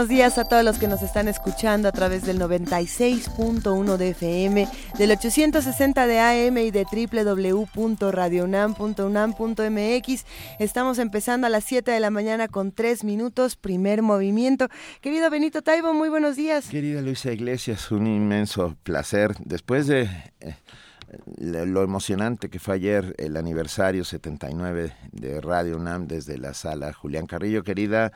Buenos días a todos los que nos están escuchando a través del 96.1 de FM, del 860 de AM y de www.radionam.unam.mx. Estamos empezando a las 7 de la mañana con 3 minutos, primer movimiento. Querido Benito Taibo, muy buenos días. Querida Luisa Iglesias, un inmenso placer. Después de... Eh, lo emocionante que fue ayer el aniversario 79 de Radio UNAM desde la sala Julián Carrillo, querida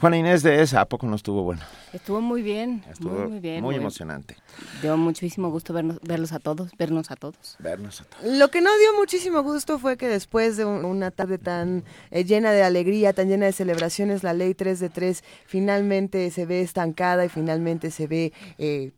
Juana Inés de esa, ¿a poco no estuvo bueno? Estuvo muy bien, estuvo muy, bien. Muy emocionante. Dio muchísimo gusto vernos, verlos a todos, vernos a todos. Vernos a todos. Lo que no dio muchísimo gusto fue que después de una tarde tan eh, llena de alegría, tan llena de celebraciones, la ley 3 de 3 finalmente se ve estancada y finalmente se ve eh,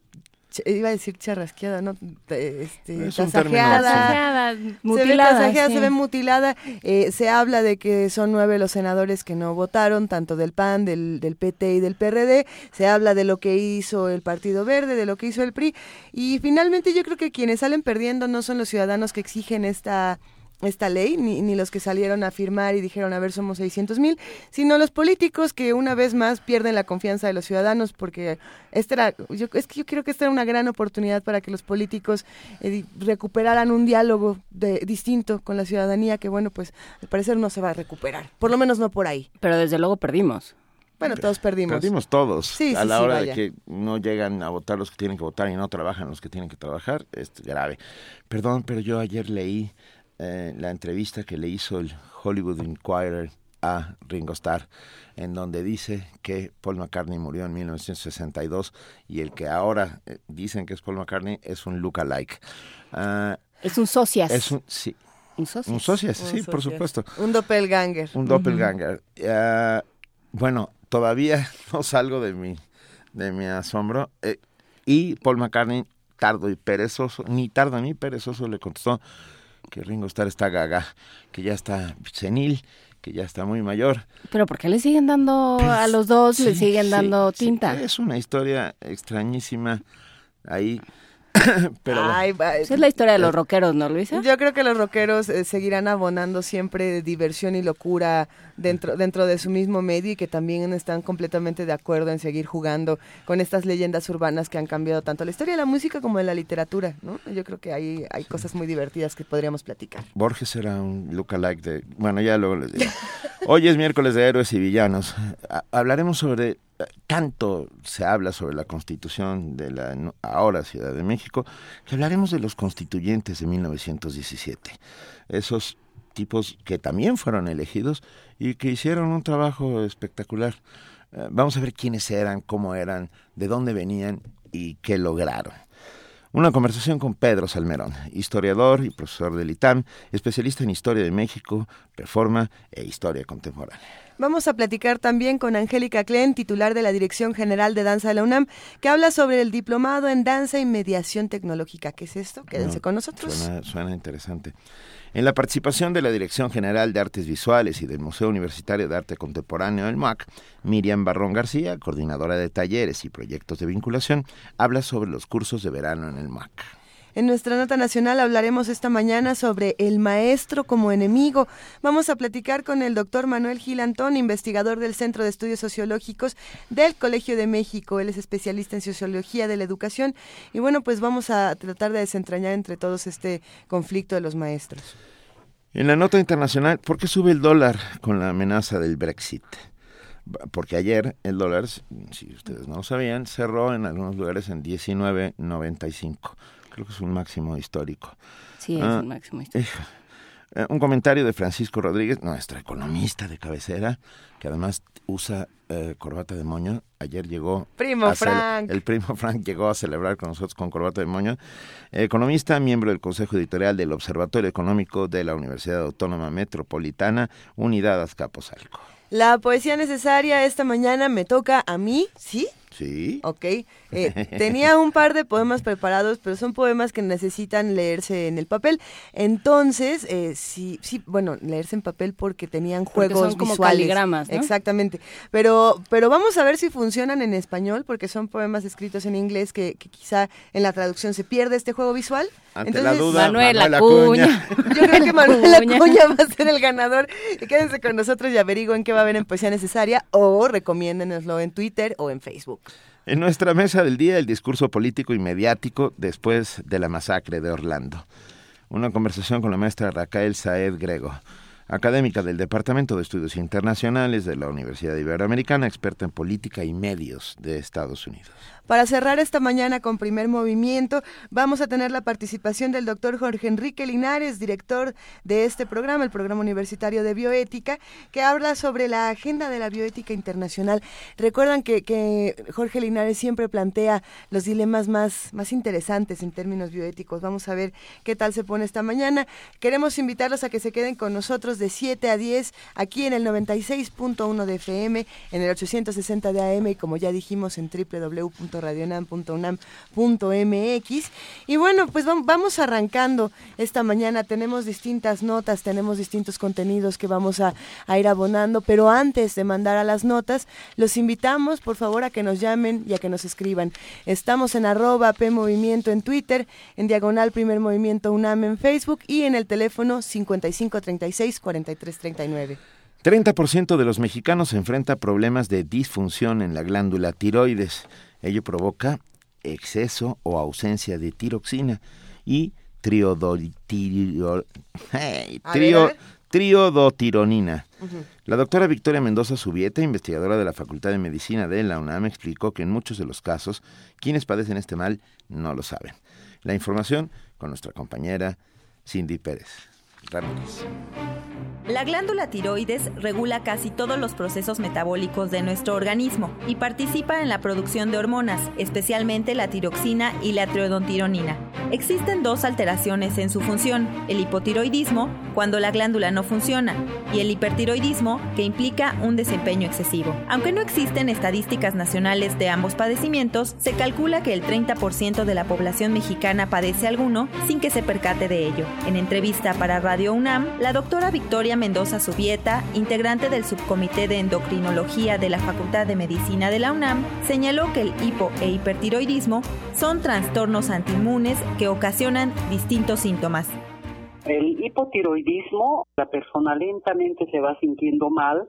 iba a decir charrasqueada, ¿no? Este, tasajeada, mutilada. Se ve se ve mutilada. Eh, se habla de que son nueve los senadores que no votaron, tanto del PAN, del, del PT y del PRD. Se habla de lo que hizo el Partido Verde, de lo que hizo el PRI. Y finalmente yo creo que quienes salen perdiendo no son los ciudadanos que exigen esta esta ley, ni, ni, los que salieron a firmar y dijeron, a ver, somos 600 mil, sino los políticos que una vez más pierden la confianza de los ciudadanos, porque esta era, yo, es que yo creo que esta era una gran oportunidad para que los políticos eh, recuperaran un diálogo de, distinto con la ciudadanía, que bueno, pues al parecer no se va a recuperar, por lo menos no por ahí. Pero desde luego perdimos. Bueno, todos perdimos. Perdimos todos. a la hora de que no llegan a votar los que tienen que votar y no trabajan los que tienen que trabajar, es grave. Perdón, pero yo ayer leí eh, la entrevista que le hizo el Hollywood Inquirer a Ringo Starr, en donde dice que Paul McCartney murió en 1962 y el que ahora eh, dicen que es Paul McCartney es un lookalike. Uh, es un socias. Es un, sí. Un socias. Un socias, sí, por supuesto. Un doppelganger. Un doppelganger. Uh, bueno, todavía no salgo de mi, de mi asombro. Eh, y Paul McCartney, tardo y perezoso, ni tardo ni perezoso, le contestó, que Ringo Starr está gaga, que ya está senil, que ya está muy mayor. Pero ¿por qué le siguen dando pues, a los dos, le siguen dando tinta? es una historia extrañísima ahí Pero Esa es la historia de los rockeros, ¿no, Luisa? Yo creo que los rockeros eh, seguirán abonando siempre diversión y locura dentro, dentro de su mismo medio y que también están completamente de acuerdo en seguir jugando con estas leyendas urbanas que han cambiado tanto la historia de la música como de la literatura, ¿no? Yo creo que hay, hay cosas muy divertidas que podríamos platicar. Borges era un lookalike de... Bueno, ya luego les digo. Hoy es miércoles de héroes y villanos. Hablaremos sobre tanto se habla sobre la constitución de la ahora Ciudad de México, que hablaremos de los constituyentes de 1917. Esos tipos que también fueron elegidos y que hicieron un trabajo espectacular. Eh, vamos a ver quiénes eran, cómo eran, de dónde venían y qué lograron. Una conversación con Pedro Salmerón, historiador y profesor del ITAM, especialista en historia de México, reforma e historia contemporánea. Vamos a platicar también con Angélica Klen, titular de la Dirección General de Danza de la UNAM, que habla sobre el diplomado en danza y mediación tecnológica. ¿Qué es esto? Quédense con nosotros. Suena, interesante. En la participación de la Dirección General de Artes Visuales y del Museo Universitario de Arte Contemporáneo del MUAC, Miriam Barrón García, coordinadora de talleres y proyectos de vinculación, habla sobre los cursos de verano en el MUAC. En nuestra nota nacional hablaremos esta mañana sobre el maestro como enemigo. Vamos a platicar con el doctor Manuel Gil Antón, investigador del Centro de Estudios Sociológicos del Colegio de México. Él es especialista en sociología de la educación. Y bueno, pues vamos a tratar de desentrañar entre todos este conflicto de los maestros. En la nota internacional, ¿por qué sube el dólar con la amenaza del Brexit? porque ayer el dólar, si ustedes no lo sabían, cerró en algunos lugares en 19.95 creo que es un máximo histórico. Sí, es ah, un máximo histórico. Eh, un comentario de Francisco Rodríguez, nuestro economista de cabecera, que además usa eh, corbata de moño. Ayer llegó... Primo Frank. El primo Frank llegó a celebrar con nosotros con corbata de moño. economista, miembro del Consejo Editorial del Observatorio Económico de la Universidad Autónoma Metropolitana, Unidad Azcapotzalco. La poesía necesaria esta mañana me toca a mí, ¿sí? Sí. Ok. Eh, tenía un par de poemas preparados, pero son poemas que necesitan leerse en el papel. Entonces, eh, sí, sí, bueno, leerse en papel porque tenían Porque juegos son como visuales. caligramas, ¿no? Exactamente. Pero, pero vamos a ver si funcionan en español, porque son poemas escritos en inglés que, que quizá en la traducción se pierde este juego visual. Ante la Entonces, duda, Manuel Manuel Acuña. Yo creo que Manuel Acuña. Va a ser el ganador. Quédense con nosotros y averigüen qué va a haber en Poesía Necesaria o recomiéndenoslo en Twitter o en Facebook. En nuestra mesa del día, el discurso político y mediático después de la masacre de Orlando. Una conversación con la maestra Raquel Saed Grego, académica del Departamento de Estudios Internacionales de la Universidad Iberoamericana, experta en política y medios de Estados Unidos. Para cerrar esta mañana con primer movimiento, vamos a tener la participación del doctor Jorge Enrique Linares, director de este programa, el Programa Universitario de Bioética, que habla sobre la agenda de la bioética internacional. Recuerdan que, que Jorge Linares siempre plantea los dilemas más, más interesantes en términos bioéticos. Vamos a ver qué tal se pone esta mañana. Queremos invitarlos a que se queden con nosotros de 7 a 10 aquí en el 96.1 de FM, en el 860 de AM y como ya dijimos en www.radionam.unam.mx. Y bueno, pues vam- vamos arrancando esta mañana. Tenemos distintas notas, tenemos distintos contenidos que vamos a, a ir abonando, pero antes de mandar a las notas, los invitamos por favor a que nos llamen y a que nos escriban. Estamos en arroba P Movimiento en Twitter, en diagonal Primer Movimiento UNAM en Facebook y en el teléfono 5536 4339. 30% de los mexicanos enfrenta problemas de disfunción en la glándula tiroides. Ello provoca exceso o ausencia de tiroxina y hey, trio- triodotironina. La doctora Victoria Mendoza Subieta, investigadora de la Facultad de Medicina de la UNAM, explicó que en muchos de los casos quienes padecen este mal no lo saben. La información con nuestra compañera Cindy Pérez. La glándula tiroides regula casi todos los procesos metabólicos de nuestro organismo y participa en la producción de hormonas, especialmente la tiroxina y la triodontironina. Existen dos alteraciones en su función, el hipotiroidismo, cuando la glándula no funciona, y el hipertiroidismo, que implica un desempeño excesivo. Aunque no existen estadísticas nacionales de ambos padecimientos, se calcula que el 30% de la población mexicana padece alguno sin que se percate de ello. En entrevista para Radio La doctora Victoria Mendoza Subieta, integrante del subcomité de endocrinología de la Facultad de Medicina de la UNAM, señaló que el hipo e hipertiroidismo son trastornos antiinmunes que ocasionan distintos síntomas. El hipotiroidismo, la persona lentamente se va sintiendo mal.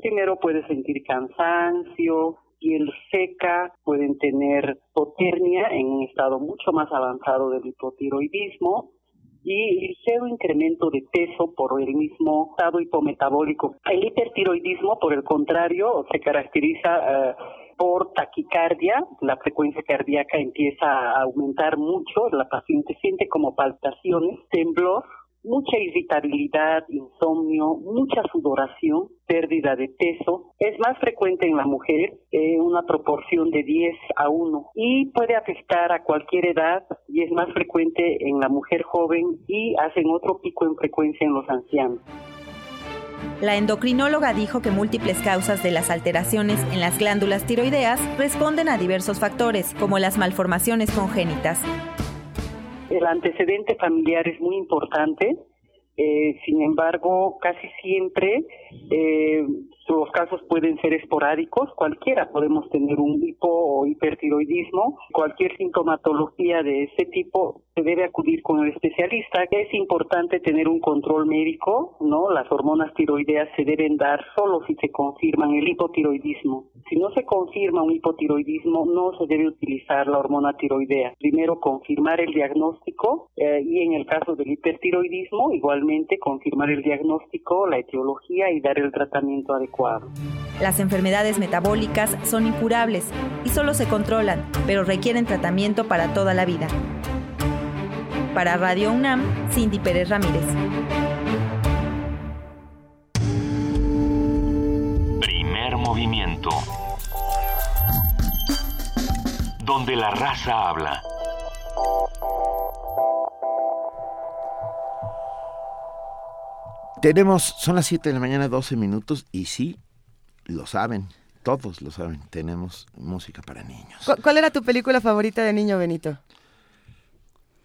Primero puede sentir cansancio, piel seca, pueden tener hipotermia en un estado mucho más avanzado del hipotiroidismo y ligero incremento de peso por el mismo estado hipometabólico. El hipertiroidismo, por el contrario, se caracteriza eh, por taquicardia, la frecuencia cardíaca empieza a aumentar mucho, la paciente siente como palpitaciones, temblor, mucha irritabilidad, insomnio, mucha sudoración, pérdida de peso. Es más frecuente en la mujer, eh, una proporción de 10 a 1 y puede afectar a cualquier edad y es más frecuente en la mujer joven y hacen otro pico en frecuencia en los ancianos. La endocrinóloga dijo que múltiples causas de las alteraciones en las glándulas tiroideas responden a diversos factores, como las malformaciones congénitas. El antecedente familiar es muy importante, eh, sin embargo, casi siempre eh, los casos pueden ser esporádicos, cualquiera podemos tener un hipo o hipertiroidismo, cualquier sintomatología de ese tipo se debe acudir con el especialista. Es importante tener un control médico, ¿no? Las hormonas tiroideas se deben dar solo si se confirman el hipotiroidismo. Si no se confirma un hipotiroidismo, no se debe utilizar la hormona tiroidea. Primero confirmar el diagnóstico eh, y en el caso del hipertiroidismo, igualmente confirmar el diagnóstico, la etiología y dar el tratamiento adecuado. Las enfermedades metabólicas son incurables y solo se controlan, pero requieren tratamiento para toda la vida. Para Radio UNAM, Cindy Pérez Ramírez. Primer movimiento. Donde la raza habla. Tenemos, son las 7 de la mañana, 12 minutos, y sí, lo saben. todos lo saben, tenemos música para niños. ¿Cu- ¿Cuál era tu película favorita de niño, Benito?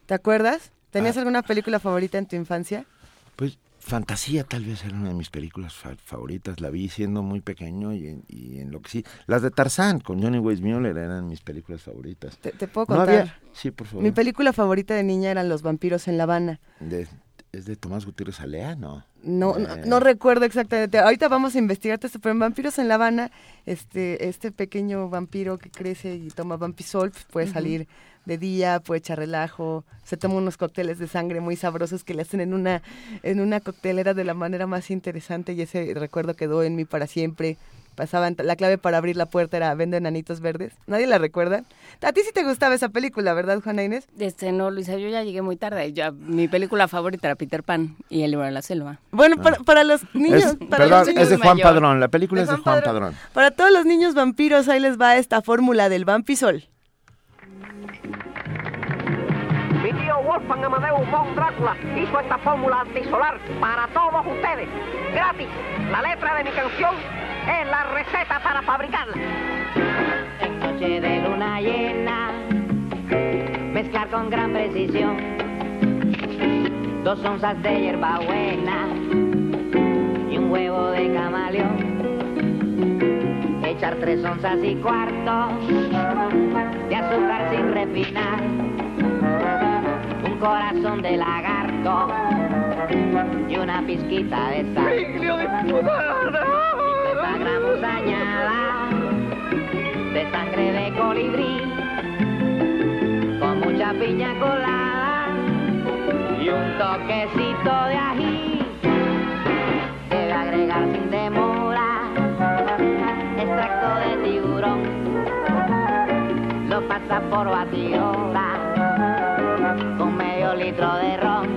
¿Te acuerdas? ¿Tenías Ah. alguna película favorita en tu infancia? Pues Fantasía tal vez era una de mis películas fa- favoritas. La vi siendo muy pequeño y en, y en lo que sí. Las de Tarzán con Johnny Weissmuller eran mis películas favoritas. Te, te puedo No contar. había- Sí, por favor. Mi película favorita de niña eran Los vampiros en La Habana. De- ¿Es de Tomás Gutiérrez Alea? No. No, no, Eh, no recuerdo exactamente. Ahorita vamos a investigarte esto, pero en Vampiros en La Habana, este, este pequeño vampiro que crece y toma vampisol pues, puede salir de día, puede echar relajo, se toma unos cócteles de sangre muy sabrosos que le hacen en una, en una coctelera de la manera más interesante y ese recuerdo quedó en mí para siempre. Pasaban, la clave para abrir la puerta era vendo enanitos verdes. ¿Nadie la recuerda? A ti sí te gustaba esa película, ¿verdad, Juana Inés? Este, no, Luisa, yo ya llegué muy tarde. Ya, mi película favorita era Peter Pan y El libro de la selva. Bueno, para, para los niños... Es, para perdón, los niños es de Juan mayor. Padrón. La película De es de Juan Juan Padrón. Padrón. Para todos los niños vampiros, ahí les va esta fórmula del vampisol. Mi tío Wolfgang Amadeus von Drácula hizo esta fórmula antisolar para todos ustedes. Gratis. La letra de mi canción es la receta para fabricarla. En noche de luna llena, mezclar con gran precisión dos onzas de hierbabuena y un huevo de camaleón. Echar tres onzas y cuarto de azúcar sin refinar, un corazón de lagarto y una pizquita de sal. 50 gramos añada de sangre de colibrí con mucha piña colada y un toquecito de ají. Debe agregar sin demora extracto de tiburón. Lo pasa por batidora con medio litro de ron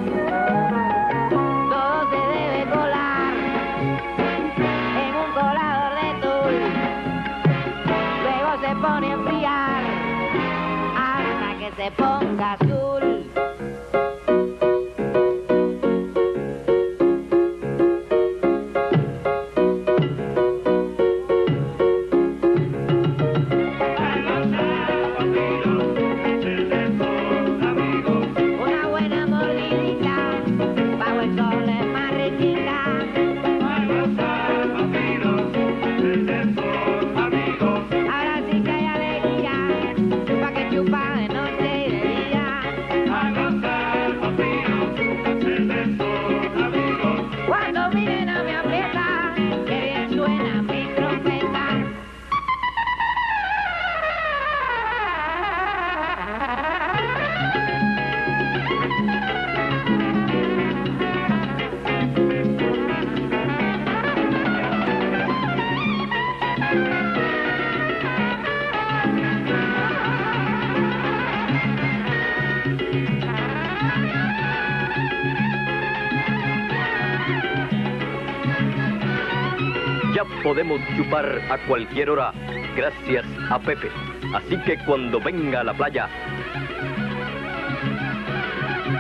podemos chupar a cualquier hora gracias a Pepe. Así que cuando venga a la playa,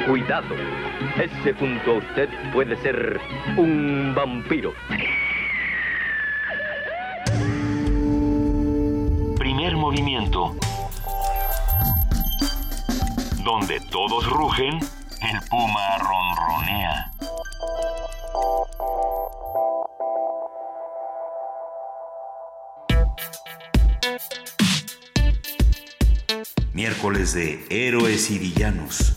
cuidado. Ese junto a usted puede ser un vampiro. Primer movimiento. Donde todos rugen, el puma ronronea. De Héroes y Villanos.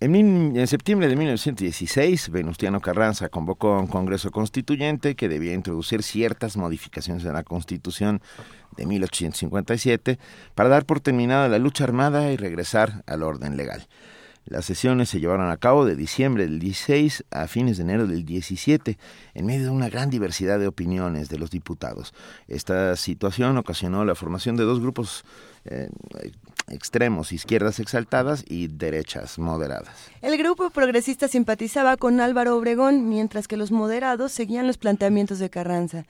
En, en septiembre de 1916, Venustiano Carranza convocó a un Congreso Constituyente que debía introducir ciertas modificaciones en la Constitución de 1857 para dar por terminada la lucha armada y regresar al orden legal. Las sesiones se llevaron a cabo de diciembre del 16 a fines de enero del 17, en medio de una gran diversidad de opiniones de los diputados. Esta situación ocasionó la formación de dos grupos eh, extremos, izquierdas exaltadas y derechas moderadas. El grupo progresista simpatizaba con Álvaro Obregón, mientras que los moderados seguían los planteamientos de Carranza.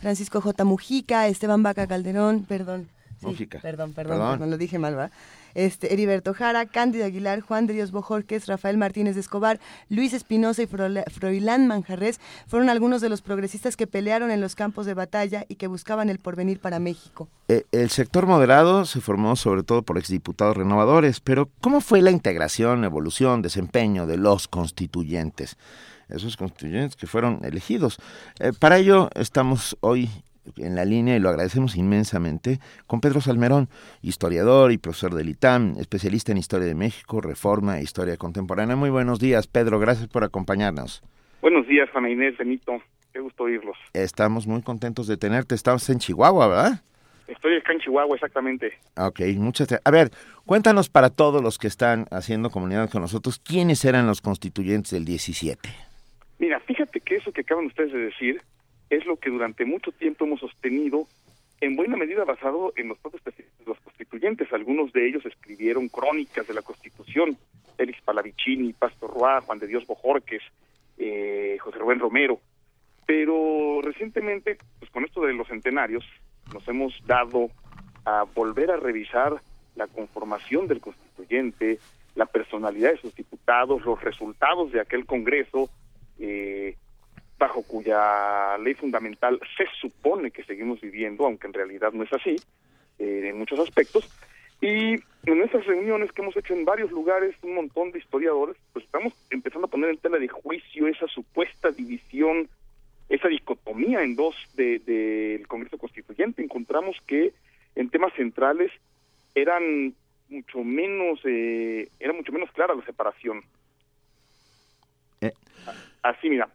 Francisco J. Mujica, Esteban Vaca Calderón, perdón. Sí, Mujica. Perdón, perdón, Perdón. perdón, lo dije mal, ¿va? Este, Heriberto Jara, Cándido Aguilar, Juan de Dios Bojorques, Rafael Martínez de Escobar, Luis Espinosa y Froilán Manjarres fueron algunos de los progresistas que pelearon en los campos de batalla y que buscaban el porvenir para México. Eh, el sector moderado se formó sobre todo por exdiputados renovadores, pero ¿cómo fue la integración, evolución, desempeño de los constituyentes? Esos constituyentes que fueron elegidos. Eh, para ello estamos hoy en la línea y lo agradecemos inmensamente con Pedro Salmerón, historiador y profesor del ITAM, especialista en historia de México, reforma e historia contemporánea. Muy buenos días, Pedro, gracias por acompañarnos. Buenos días, Ana Inés, Benito. Qué gusto oírlos. Estamos muy contentos de tenerte. Estamos en Chihuahua, ¿verdad? Estoy acá en Chihuahua, exactamente. Ok, muchas gracias. A ver, cuéntanos para todos los que están haciendo comunidad con nosotros, ¿quiénes eran los constituyentes del 17? Mira, fíjate que eso que acaban ustedes de decir es lo que durante mucho tiempo hemos sostenido, en buena medida basado en los propios presidentes de los constituyentes. Algunos de ellos escribieron crónicas de la Constitución, Félix Palavicini, Pastor Roa, Juan de Dios Bojorques, eh, José Rubén Romero. Pero recientemente, pues con esto de los centenarios, nos hemos dado a volver a revisar la conformación del constituyente, la personalidad de sus diputados, los resultados de aquel Congreso, eh, bajo cuya ley fundamental se supone que seguimos viviendo, aunque en realidad no es así, eh, en muchos aspectos. Y en esas reuniones que hemos hecho en varios lugares, un montón de historiadores, pues estamos empezando a poner en tela de juicio esa supuesta división, esa dicotomía en dos del de, del Congreso Constituyente. Encontramos que en temas centrales eran mucho menos, eh, era mucho menos clara la separación. Eh. Así, mira,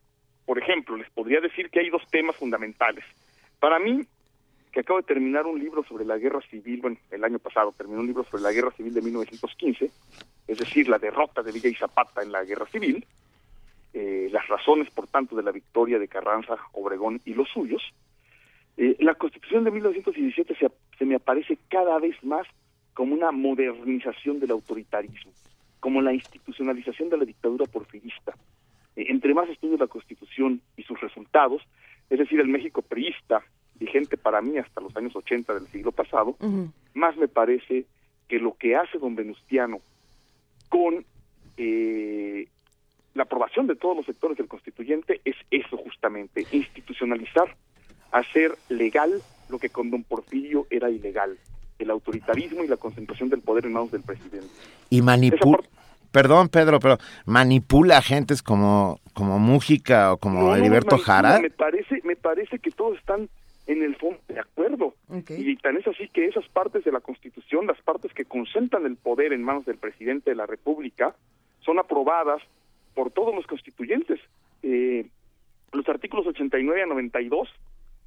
por ejemplo, les podría decir que hay dos temas fundamentales. Para mí, que acabo de terminar un libro sobre la guerra civil, bueno, el año pasado terminé un libro sobre la guerra civil de 1915, es decir, la derrota de Villa y Zapata en la guerra civil, eh, las razones, por tanto, de la victoria de Carranza, Obregón y los suyos. Eh, la Constitución de 1917 se, se me aparece cada vez más como una modernización del autoritarismo, como la institucionalización de la dictadura porfirista. Eh, entre más estudio la Constitución y sus resultados, es decir, el México priista, vigente para mí hasta los años 80 del siglo pasado, uh -huh. más me parece que lo que hace don Venustiano con eh, la aprobación de todos los sectores del constituyente es eso justamente, institucionalizar, hacer legal lo que con don Porfirio era ilegal, el autoritarismo y la concentración del poder en manos del presidente. Y manipula... Perdón, Pedro, pero manipula a gentes como, como Mújica o como no, Heriberto no, Jara. Me parece, me parece que todos están en el fondo de acuerdo. Okay. Y tan es así que esas partes de la Constitución, las partes que concentran el poder en manos del presidente de la República, son aprobadas por todos los constituyentes. Eh, los artículos 89 a 92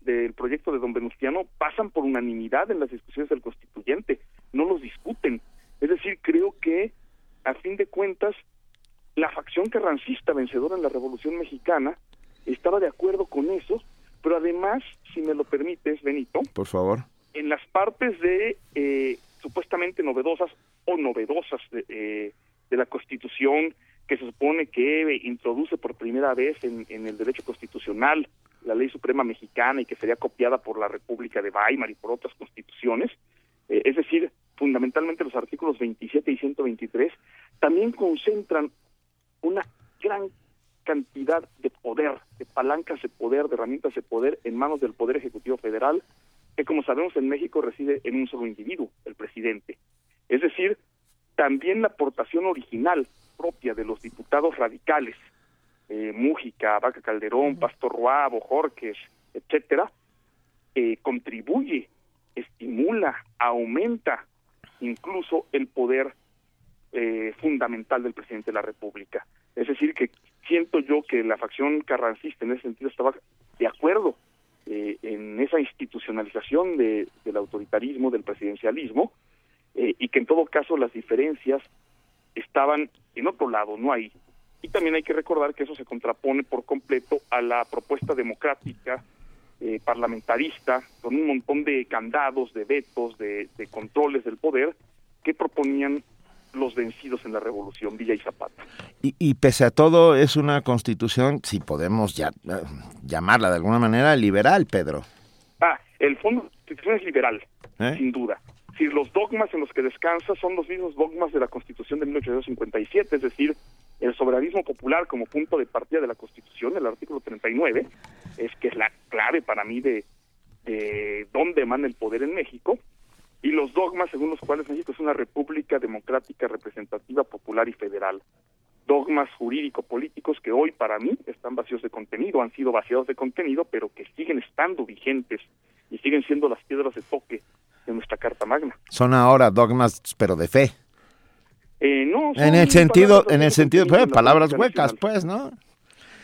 del proyecto de don Venustiano pasan por unanimidad en las discusiones del constituyente, no los discuten. Es decir, creo que a fin de cuentas la facción carrancista vencedora en la Revolución Mexicana estaba de acuerdo con eso, pero además, si me lo permites, Benito, por favor, en las partes de eh, supuestamente novedosas o novedosas de, eh, de, la Constitución que se supone que introduce por primera vez en, en, el derecho constitucional la ley suprema mexicana y que sería copiada por la República de Weimar y por otras constituciones, eh, es decir, fundamentalmente los artículos 27 y 123, también concentran una gran cantidad de poder, de palancas de poder, de herramientas de poder en manos del Poder Ejecutivo Federal, que como sabemos en México reside en un solo individuo, el presidente. Es decir, también la aportación original propia de los diputados radicales, eh, Mújica, Vaca Calderón, Pastor Roa, Bojorques, etcétera, eh, contribuye, estimula, aumenta incluso el poder eh, fundamental del presidente de la República. Es decir, que siento yo que la facción carrancista en ese sentido estaba de acuerdo eh, en esa institucionalización de, del autoritarismo, del presidencialismo, eh, y que en todo caso las diferencias estaban en otro lado, no ahí. Y también hay que recordar que eso se contrapone por completo a la propuesta democrática eh, parlamentarista, con un montón de candados, de vetos, de, de, controles del poder que proponían los vencidos en la revolución, Villa y Zapata. Y, y pese a todo, es una constitución, si podemos ya, llamarla de alguna manera, liberal, Pedro. Ah, el fondo de la constitución es liberal, ¿Eh? sin duda, decir, los dogmas en los que descansa son los mismos dogmas de la Constitución de 1857, es decir, el soberanismo popular como punto de partida de la Constitución, el artículo 39, es que es la clave para mí de, de dónde emana el poder en México, y los dogmas según los cuales México es una república democrática, representativa, popular y federal. Dogmas jurídico-políticos que hoy para mí están vacíos de contenido, han sido vaciados de contenido, pero que siguen estando vigentes y siguen siendo las piedras de toque de nuestra Carta Magna. Son ahora dogmas, pero de fe. Eh, no, En el sentido, palabras en el sentido, pues, palabras huecas, nacional. pues, ¿no?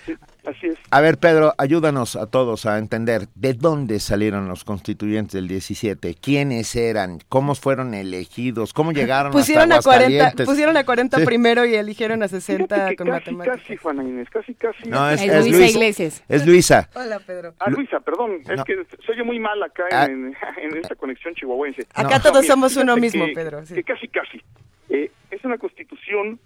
Sí, así es. A ver, Pedro, ayúdanos a todos a entender de dónde salieron los constituyentes del 17, quiénes eran, cómo fueron elegidos, cómo llegaron Pusieron hasta a 40, Aguascalientes. pusieron a 40 Sí. primero y eligieron a 60 Fíjate que con casi, matemáticas. casi, Juana Inés, casi, casi. No, es, Es es Luisa Luis- Iglesias. Es Luisa. Hola, Pedro. Ah, Luisa, perdón, es No. que se oye muy mal acá Ah. en, en esta conexión chihuahuense. Acá No. todos mira, somos uno mismo, que- Pedro. sí. Que casi, casi. Eh, es una constitución,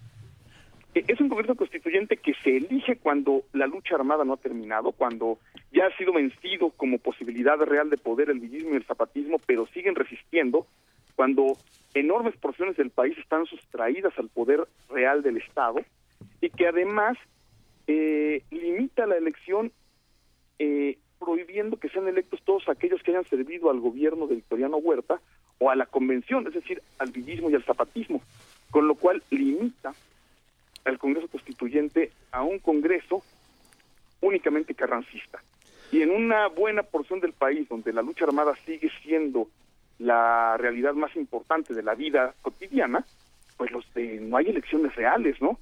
eh, es un gobierno constituyente que se elige cuando la lucha armada no ha terminado, cuando ya ha sido vencido como posibilidad real de poder el villismo y el zapatismo, pero siguen resistiendo, cuando enormes porciones del país están sustraídas al poder real del Estado y que además eh, limita la elección eh, prohibiendo que sean electos todos aquellos que hayan servido al gobierno de Victoriano Huerta o a la convención, es decir, al villismo y al zapatismo, con lo cual limita al Congreso Constituyente a un Congreso únicamente carrancista. Y en una buena porción del país donde la lucha armada sigue siendo la realidad más importante de la vida cotidiana, pues los de, no hay elecciones reales, ¿no?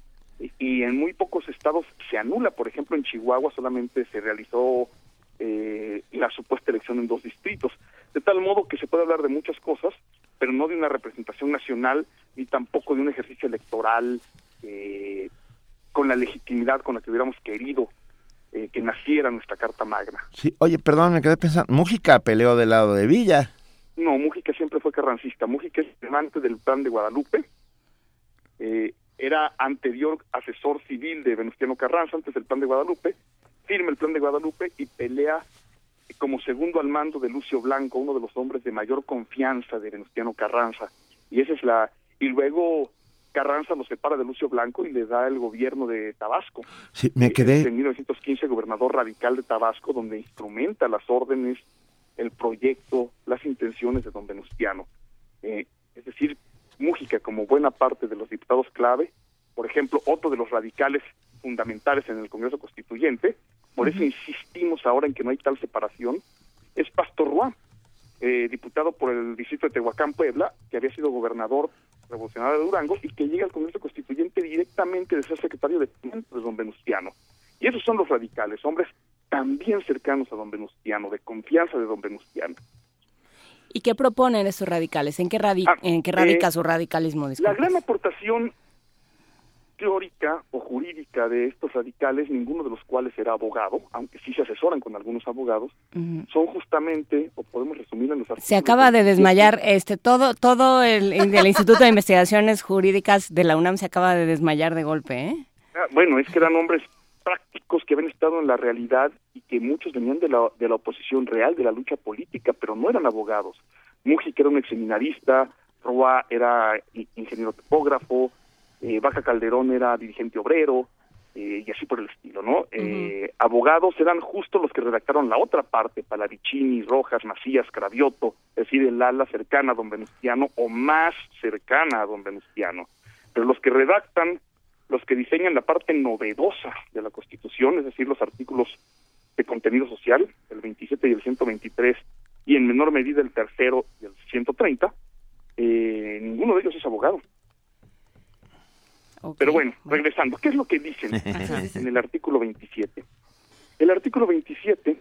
Y, en muy pocos estados se anula, por ejemplo, en Chihuahua solamente se realizó eh, la supuesta elección en dos distritos, de tal modo que se puede hablar de muchas cosas, pero no de una representación nacional ni tampoco de un ejercicio electoral eh, con la legitimidad con la que hubiéramos querido eh, que naciera nuestra Carta Magna. Sí, oye, perdón, me quedé pensando, Mújica peleó del lado de Villa. No, Mújica siempre fue carrancista. Mújica es amante del plan de Guadalupe. Eh, era anterior asesor civil de Venustiano Carranza antes del plan de Guadalupe. Firma el plan de Guadalupe y pelea como segundo al mando de Lucio Blanco, uno de los hombres de mayor confianza de Venustiano Carranza. Y esa es la. Y luego Carranza lo separa de Lucio Blanco y le da el gobierno de Tabasco. Sí, me Es quedé, En 1915, gobernador radical de Tabasco, donde instrumenta las órdenes, el proyecto, las intenciones de don Venustiano. Eh, es decir, Mújica, como buena parte de los diputados clave, por ejemplo, otro de los radicales fundamentales en el Congreso Constituyente, por eso insistimos ahora en que no hay tal separación, es Pastor Roa, eh, diputado por el distrito de Tehuacán, Puebla, que había sido gobernador revolucionario de Durango y que llega al Congreso Constituyente directamente de ser secretario de de don Venustiano. Y esos son los radicales, hombres también cercanos a don Venustiano, de confianza de don Venustiano. ¿Y qué proponen esos radicales? ¿En qué, radi- Ah, en qué radica eh, su radicalismo? La gran aportación teórica o jurídica de estos radicales, ninguno de los cuales era abogado, aunque sí se asesoran con algunos abogados, son justamente, o podemos resumir en los artículos... Se acaba de desmayar este todo todo el, el Instituto de Investigaciones Jurídicas de la UNAM se acaba de desmayar de golpe, ¿eh? Ah, Bueno, es que eran hombres prácticos que habían estado en la realidad y que muchos venían de la, de la oposición real, de la lucha política, pero no eran abogados. Mújica era un exseminarista, Roa era ingeniero topógrafo, eh, Baja Calderón era dirigente obrero, eh, y así por el estilo, ¿no? Eh, abogados eran justo los que redactaron la otra parte, Palavicini, Rojas, Macías, Cravioto, es decir, el ala cercana a don Venustiano o más cercana a don Venustiano. Pero los que redactan, los que diseñan la parte novedosa de la Constitución, es decir, los artículos de contenido social, el 27 y el 123, y en menor medida el tercero y el 130, eh, ninguno de ellos es abogado. Pero bueno, regresando, ¿qué es lo que dicen en el artículo 27? El artículo 27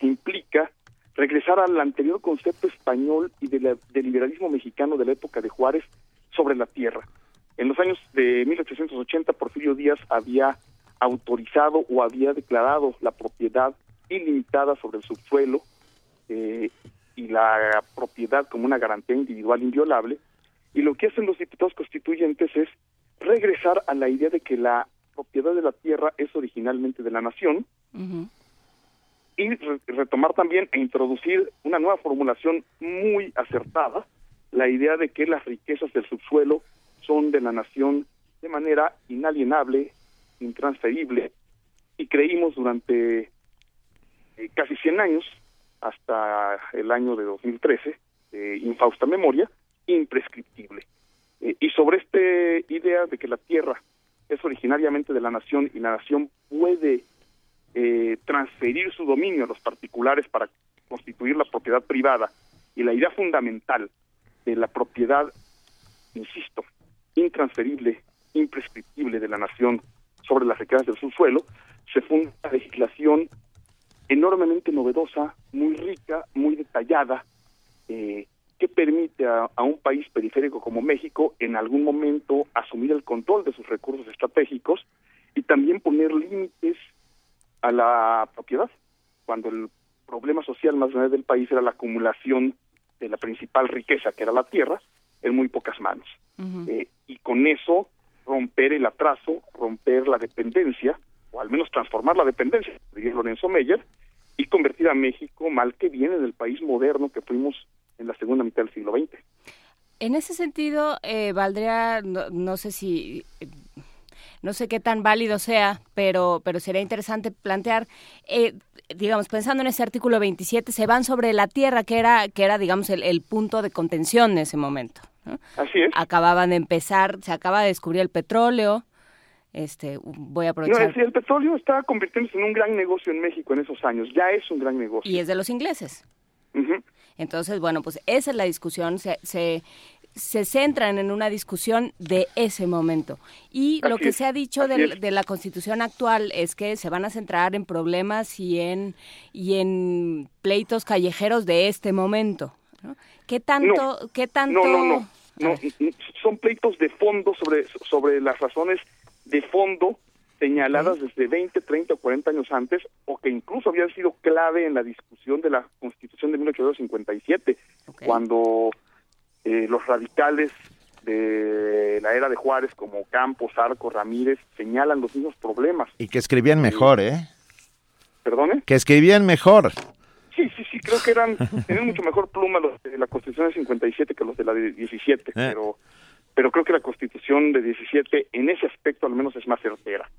implica regresar al anterior concepto español y de la- del liberalismo mexicano de la época de Juárez sobre la tierra. En los años de 1880, Porfirio Díaz había autorizado o había declarado la propiedad ilimitada sobre el subsuelo eh, y la propiedad como una garantía individual inviolable. Y lo que hacen los diputados constituyentes es regresar a la idea de que la propiedad de la tierra es originalmente de la nación y re- retomar también e introducir una nueva formulación muy acertada, la idea de que las riquezas del subsuelo son de la nación de manera inalienable, intransferible, y creímos durante eh, casi 100 años, hasta el año de 2013, de infausta memoria, imprescriptible. Eh, y sobre esta idea de que la tierra es originariamente de la nación y la nación puede eh, transferir su dominio a los particulares para constituir la propiedad privada y la idea fundamental de la propiedad, insisto, intransferible, imprescriptible de la nación sobre las riquezas del subsuelo, se funda una legislación enormemente novedosa, muy rica, muy detallada, eh, que permite a, a, un país periférico como México en algún momento asumir el control de sus recursos estratégicos y también poner límites a la propiedad, cuando el problema social más grande del país era la acumulación de la principal riqueza, que era la tierra, en muy pocas manos. Eh, y con eso romper el atraso, romper la dependencia, o al menos transformar la dependencia, diría Lorenzo Meyer, y convertir a México, mal que bien, en el país moderno que fuimos en la segunda mitad del siglo XX. En ese sentido, eh, valdría, no, no, sé si, no sé qué tan válido sea, pero, pero sería interesante plantear, eh, digamos, pensando en ese artículo 27, se van sobre la tierra, que era, que era digamos, el, el punto de contención en ese momento. ¿no? Así es. Acababan de empezar, se acaba de descubrir el petróleo, este, voy a aprovechar. No, sí, el petróleo está convirtiéndose en un gran negocio en México en esos años, ya es un gran negocio. Y es de los ingleses. Uh -huh. Entonces, bueno, pues esa es la discusión, se, se, se centran en una discusión de ese momento. Y Así lo que es, se ha dicho de, la constitución actual es que se van a centrar en problemas y en, y en pleitos callejeros de este momento. ¿no? ¿Qué tanto? No, ¿qué tanto no, no, no, no, son pleitos de fondo sobre, sobre las razones de fondo señaladas desde 20, 30 o 40 años antes, o que incluso habían sido clave en la discusión de la Constitución de 1857, okay. cuando eh, los radicales de la era de Juárez, como Campos, Arco, Ramírez, señalan los mismos problemas. Y que escribían mejor, ¿eh? ¿Perdone? Que escribían mejor. Sí, sí, sí, creo que eran, tenían mucho mejor pluma los de la Constitución de 57 que los de la de 17, eh. pero pero creo que la Constitución de 17 en ese aspecto al menos es más certera.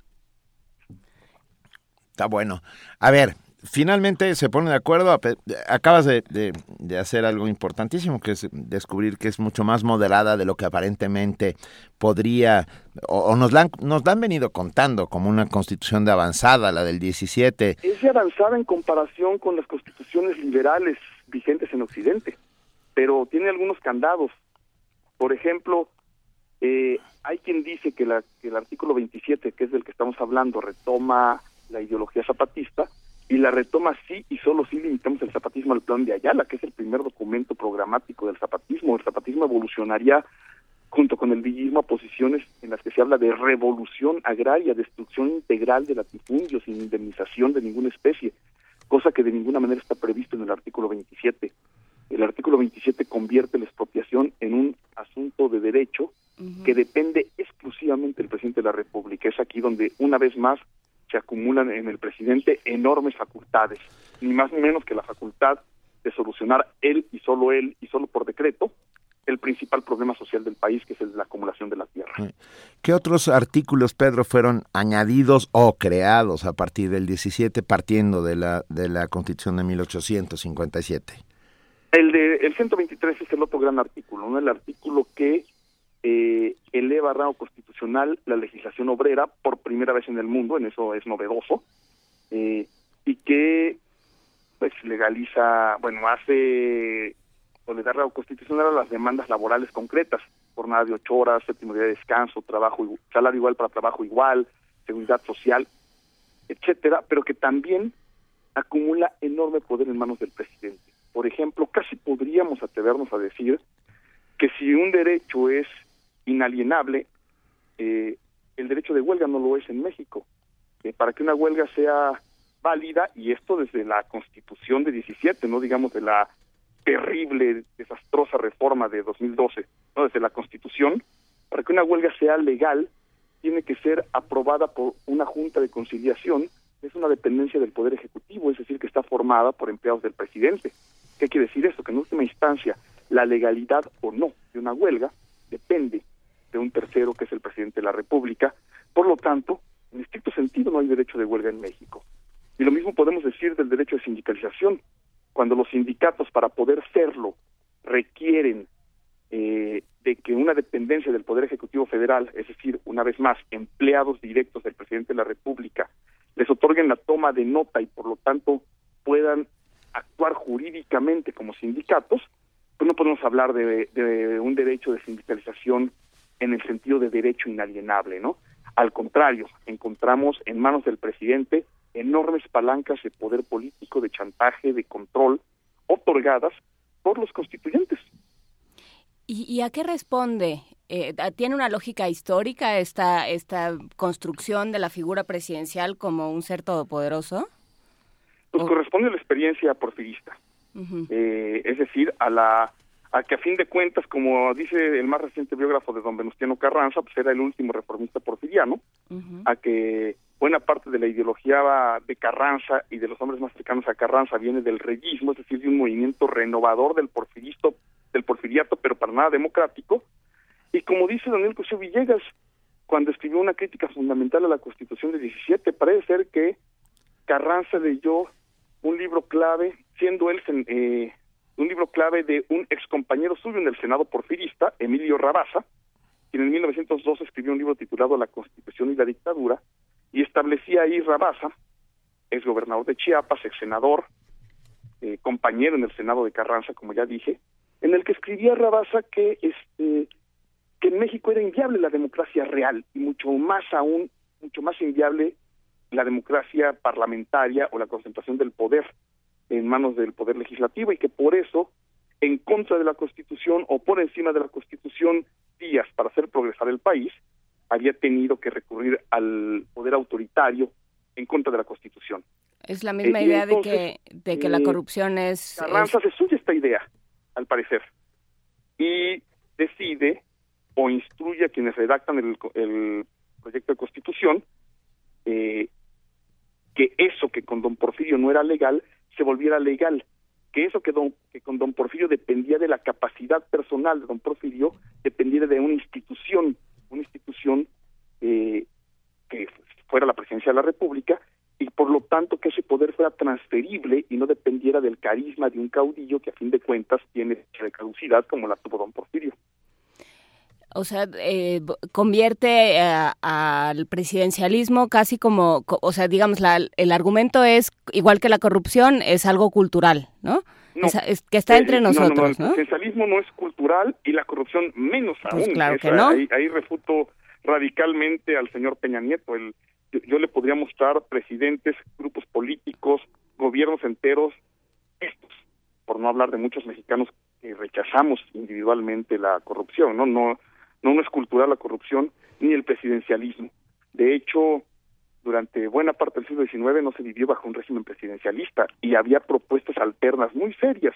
Está bueno. A ver, finalmente se ponen de acuerdo. Acabas de, de, hacer algo importantísimo, que es descubrir que es mucho más moderada de lo que aparentemente podría, o, o nos, la han, nos la han venido contando como una constitución de avanzada, la del 17. Es de avanzada en comparación con las constituciones liberales vigentes en Occidente, pero tiene algunos candados. Por ejemplo, eh, hay quien dice que, la, que el artículo 27, que es del que estamos hablando, retoma la ideología zapatista y la retoma sí y solo si limitamos el zapatismo al plan de Ayala, que es el primer documento programático del zapatismo. El zapatismo evolucionaría junto con el villismo a posiciones en las que se habla de revolución agraria, destrucción integral del latifundio sin indemnización de ninguna especie, cosa que de ninguna manera está previsto en el artículo 27. El artículo 27 convierte la expropiación en un asunto de derecho uh -huh. que depende exclusivamente del presidente de la República. Es aquí donde, una vez más, se acumulan en el presidente enormes facultades, ni más ni menos que la facultad de solucionar él y solo él y solo por decreto el principal problema social del país, que es el de la acumulación de la tierra. ¿Qué otros artículos, Pedro, fueron añadidos o creados a partir del 17, partiendo de la, de la Constitución de 1857? El de el 123 es el otro gran artículo, ¿no? el artículo que eh, eleva a rango constitucional la legislación obrera por primera vez en el mundo, en eso es novedoso, eh, y que pues legaliza, bueno, hace o le da rango constitucional a las demandas laborales concretas, jornada de ocho horas, séptimo día de descanso, trabajo salario igual para trabajo igual, seguridad social, etcétera, pero que también acumula enorme poder en manos del presidente. Por ejemplo, casi podríamos atrevernos a decir que si un derecho es inalienable, eh, el derecho de huelga no lo es en México. Eh, para que una huelga sea válida, y esto desde la Constitución de 17, no digamos de la terrible, desastrosa reforma de 2012, no desde la Constitución, para que una huelga sea legal, tiene que ser aprobada por una junta de conciliación, es una dependencia del Poder Ejecutivo, es decir, que está formada por empleados del presidente. ¿Qué quiere decir esto? Que en última instancia, la legalidad o no de una huelga depende de un tercero que es el presidente de la República. Por lo tanto, en estricto sentido no hay derecho de huelga en México. Y lo mismo podemos decir del derecho de sindicalización. Cuando los sindicatos para poder serlo requieren eh, de que una dependencia del Poder Ejecutivo Federal, es decir, una vez más, empleados directos del presidente de la República, les otorguen la toma de nota y por lo tanto puedan actuar jurídicamente como sindicatos, pues no podemos hablar de, de un derecho de sindicalización en el sentido de derecho inalienable, ¿no? Al contrario, encontramos en manos del presidente enormes palancas de poder político, de chantaje, de control, otorgadas por los constituyentes. ¿Y, y a qué responde? Eh, ¿Tiene una lógica histórica esta, esta construcción de la figura presidencial como un ser todopoderoso? Pues corresponde a la experiencia porfirista. eh, es decir, a la a que a fin de cuentas, como dice el más reciente biógrafo de don Venustiano Carranza, pues era el último reformista porfiriano, a que buena parte de la ideología de Carranza y de los hombres más cercanos a Carranza viene del reyismo, es decir, de un movimiento renovador del porfiristo, del porfiriato, pero para nada democrático. Y como dice Daniel Cosío Villegas, cuando escribió una crítica fundamental a la Constitución de 17, parece ser que Carranza leyó un libro clave, siendo él eh, un libro clave de un ex compañero suyo en el Senado porfirista, Emilio Rabasa, quien en 1902 escribió un libro titulado La Constitución y la Dictadura, y establecía ahí Rabasa, ex gobernador de Chiapas, ex senador, eh, compañero en el Senado de Carranza, como ya dije, en el que escribía Rabasa que este que en México era inviable la democracia real y mucho más aún, mucho más inviable la democracia parlamentaria o la concentración del poder en manos del poder legislativo y que por eso en contra de la Constitución o por encima de la Constitución Díaz para hacer progresar el país había tenido que recurrir al poder autoritario en contra de la Constitución. Es la misma Eh, idea entonces, de que de que la eh, corrupción es, Carranza es- se suya esta idea, al parecer, y decide o instruye a quienes redactan el, el proyecto de constitución eh, que eso que con don Porfirio no era legal se volviera legal, que eso que, don, que con don Porfirio dependía de la capacidad personal de don Porfirio dependiera de una institución, una institución eh, que fuera la presidencia de la República y por lo tanto que ese poder fuera transferible y no dependiera del carisma de un caudillo que a fin de cuentas tiene caducidad como la tuvo don Porfirio. O sea, eh, convierte eh, al presidencialismo casi como, co- o sea, digamos, la, el argumento es, igual que la corrupción, es algo cultural, ¿no? No. Es, es que está entre Eh, no, no, no, nosotros, el ¿no? presidencialismo no es cultural y la corrupción menos Pues aún. claro que no. Ahí, ahí refuto radicalmente al señor Peña Nieto. El, yo, yo le podría mostrar presidentes, grupos políticos, gobiernos enteros, estos, por no hablar de muchos mexicanos que rechazamos individualmente la corrupción, ¿no? No, no, no es cultural la corrupción ni el presidencialismo. De hecho, durante buena parte del siglo XIX no se vivió bajo un régimen presidencialista y había propuestas alternas muy serias,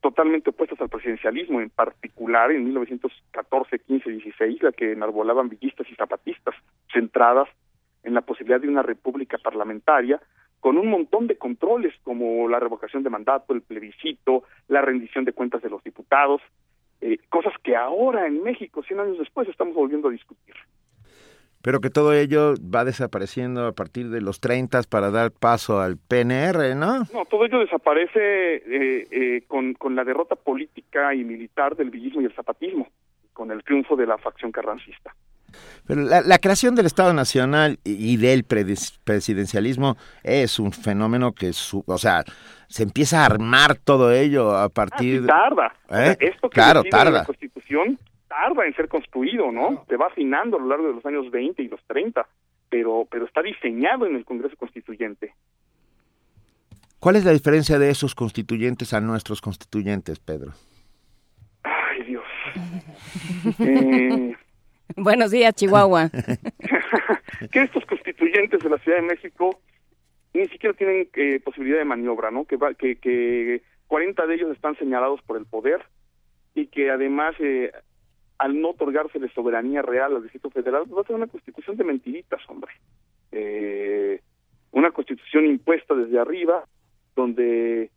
totalmente opuestas al presidencialismo, en particular en 1914, 15, 16, la que enarbolaban villistas y zapatistas, centradas en la posibilidad de una república parlamentaria con un montón de controles como la revocación de mandato, el plebiscito, la rendición de cuentas de los diputados, eh, cosas que ahora en México, 100 años después, estamos volviendo a discutir. Pero que todo ello va desapareciendo a partir de los 30 para dar paso al PNR, ¿no? No, todo ello desaparece eh, eh, con, con la derrota política y militar del villismo y el zapatismo, con el triunfo de la facción carrancista. Pero la, la creación del Estado Nacional y, y del presidencialismo es un fenómeno que, su- o sea, se empieza a armar todo ello a partir... Y tarda. O sea, ¿Eh? esto que Claro, tarda. la Constitución tarda en ser construido, ¿no? Se va afinando a lo largo de los años 20 y los 30, pero, pero está diseñado en el Congreso Constituyente. ¿Cuál es la diferencia de esos constituyentes a nuestros constituyentes, Pedro? Ay, Dios. Eh, Buenos días, Chihuahua. que estos constituyentes de la Ciudad de México ni siquiera tienen eh, posibilidad de maniobra, ¿no? Que, va, que, que 40 de ellos están señalados por el poder y que además, eh, al no otorgársele soberanía real al Distrito Federal, pues va a ser una constitución de mentiritas, hombre. Eh, una constitución impuesta desde arriba, donde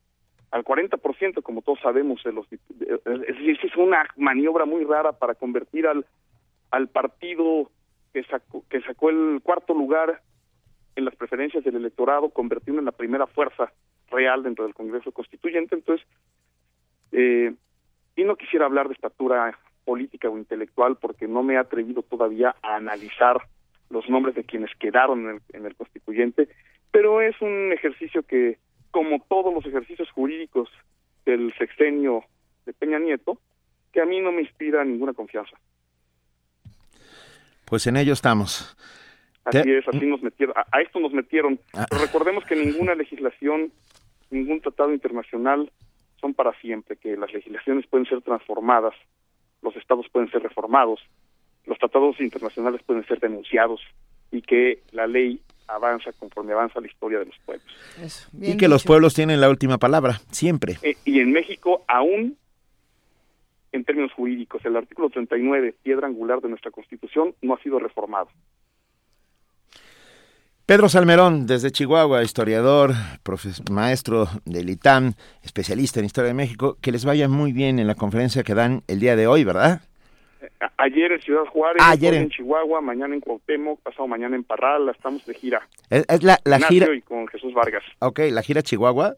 al 40%, como todos sabemos, de los, es una maniobra muy rara para convertir al, al partido que que sacó el cuarto lugar en las preferencias del electorado, convertirlo en la primera fuerza real dentro del Congreso Constituyente. Entonces, eh, y no quisiera hablar de estatura política o intelectual porque no me he atrevido todavía a analizar los nombres de quienes quedaron en el, en el constituyente, pero es un ejercicio que, como todos los ejercicios jurídicos del sexenio de Peña Nieto, que a mí no me inspira ninguna confianza. Pues en ello estamos. Así es, así nos metieron, a, a esto nos metieron. Ah. Pero recordemos que ninguna legislación, ningún tratado internacional son para siempre, que las legislaciones pueden ser transformadas, los estados pueden ser reformados, los tratados internacionales pueden ser denunciados y que la ley avanza conforme avanza la historia de los pueblos. Y que los pueblos tienen la última palabra, siempre. Eh, y en México, aún en términos jurídicos, el artículo 39, piedra angular de nuestra Constitución, no ha sido reformado. Pedro Salmerón, desde Chihuahua, historiador, profes- maestro del ITAM, especialista en Historia de México, que les vaya muy bien en la conferencia que dan el día de hoy, ¿verdad? A- Ayer en Ciudad Juárez, Ayer hoy en- en Chihuahua, mañana en Cuauhtémoc, pasado mañana en Parral, estamos de gira. Es, es la, gira... y con Jesús Vargas. Ok, la gira Chihuahua.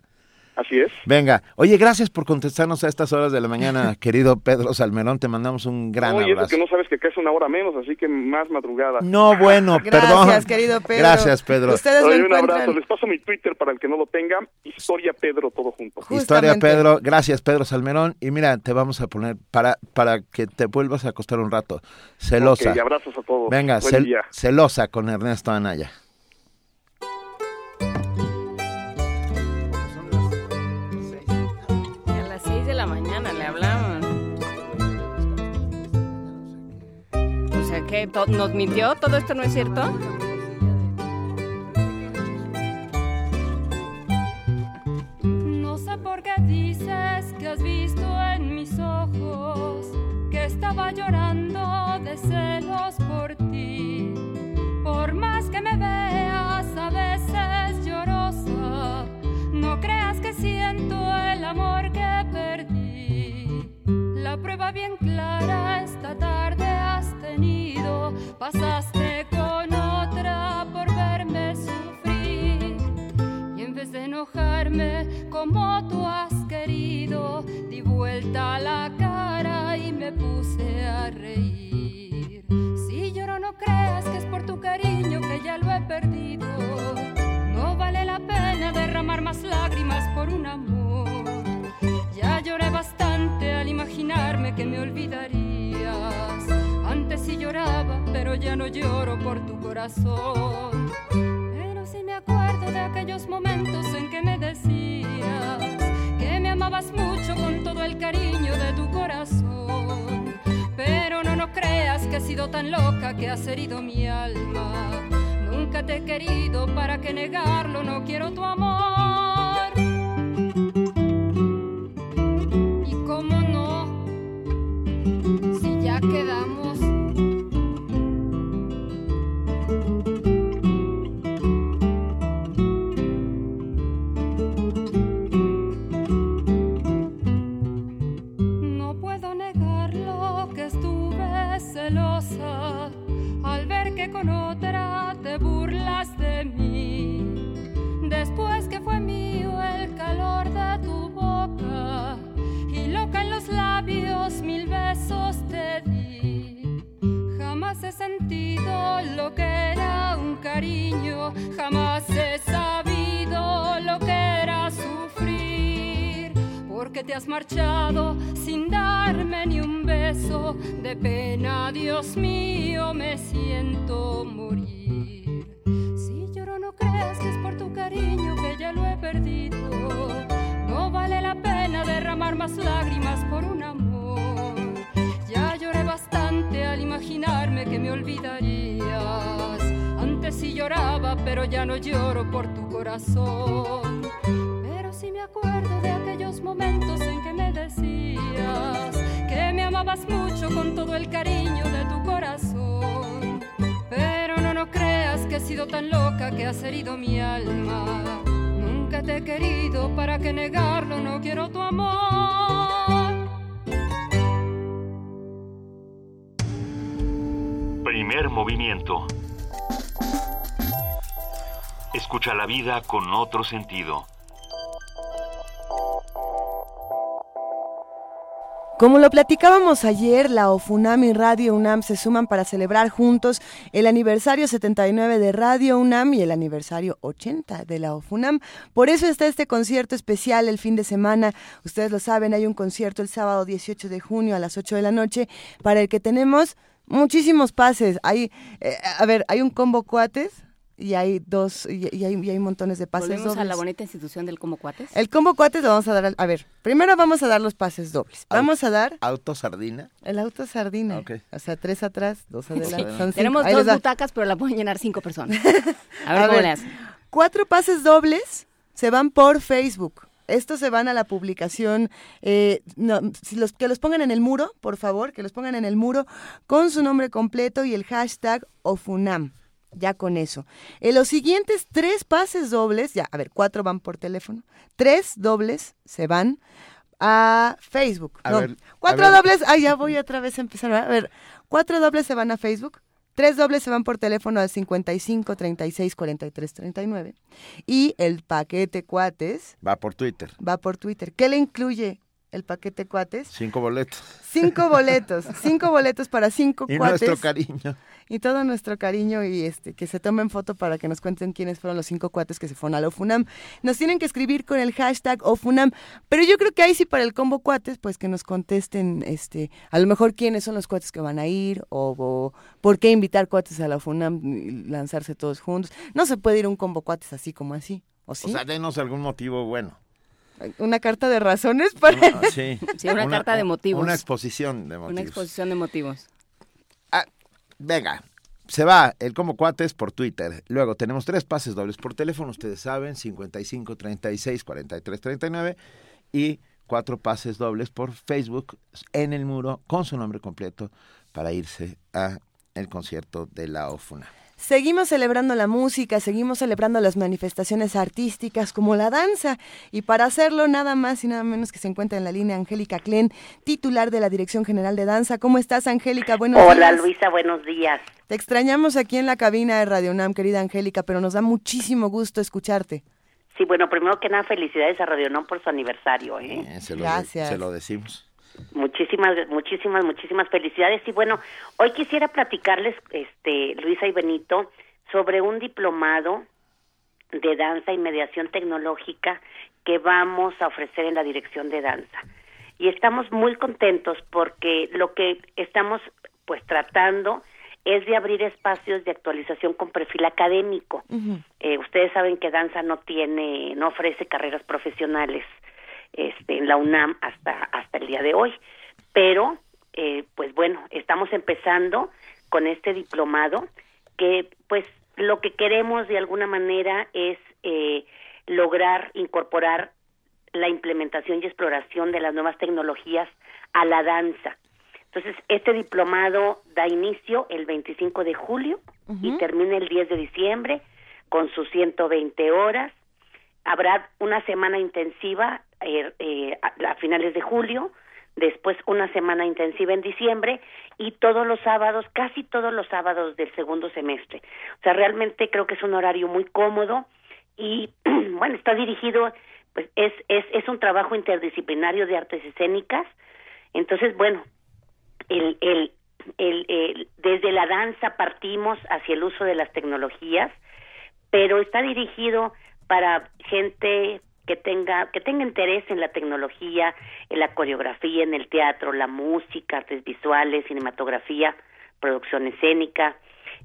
Así es. Venga, oye, gracias por contestarnos a estas horas de la mañana, querido Pedro Salmerón, te mandamos un gran Oye, abrazo. que no sabes que acá es una hora menos, así que más madrugada. No, bueno, perdón. Gracias, querido Pedro. Gracias, Pedro. Ustedes lo Oye, un encuentran. abrazo. Les paso mi Twitter para el que no lo tenga. Historia Pedro, todo junto. Historia Pedro, gracias Pedro Salmerón y mira, te vamos a poner para para que te vuelvas a acostar un rato. Celosa. Ok, abrazos a todos. Venga, Buen cel- día. celosa con Ernesto Anaya. Nos mintió, todo esto no es cierto. No sé por qué dices que has visto en mis ojos que estaba llorando de celos por ti. Por más que me veas a veces llorosa, no creas que siento el amor que perdí. La prueba bien clara esta tarde has tenido, pasaste con otra por verme sufrir. Y en vez de enojarme como tú has querido, di vuelta la cara y me puse a reír. Si lloro no creas que es por tu cariño que ya lo he perdido. No vale la pena derramar más lágrimas por un amor. Ya lloré bastante imaginarme que me olvidarías. Antes sí lloraba, pero ya no lloro por tu corazón. Pero sí me acuerdo de aquellos momentos en que me decías que me amabas mucho con todo el cariño de tu corazón. Pero no, no creas que he sido tan loca que has herido mi alma. Nunca te he querido, para que negarlo, no quiero tu amor. Si ya quedamos. No puedo negarlo que estuve celosa al ver que con otra te burlas de mí. En los labios mil besos te di. Jamás he sentido lo que era un cariño, jamás he sabido lo que era sufrir. Porque te has marchado sin darme ni un beso, de pena, Dios mío, me siento morir. Si lloro no creas que es por tu cariño que ya lo he perdido. No vale la pena derramar más lágrimas pero ya no lloro por tu corazón. Pero sí me acuerdo de aquellos momentos en que me decías que me amabas mucho con todo el cariño de tu corazón. Pero no, no creas que he sido tan loca que has herido mi alma. Nunca te he querido, para que negarlo no quiero tu amor. Primer movimiento. Escucha la vida con otro sentido. Como lo platicábamos ayer, la OFUNAM y Radio UNAM se suman para celebrar juntos el aniversario 79 de Radio UNAM y el aniversario 80 de la OFUNAM. Por eso está este concierto especial el fin de semana. Ustedes lo saben, hay un concierto el sábado 18 de junio a las 8 de la noche para el que tenemos muchísimos pases. Hay, eh, a ver, hay un combo cuates y hay dos y, y hay, y hay montones de pases Volvemos a dobles. la bonita institución del como cuates. El combo cuates lo vamos a dar al- a ver, primero vamos a dar los pases dobles. Vamos a dar Auto sardina. el auto sardina. Ok. O sea, tres atrás, dos adelante. Sí. Tenemos Ahí dos butacas, pero la pueden llenar cinco personas. A ver A cómo ver, le hacen. Cuatro pases dobles se van por Facebook. Estos se van a la publicación, eh, no, si los, que los pongan en el muro, por favor, que los pongan en el muro con su nombre completo y el hashtag OFUNAM. Ya con eso. En los siguientes tres pases dobles, ya, a ver, cuatro van por teléfono, tres dobles se van a Facebook. A No, ver, cuatro a dobles, ay, ya voy otra vez a empezar. A ver, cuatro dobles se van a Facebook, tres dobles se van por teléfono al 55 36 43 39 y el paquete cuates Va por Twitter. va por Twitter. ¿Qué le incluye el paquete cuates? Cinco boletos. Cinco boletos, cinco boletos para cinco Y cuates. nuestro cariño. Y todo nuestro cariño y este que se tomen foto para que nos cuenten quiénes fueron los cinco cuates que se fueron a la OFUNAM. Nos tienen que escribir con el hashtag OFUNAM, pero yo creo que ahí sí para el combo cuates, pues que nos contesten este, a lo mejor quiénes son los cuates que van a ir o, o por qué invitar cuates a la OFUNAM y lanzarse todos juntos. No se puede ir un combo cuates así como así, ¿o sí? O sea, denos algún motivo bueno. Una carta de razones para... Ah, sí. Sí, una carta de motivos. Una exposición de motivos. Una exposición de motivos. Venga, se va el como cuates por Twitter. Luego tenemos tres pases dobles por teléfono, ustedes saben, 55 36 43 39 y cuatro pases dobles por Facebook en el muro con su nombre completo para irse a el concierto de la OFUNA. Seguimos celebrando la música, seguimos celebrando las manifestaciones artísticas como la danza y para hacerlo nada más y nada menos que se encuentra en la línea Angélica Klen, titular de la Dirección General de Danza. ¿Cómo estás, Angélica? Buenos Hola días. Luisa, buenos días. Te extrañamos aquí en la cabina de Radio UNAM, querida Angélica, pero nos da muchísimo gusto escucharte. Sí, bueno, primero que nada, felicidades a Radio NOM por su aniversario. ¿eh? Eh, se, lo, Gracias. se lo decimos. Muchísimas, muchísimas, muchísimas felicidades. Y bueno, hoy quisiera platicarles, este, Luisa y Benito, sobre un diplomado de danza y mediación tecnológica que vamos a ofrecer en la dirección de danza. Y estamos muy contentos porque lo que estamos pues tratando es de abrir espacios de actualización con perfil académico. Eh, ustedes saben que danza no tiene, no ofrece carreras profesionales este, en la UNAM hasta hasta el día de hoy, pero eh, pues bueno, estamos empezando con este diplomado que pues lo que queremos de alguna manera es eh, lograr incorporar la implementación y exploración de las nuevas tecnologías a la danza. Entonces, este diplomado da inicio el 25 de julio y termina el 10 de diciembre con sus 120 horas. Habrá una semana intensiva eh, eh, a, finales de julio, después una semana intensiva en diciembre y todos los sábados, casi todos los sábados del segundo semestre. O sea, realmente creo que es un horario muy cómodo y bueno, está dirigido, pues es, es, es un trabajo interdisciplinario de artes escénicas. Entonces, bueno, el, el, el, el, desde la danza partimos hacia el uso de las tecnologías, pero está dirigido para gente que tenga que tenga interés en la tecnología, en la coreografía, en el teatro, la música, artes visuales, cinematografía, producción escénica,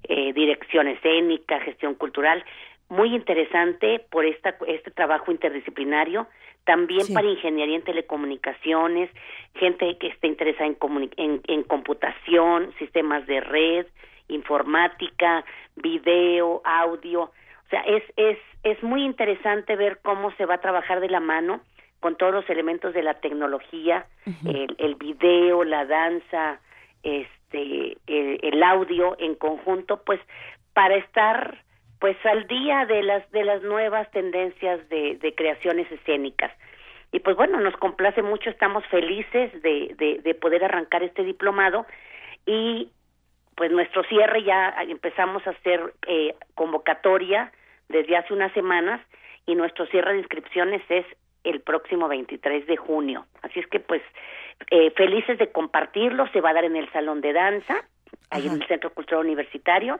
eh, dirección escénica, gestión cultural, muy interesante por esta este trabajo interdisciplinario, también Sí. para ingeniería en telecomunicaciones, gente que esté interesada en, en, en computación, sistemas de red, informática, video, audio. O sea, es, es, es muy interesante ver cómo se va a trabajar de la mano con todos los elementos de la tecnología, el, el video, la danza, este, el, el audio en conjunto, pues para estar pues al día de las de las nuevas tendencias de, de creaciones escénicas. Y pues bueno, nos complace mucho, estamos felices de, de, de poder arrancar este diplomado y pues nuestro cierre ya empezamos a hacer eh, convocatoria desde hace unas semanas y nuestro cierre de inscripciones es el próximo 23 de junio. Así es que pues eh, felices de compartirlo, se va a dar en el Salón de Danza, ahí en el Centro Cultural Universitario,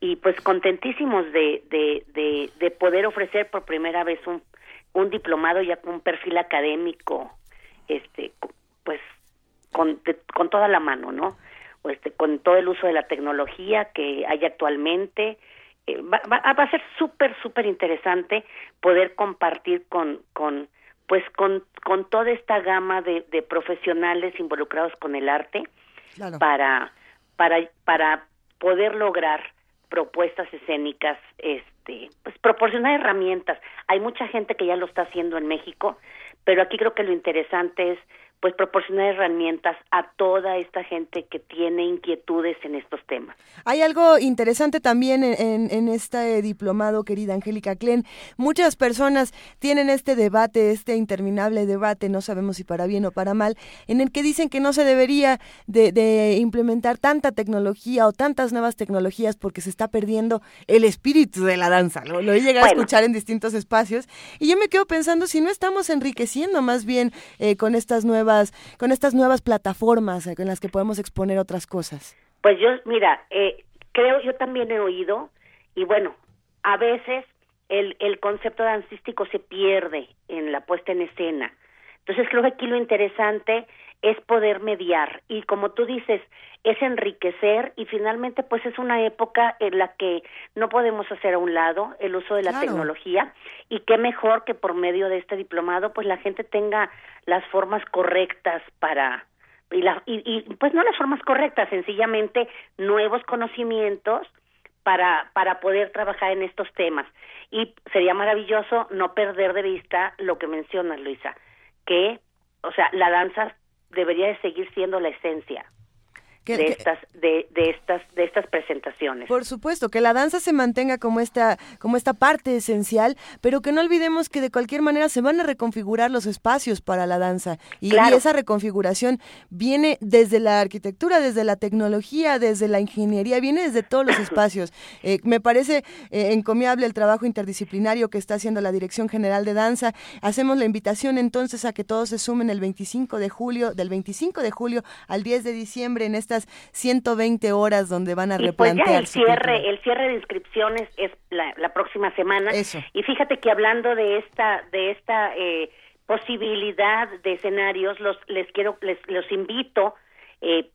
y pues contentísimos de, de, de, de poder ofrecer por primera vez un, un diplomado ya con un perfil académico, este, pues con, de- con toda la mano, ¿no? O este, con todo el uso de la tecnología que hay actualmente. Eh, va, va- va a ser súper, súper interesante poder compartir con, con pues con, con toda esta gama de, de profesionales involucrados con el arte Claro. para, para, para poder lograr propuestas escénicas, este, pues proporcionar herramientas. Hay mucha gente que ya lo está haciendo en México, pero aquí creo que lo interesante es pues proporcionar herramientas a toda esta gente que tiene inquietudes en estos temas. Hay algo interesante también en, en- en este diplomado, querida Angélica Klen. Muchas personas tienen este debate, este interminable debate, no sabemos si para bien o para mal, en el que dicen que no se debería de, de implementar tanta tecnología o tantas nuevas tecnologías porque se está perdiendo el espíritu de la danza. Lo, lo he llegado a escuchar en distintos espacios y yo me quedo pensando si no estamos enriqueciendo más bien eh, con estas nuevas con estas nuevas plataformas en las que podemos exponer otras cosas. Pues yo, mira, eh, creo, yo también he oído, y bueno, a veces el, el concepto dancístico se pierde en la puesta en escena. Entonces creo que aquí lo interesante es poder mediar y como tú dices, es enriquecer y finalmente pues es una época en la que no podemos hacer a un lado el uso de la Claro. tecnología y qué mejor que por medio de este diplomado pues la gente tenga las formas correctas para y, la- y, y, pues no las formas correctas, sencillamente nuevos conocimientos para, para poder trabajar en estos temas. Y sería maravilloso no perder de vista lo que mencionas, Luisa, que, o sea, la danza debería de seguir siendo la esencia Que- de que- estas, de, de estas, de estas presentaciones. Por supuesto, que la danza se mantenga como esta, como esta parte esencial, pero que no olvidemos que de cualquier manera se van a reconfigurar los espacios para la danza. Y, Claro. y esa reconfiguración viene desde la arquitectura, desde la tecnología, desde la ingeniería, viene desde todos los espacios. Eh, me parece eh, encomiable el trabajo interdisciplinario que está haciendo la Dirección General de Danza. Hacemos la invitación entonces a que todos se sumen el 25 de julio, del 25 de julio al 10 de diciembre en estas 120 horas donde van a pues replantear ya el cierre, el cierre de inscripciones es la, la próxima semana. Eso. Y fíjate que hablando de esta, de esta eh, posibilidad de escenarios, los les quiero, les los invito. eh,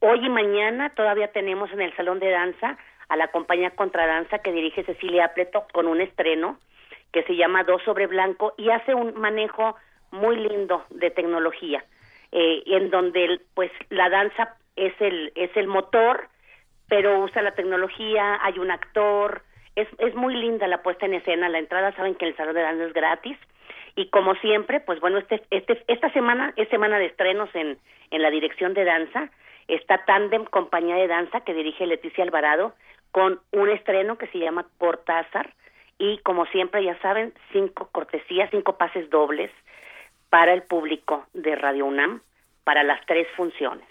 hoy y mañana todavía tenemos en el salón de danza a la compañía Contradanza que dirige Cecilia Apleto con un estreno que se llama Dos sobre Blanco y hace un manejo muy lindo de tecnología, eh, en donde pues la danza es el es el motor, pero usa la tecnología, hay un actor, es es muy linda la puesta en escena, la entrada saben que el salón de danza es gratis. Y como siempre, pues bueno, este este esta semana es semana de estrenos en en la dirección de danza, está Tandem Compañía de Danza que dirige Leticia Alvarado con un estreno que se llama Cortázar y como siempre ya saben, cinco cortesías, cinco pases dobles para el público de Radio UNAM para las tres funciones.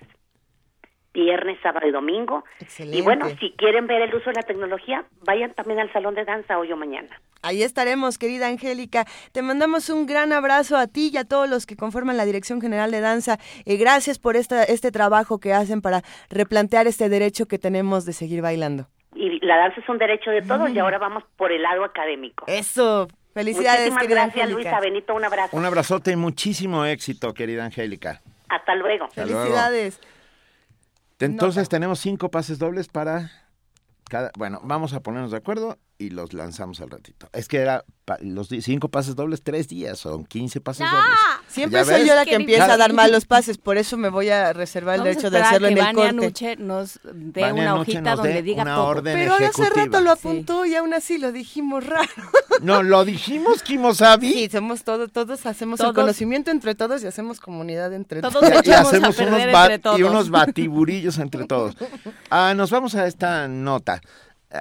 Viernes, sábado y domingo. Excelente. Y bueno, si quieren ver el uso de la tecnología, vayan también al salón de danza hoy o mañana. Ahí estaremos, querida Angélica. Te mandamos un gran abrazo a ti y a todos los que conforman la Dirección General de Danza. Eh, gracias por esta, este trabajo que hacen para replantear este derecho que tenemos de seguir bailando. Y la danza es un derecho de todos y ahora vamos por el lado académico. Eso. Felicidades, Muchísimas querida gracias, Angélica. Luisa Benito. Un abrazo. Un abrazote y muchísimo éxito, querida Angélica. Hasta luego. Hasta luego. Entonces tenemos cinco pases dobles para cada... Bueno, vamos a ponernos de acuerdo y los lanzamos al ratito. Es que era pa- los cinco pases dobles, tres días, son 15 pases dobles. Siempre ¿Ya soy ves? yo la que empieza a dar mal los pases, por eso me voy a reservar el Vamos derecho de hacerlo que en el Vania corte. Nuche nos dé Vania una Nuche hojita donde diga una todo. orden Pero hace rato lo apuntó y aún así lo dijimos raro. No, lo dijimos, Kimosabi. Sí, somos todos, todos hacemos Todos- el conocimiento entre todos y hacemos comunidad entre Todos todos. Y, hacemos unos, entre bat- y unos batiburillos entre todos. Ah, nos vamos a esta nota.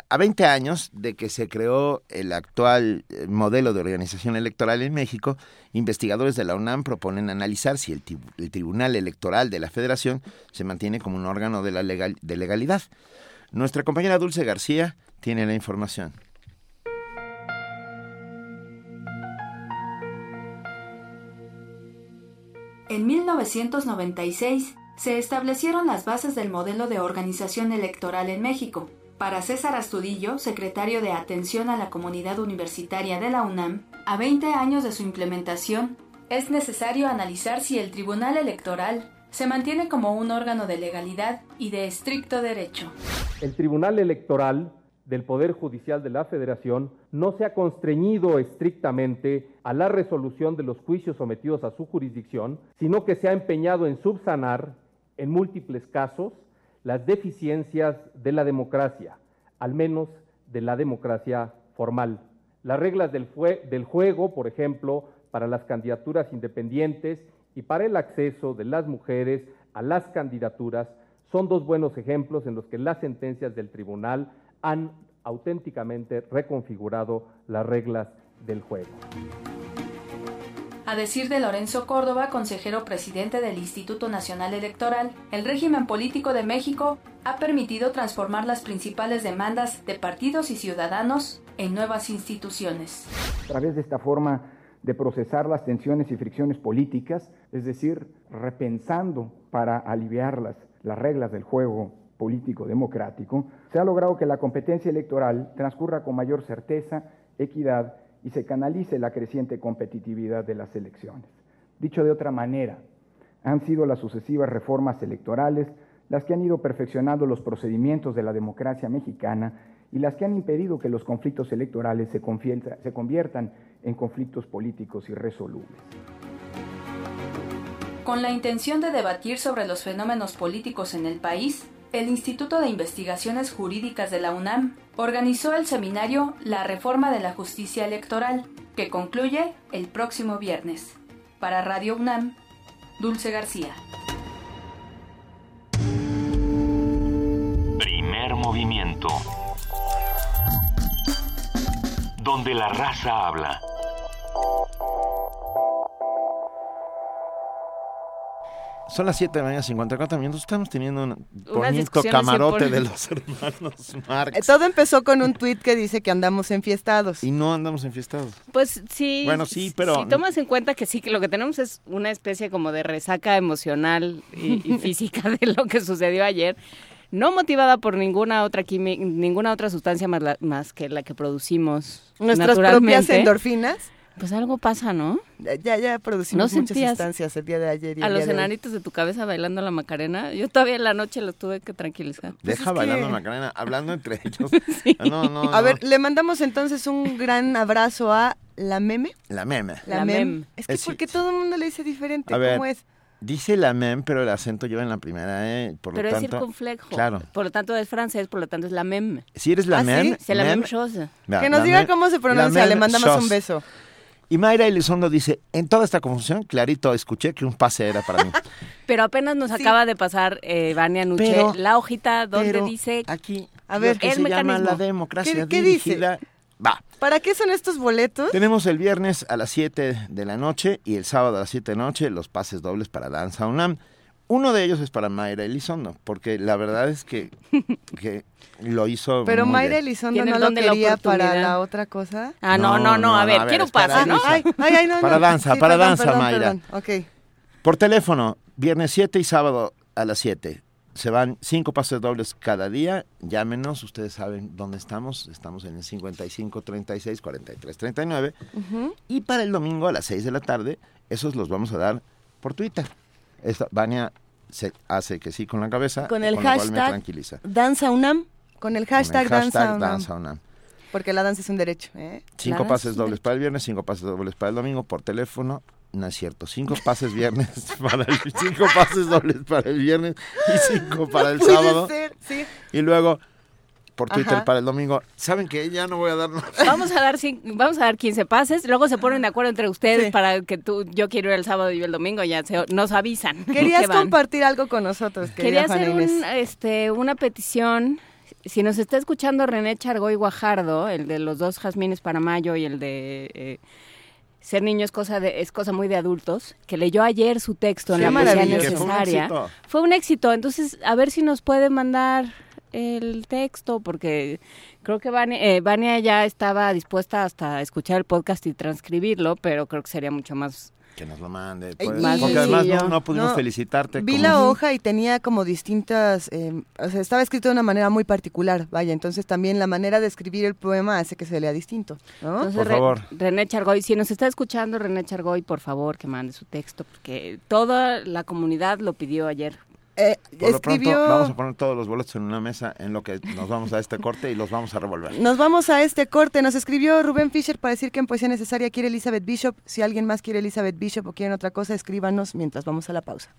A 20 años de que se creó el actual eh, modelo de organización electoral en México, investigadores de la UNAM proponen analizar si el, Tribunal Electoral de la Federación se mantiene como un órgano de legalidad. Nuestra compañera Dulce García tiene la información. En 1996 se establecieron las bases del modelo de organización electoral en México. Para César Astudillo, secretario de Atención a la Comunidad Universitaria de la UNAM, a 20 años de su implementación, es necesario analizar si el Tribunal Electoral se mantiene como un órgano de legalidad y de estricto derecho. El Tribunal Electoral del Poder Judicial de la Federación no se ha constreñido estrictamente a la resolución de los juicios sometidos a su jurisdicción, sino que se ha empeñado en subsanar, en múltiples casos, las deficiencias de la democracia, al menos de la democracia formal. Las reglas del, juego, por ejemplo, para las candidaturas independientes y para el acceso de las mujeres a las candidaturas son dos buenos ejemplos en los que las sentencias del tribunal han auténticamente reconfigurado las reglas del juego. A decir de Lorenzo Córdoba, consejero presidente del Instituto Nacional Electoral, el régimen político de México ha permitido transformar las principales demandas de partidos y ciudadanos en nuevas instituciones. a través de esta forma de procesar las tensiones y fricciones políticas, es decir, repensando para aliviarlas las reglas del juego político democrático, se ha logrado que la competencia electoral transcurra con mayor certeza, equidad y se canalice la creciente competitividad de las elecciones. Dicho de otra manera, han sido las sucesivas reformas electorales las que han ido perfeccionando los procedimientos de la democracia mexicana y las que han impedido que los conflictos electorales se, conviertan en conflictos políticos irresolubles. Con la intención de debatir sobre los fenómenos políticos en el país, el Instituto de Investigaciones Jurídicas de la UNAM organizó el seminario La Reforma de la Justicia Electoral, que concluye el próximo viernes. Para Radio UNAM, Dulce García. Primer movimiento. Donde la raza habla. Son las 7 de la mañana, 54 minutos. Estamos teniendo un bonito camarote por- de los hermanos Marx. Eh, Todo empezó con un tuit que dice que andamos enfiestados. Y no andamos enfiestados. Pues sí. Bueno, sí, pero- Si tomas en cuenta que sí, que lo que tenemos es una especie como de resaca emocional y, y física de lo que sucedió ayer, no motivada por ninguna otra quimi- ninguna otra sustancia más, la- más que la que producimos. Nuestras naturalmente, propias endorfinas. Pues algo pasa, ¿no? Ya, ya producimos ¿No muchas sentías sustancias el día de ayer. y A los de enanitos de tu cabeza bailando la macarena. Yo todavía en la noche los tuve que tranquilizar. Deja bailando Macarena, hablando entre ellos. Ah, No, no, A ver, le mandamos entonces un gran abrazo a la meme. La meme. La, La mem. mem. Es que Es sí- porque todo el mundo le dice diferente. A ver, ¿Cómo es? Dice la mem, pero el acento lleva en la primera E. Por Pero lo es tanto, circunflejo. Claro. Por lo tanto es francés, por lo tanto es la meme. Si eres la ¿Ah, mem. sí? La mem- chose. Que nos la diga mem- cómo se la pronuncia. mem Le mandamos chose. un beso. Y Mayra Elizondo dice, en toda esta confusión, clarito escuché que un pase era para mí. Pero apenas nos acaba de pasar, eh, Vania Nuche, Pero- la hojita donde pero dice... Aquí, A ver, que el se llama la democracia ¿Qué- qué dice? Va. ¿Para qué son estos boletos? Tenemos el viernes a las 7 de la noche y el sábado a las 7 de la noche los pases dobles para Danza UNAM. Uno de ellos es para Mayra Elizondo, porque la verdad es que, que lo hizo Pero muy Mayra. Elizondo no lo la quería para la otra cosa. Ah, no, no, no, a ver, quiero pase, ¿no? Ay, ay, ay, no, Para danza, Sí, para perdón, danza, perdón, Mayra. perdón. Ok. Por teléfono, viernes 7 y sábado a las 7. Se van cinco pases dobles cada día. Llámenos, ustedes saben dónde estamos. Estamos en el 55 36 43 39. Ujú. Y para el domingo a las 6 de la tarde, esos los vamos a dar por Twitter. Esta, Vania se hace que sí con la cabeza. Con el lo cual me hashtag tranquiliza. Danza UNAM. Con el Con el hashtag, Danza, hashtag UNAM. Danza UNAM. Porque la danza es un derecho. ¿eh? Cinco pases dobles para el viernes, cinco pases dobles para el domingo por teléfono. No es cierto, cinco pases viernes para el, cinco pases dobles para el viernes y cinco para el Puede sábado. ser, sí. Y luego por Twitter Ajá. para el domingo. ¿Saben que Ya no voy a dar más. Vamos a dar cin- vamos a dar 15 pases, luego se ponen de acuerdo entre ustedes Sí. para que tú, yo quiero ir el sábado y yo el domingo, ya se- nos avisan. Querías que compartir algo con nosotros, Quería Juana hacer un, este, una petición si nos está escuchando René Chargoy Guajardo, el de los dos jazmines para mayo y el de eh, ser niño es cosa de es cosa muy de adultos, que leyó ayer su texto en la poesía necesaria. Fue un éxito. Fue un éxito, entonces a ver si nos puede mandar el texto, porque creo que Vania, eh, Vania ya estaba dispuesta hasta escuchar el podcast y transcribirlo, pero creo que sería mucho más Que nos lo mande. Pues, más porque además no, pudimos No, felicitarte. Vi como- la hoja y tenía como distintas, eh, o sea, estaba escrito de una manera muy particular, vaya, entonces también la manera de escribir el poema hace que se lea distinto, ¿no? Entonces, Por Re- favor. René Chargoy, si nos está escuchando René Chargoy, por favor que mande su texto, porque toda la comunidad lo pidió ayer. Eh, Por lo escribió... pronto, vamos a poner todos los boletos en una mesa en lo que nos vamos a este corte y los vamos a revolver. Nos vamos a este corte. Nos escribió Rubén Fischer para decir que en Poesía Necesaria quiere Elizabeth Bishop. Si alguien más quiere Elizabeth Bishop o quieren otra cosa, escríbanos mientras vamos a la pausa.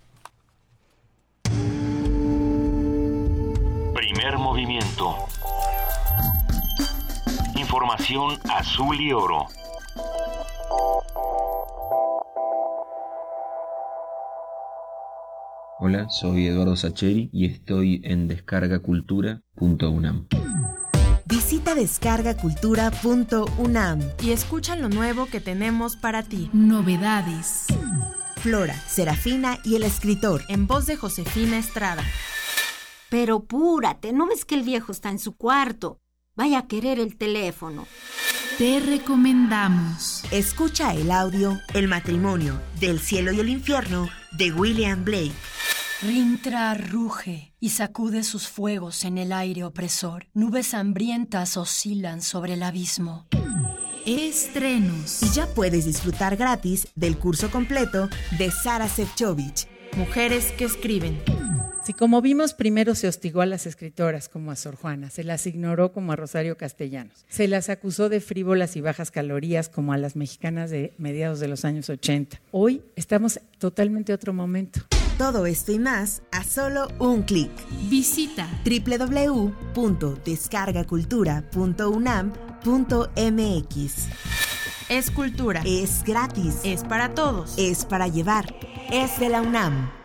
Primer movimiento. Información azul y oro. Hola, soy Eduardo Sacheri y estoy en descargacultura.unam. Visita descargacultura.unam. y escucha lo nuevo que tenemos para ti. Novedades. Flora, Serafina y el escritor. En voz de Josefina Estrada. Pero púrate, ¿no ves que el viejo está en su cuarto? Vaya a querer el teléfono. Te recomendamos. Escucha el audio El matrimonio del cielo y el infierno de William Blake. Rintra ruge y sacude sus fuegos en el aire opresor. Nubes hambrientas oscilan sobre el abismo. Estrenos. Y ya puedes disfrutar gratis del curso completo de Sara Sefcovic. Mujeres que escriben. Si como vimos primero se hostigó a las escritoras como a Sor Juana, se las ignoró como a Rosario Castellanos, se las acusó de frívolas y bajas calorías como a las mexicanas de mediados de los años 80. Hoy estamos totalmente otro momento. Todo esto y más a solo un clic. Visita www.descargacultura.unam.mx. Es cultura. Es gratis. Es para todos. Es para llevar. Es de la UNAM.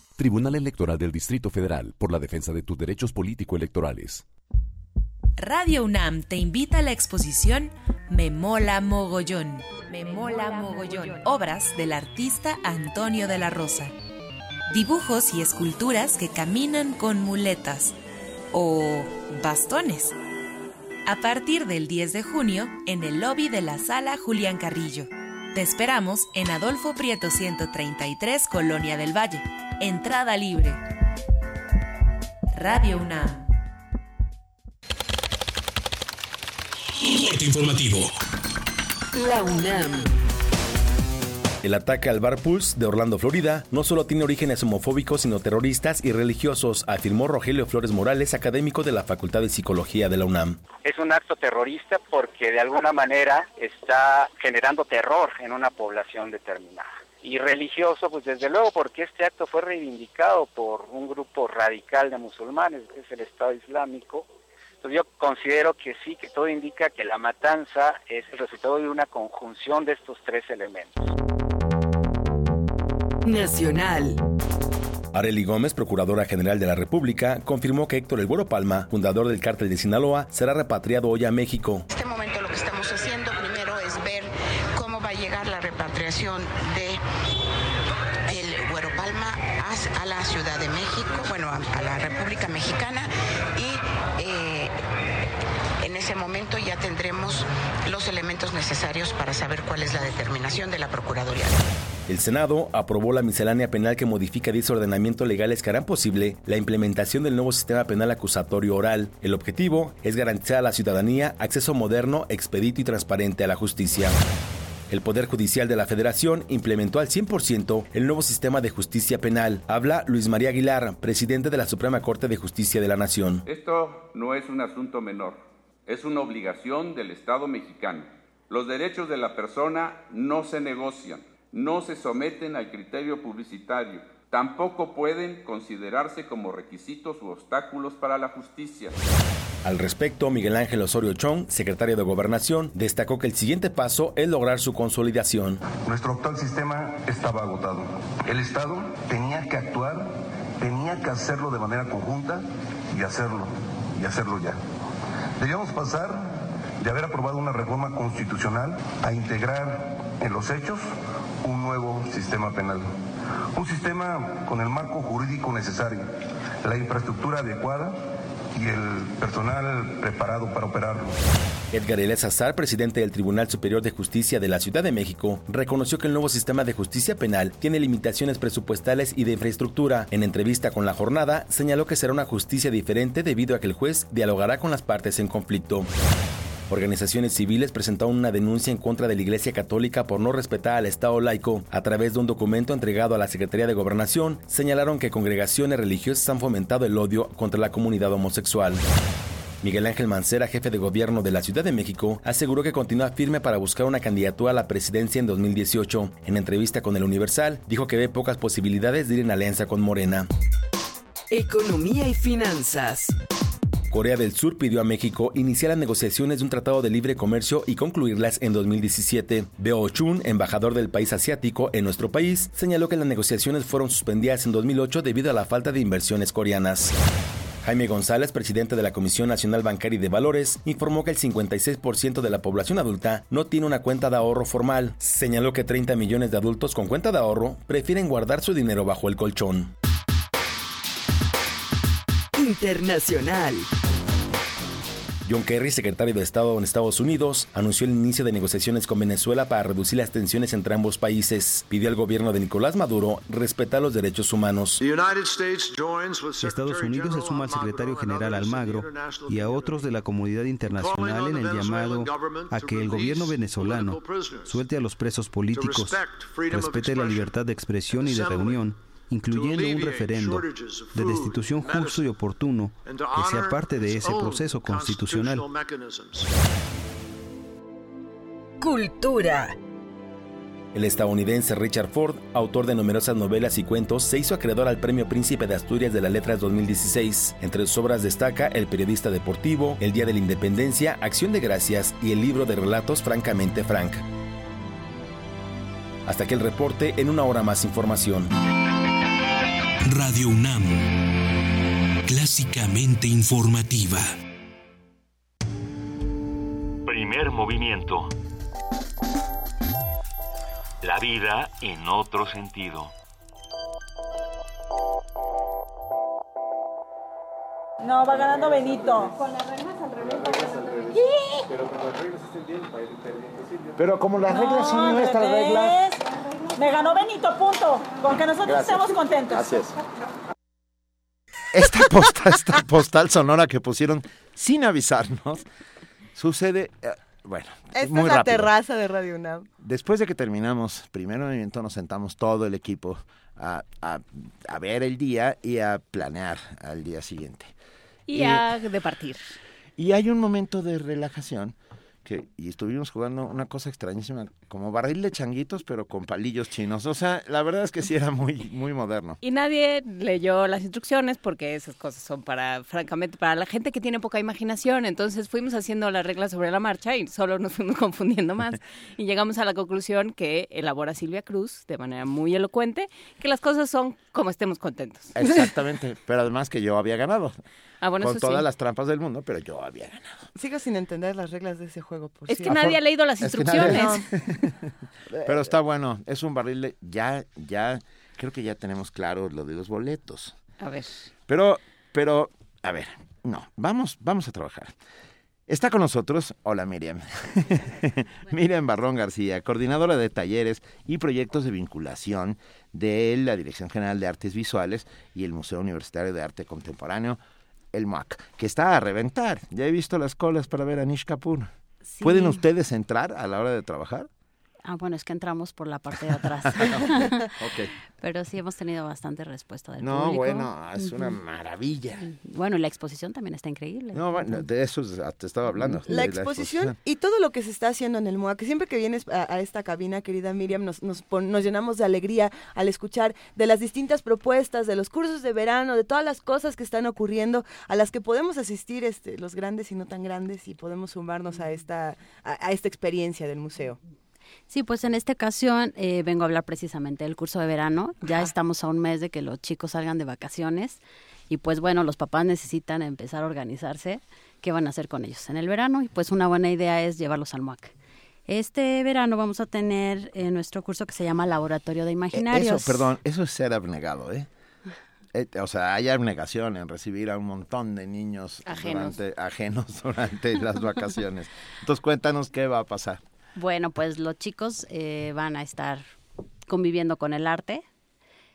Tribunal Electoral del Distrito Federal por la defensa de tus derechos político-electorales. Radio UNAM te invita a la exposición Me Mola Mogollón. Me Mola Mogollón. Obras del artista Antonio de la Rosa. Dibujos y esculturas que caminan con muletas o bastones. A partir del 10 de junio en el lobby de la sala Julián Carrillo. Te esperamos en Adolfo Prieto 133, Colonia del Valle. Entrada libre. Radio UNAM. Corte informativo. La UNAM. El ataque al Bar Pulse de Orlando, Florida, no solo tiene orígenes homofóbicos, sino terroristas y religiosos, afirmó Rogelio Flores Morales, académico de la Facultad de Psicología de la UNAM. Es un acto terrorista porque de alguna manera está generando terror en una población determinada. Y religioso, pues desde luego porque este acto fue reivindicado por un grupo radical de musulmanes, que es el Estado Islámico. Entonces yo considero que sí, que todo indica que la matanza es el resultado de una conjunción de estos tres elementos. Nacional. Areli Gómez, Procuradora General de la República, confirmó que Héctor El Güero Palma, fundador del cártel de Sinaloa, será repatriado hoy a México. En este momento lo que estamos haciendo primero es ver cómo va a llegar la repatriación de el Güero Palma a, a la Ciudad de México, bueno, a, la República Mexicana y eh, en ese momento ya tendremos los elementos necesarios para saber cuál es la determinación de la Procuraduría. El Senado aprobó la miscelánea penal que modifica 10 ordenamientos legales que harán posible la implementación del nuevo sistema penal acusatorio oral. El objetivo es garantizar a la ciudadanía acceso moderno, expedito y transparente a la justicia. El Poder Judicial de la Federación implementó al 100% el nuevo sistema de justicia penal. Habla Luis María Aguilar, presidente de la Suprema Corte de Justicia de la Nación. Esto no es un asunto menor, es una obligación del Estado mexicano Los derechos de la persona no se negocian, no se someten al criterio publicitario, tampoco pueden considerarse como requisitos u obstáculos para la justicia. Al respecto, Miguel Ángel Osorio Chong, secretario de Gobernación, destacó que el siguiente paso es lograr su consolidación. Nuestro actual sistema estaba agotado. El Estado tenía que actuar, tenía que hacerlo de manera conjunta y hacerlo, y hacerlo ya. Debíamos pasar de haber aprobado una reforma constitucional a integrar en los hechos un nuevo sistema penal. Un sistema con el marco jurídico necesario, la infraestructura adecuada y el personal preparado para operarlo. Edgar Elías Azar, presidente del Tribunal Superior de Justicia de la Ciudad de México, reconoció que el nuevo sistema de justicia penal tiene limitaciones presupuestales y de infraestructura. En entrevista con la jornada, señaló que será una justicia diferente debido a que el juez dialogará con las partes en conflicto. Organizaciones civiles presentaron una denuncia en contra de la Iglesia Católica por no respetar al Estado laico. A través de un documento entregado a la Secretaría de Gobernación, señalaron que congregaciones religiosas han fomentado el odio contra la comunidad homosexual. Miguel Ángel Mancera, jefe de gobierno de la Ciudad de México, aseguró que continúa firme para buscar una candidatura a la presidencia en 2018. En entrevista con el Universal, dijo que ve pocas posibilidades de ir en alianza con Morena. Economía y finanzas. Corea del Sur pidió a México iniciar las negociaciones de un tratado de libre comercio y concluirlas en 2017. Beo Chun, embajador del país asiático en nuestro país, señaló que las negociaciones fueron suspendidas en 2008 debido a la falta de inversiones coreanas. Jaime González, presidente de la Comisión Nacional Bancaria y de Valores, informó que el 56% de la población adulta no tiene una cuenta de ahorro formal. Señaló que 30 millones de adultos con cuenta de ahorro prefieren guardar su dinero bajo el colchón. Internacional. John Kerry, secretario de Estado en Estados Unidos, anunció el inicio de negociaciones con Venezuela para reducir las tensiones entre ambos países. Pidió al gobierno de Nicolás Maduro respetar los derechos humanos. Estados Unidos se suma al secretario general Almagro y a otros de la comunidad internacional en el llamado a que el gobierno venezolano suelte a los presos políticos, respete la libertad de expresión y de reunión incluyendo un referendo de destitución justo y oportuno que sea parte de ese proceso constitucional. Cultura. El estadounidense Richard Ford, autor de numerosas novelas y cuentos, se hizo acreedor al Premio Príncipe de Asturias de las Letras 2016. Entre sus obras destaca El periodista deportivo, El Día de la Independencia, Acción de Gracias y el libro de relatos Francamente Frank. Hasta aquí el reporte, en una hora más información. Radio UNAM, clásicamente informativa. Primer movimiento. La vida en otro sentido. No, va ganando Benito. Con las reglas al revés va ganando Benito. Pero con las reglas estén bien, Pero como las reglas son nuestras reglas. Me ganó Benito, punto. Con que nosotros estemos contentos. Gracias. Esta postal, esta postal sonora que pusieron sin avisarnos sucede, eh, bueno, Esta muy es la rápido. terraza de Radio UNAM. Después de que terminamos primer movimiento, nos sentamos todo el equipo a, a- a ver el día y a planear al día siguiente. Y a departir. Y hay un momento de relajación que, y estuvimos jugando una cosa extrañísima, como barril de changuitos, pero con palillos chinos. O sea, la verdad es que sí era muy, muy moderno. Y nadie leyó las instrucciones porque esas cosas son para, francamente, para la gente que tiene poca imaginación. Entonces fuimos haciendo las reglas sobre la marcha y solo nos fuimos confundiendo más. Y llegamos a la conclusión que elabora Silvia Cruz de manera muy elocuente, que las cosas son como estemos contentos. Exactamente, pero además que yo había ganado. Ah, bueno, con eso todas sí. las trampas del mundo, pero yo había ganado. Sigo sin entender las reglas de ese juego. Por Es que cierto. nadie ha leído las Es que nadie- instrucciones. Pero está bueno, es un barril de... Ya, ya, creo que ya tenemos claro lo de los boletos. A ver. Pero, pero, a ver, no, vamos, vamos a trabajar. Está con nosotros, hola Miriam. Miriam Barrón García, coordinadora de talleres y proyectos de vinculación de la Dirección General de Artes Visuales y el Museo Universitario de Arte Contemporáneo, el MAC, que está a reventar. Ya he visto las colas para ver a Nish Kapoor. ¿Pueden ustedes entrar a la hora de trabajar? Ah, bueno, es que entramos por la parte de atrás. Ok. Pero sí hemos tenido bastante respuesta del No, público. bueno, es una maravilla. Bueno, y la exposición también está increíble. No, bueno, de eso te estaba hablando. La exposición y todo lo que se está haciendo en el MOAC, que siempre que vienes a, a esta cabina, querida Miriam, nos, nos, pon- nos llenamos de alegría al escuchar de las distintas propuestas, de los cursos de verano, de todas las cosas que están ocurriendo, a las que podemos asistir este, los grandes y no tan grandes, y podemos sumarnos a esta, a, a esta experiencia del museo. Sí, pues en esta ocasión eh, vengo a hablar precisamente del curso de verano. Ya estamos a un mes de que los chicos salgan de vacaciones y pues bueno, los papás necesitan empezar a organizarse qué van a hacer con ellos en el verano y pues una buena idea es llevarlos al MUAC. Este verano vamos a tener eh, nuestro curso que se llama Laboratorio de Imaginarios. Eh, Eso, perdón, eso es ser abnegado, ¿eh? Eh, O sea, hay abnegación en recibir a un montón de niños Ajenos. durante, ajenos durante las vacaciones. Entonces, cuéntanos qué va a pasar. Bueno, pues los chicos eh, van a estar conviviendo con el arte.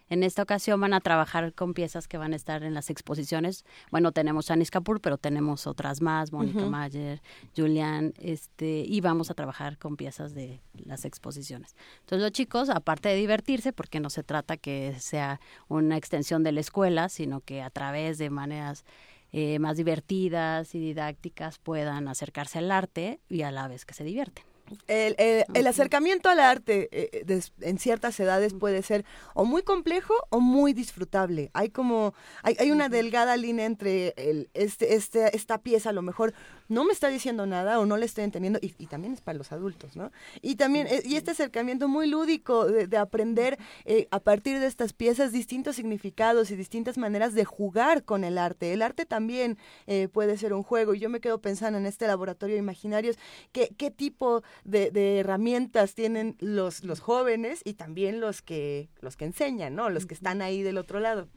En esta ocasión van a trabajar con piezas que van a estar en las exposiciones. Bueno, tenemos Anis Kapoor, pero tenemos otras más, Mónica. Mayer, Julián, este, y vamos a trabajar con piezas de las exposiciones. Entonces los chicos, aparte de divertirse, porque no se trata que sea una extensión de la escuela, sino que a través de maneras eh, más divertidas y didácticas puedan acercarse al arte y a la vez que se divierten. El, el- el acercamiento al arte eh, des- en ciertas edades puede ser o muy complejo o muy disfrutable. Hay como hay, hay una delgada línea entre el, este, este, esta pieza a lo mejor no me está diciendo nada o no le estoy entendiendo y, y también es para los adultos, ¿no? Y también eh, y este acercamiento muy lúdico de, de aprender eh, a partir de estas piezas distintos significados y distintas maneras de jugar con el arte. El arte también eh, puede ser un juego y yo me quedo pensando en este laboratorio de imaginarios qué, qué tipo de, de herramientas tienen los, los jóvenes y también los que los que enseñan, ¿no? Los que están ahí del otro lado.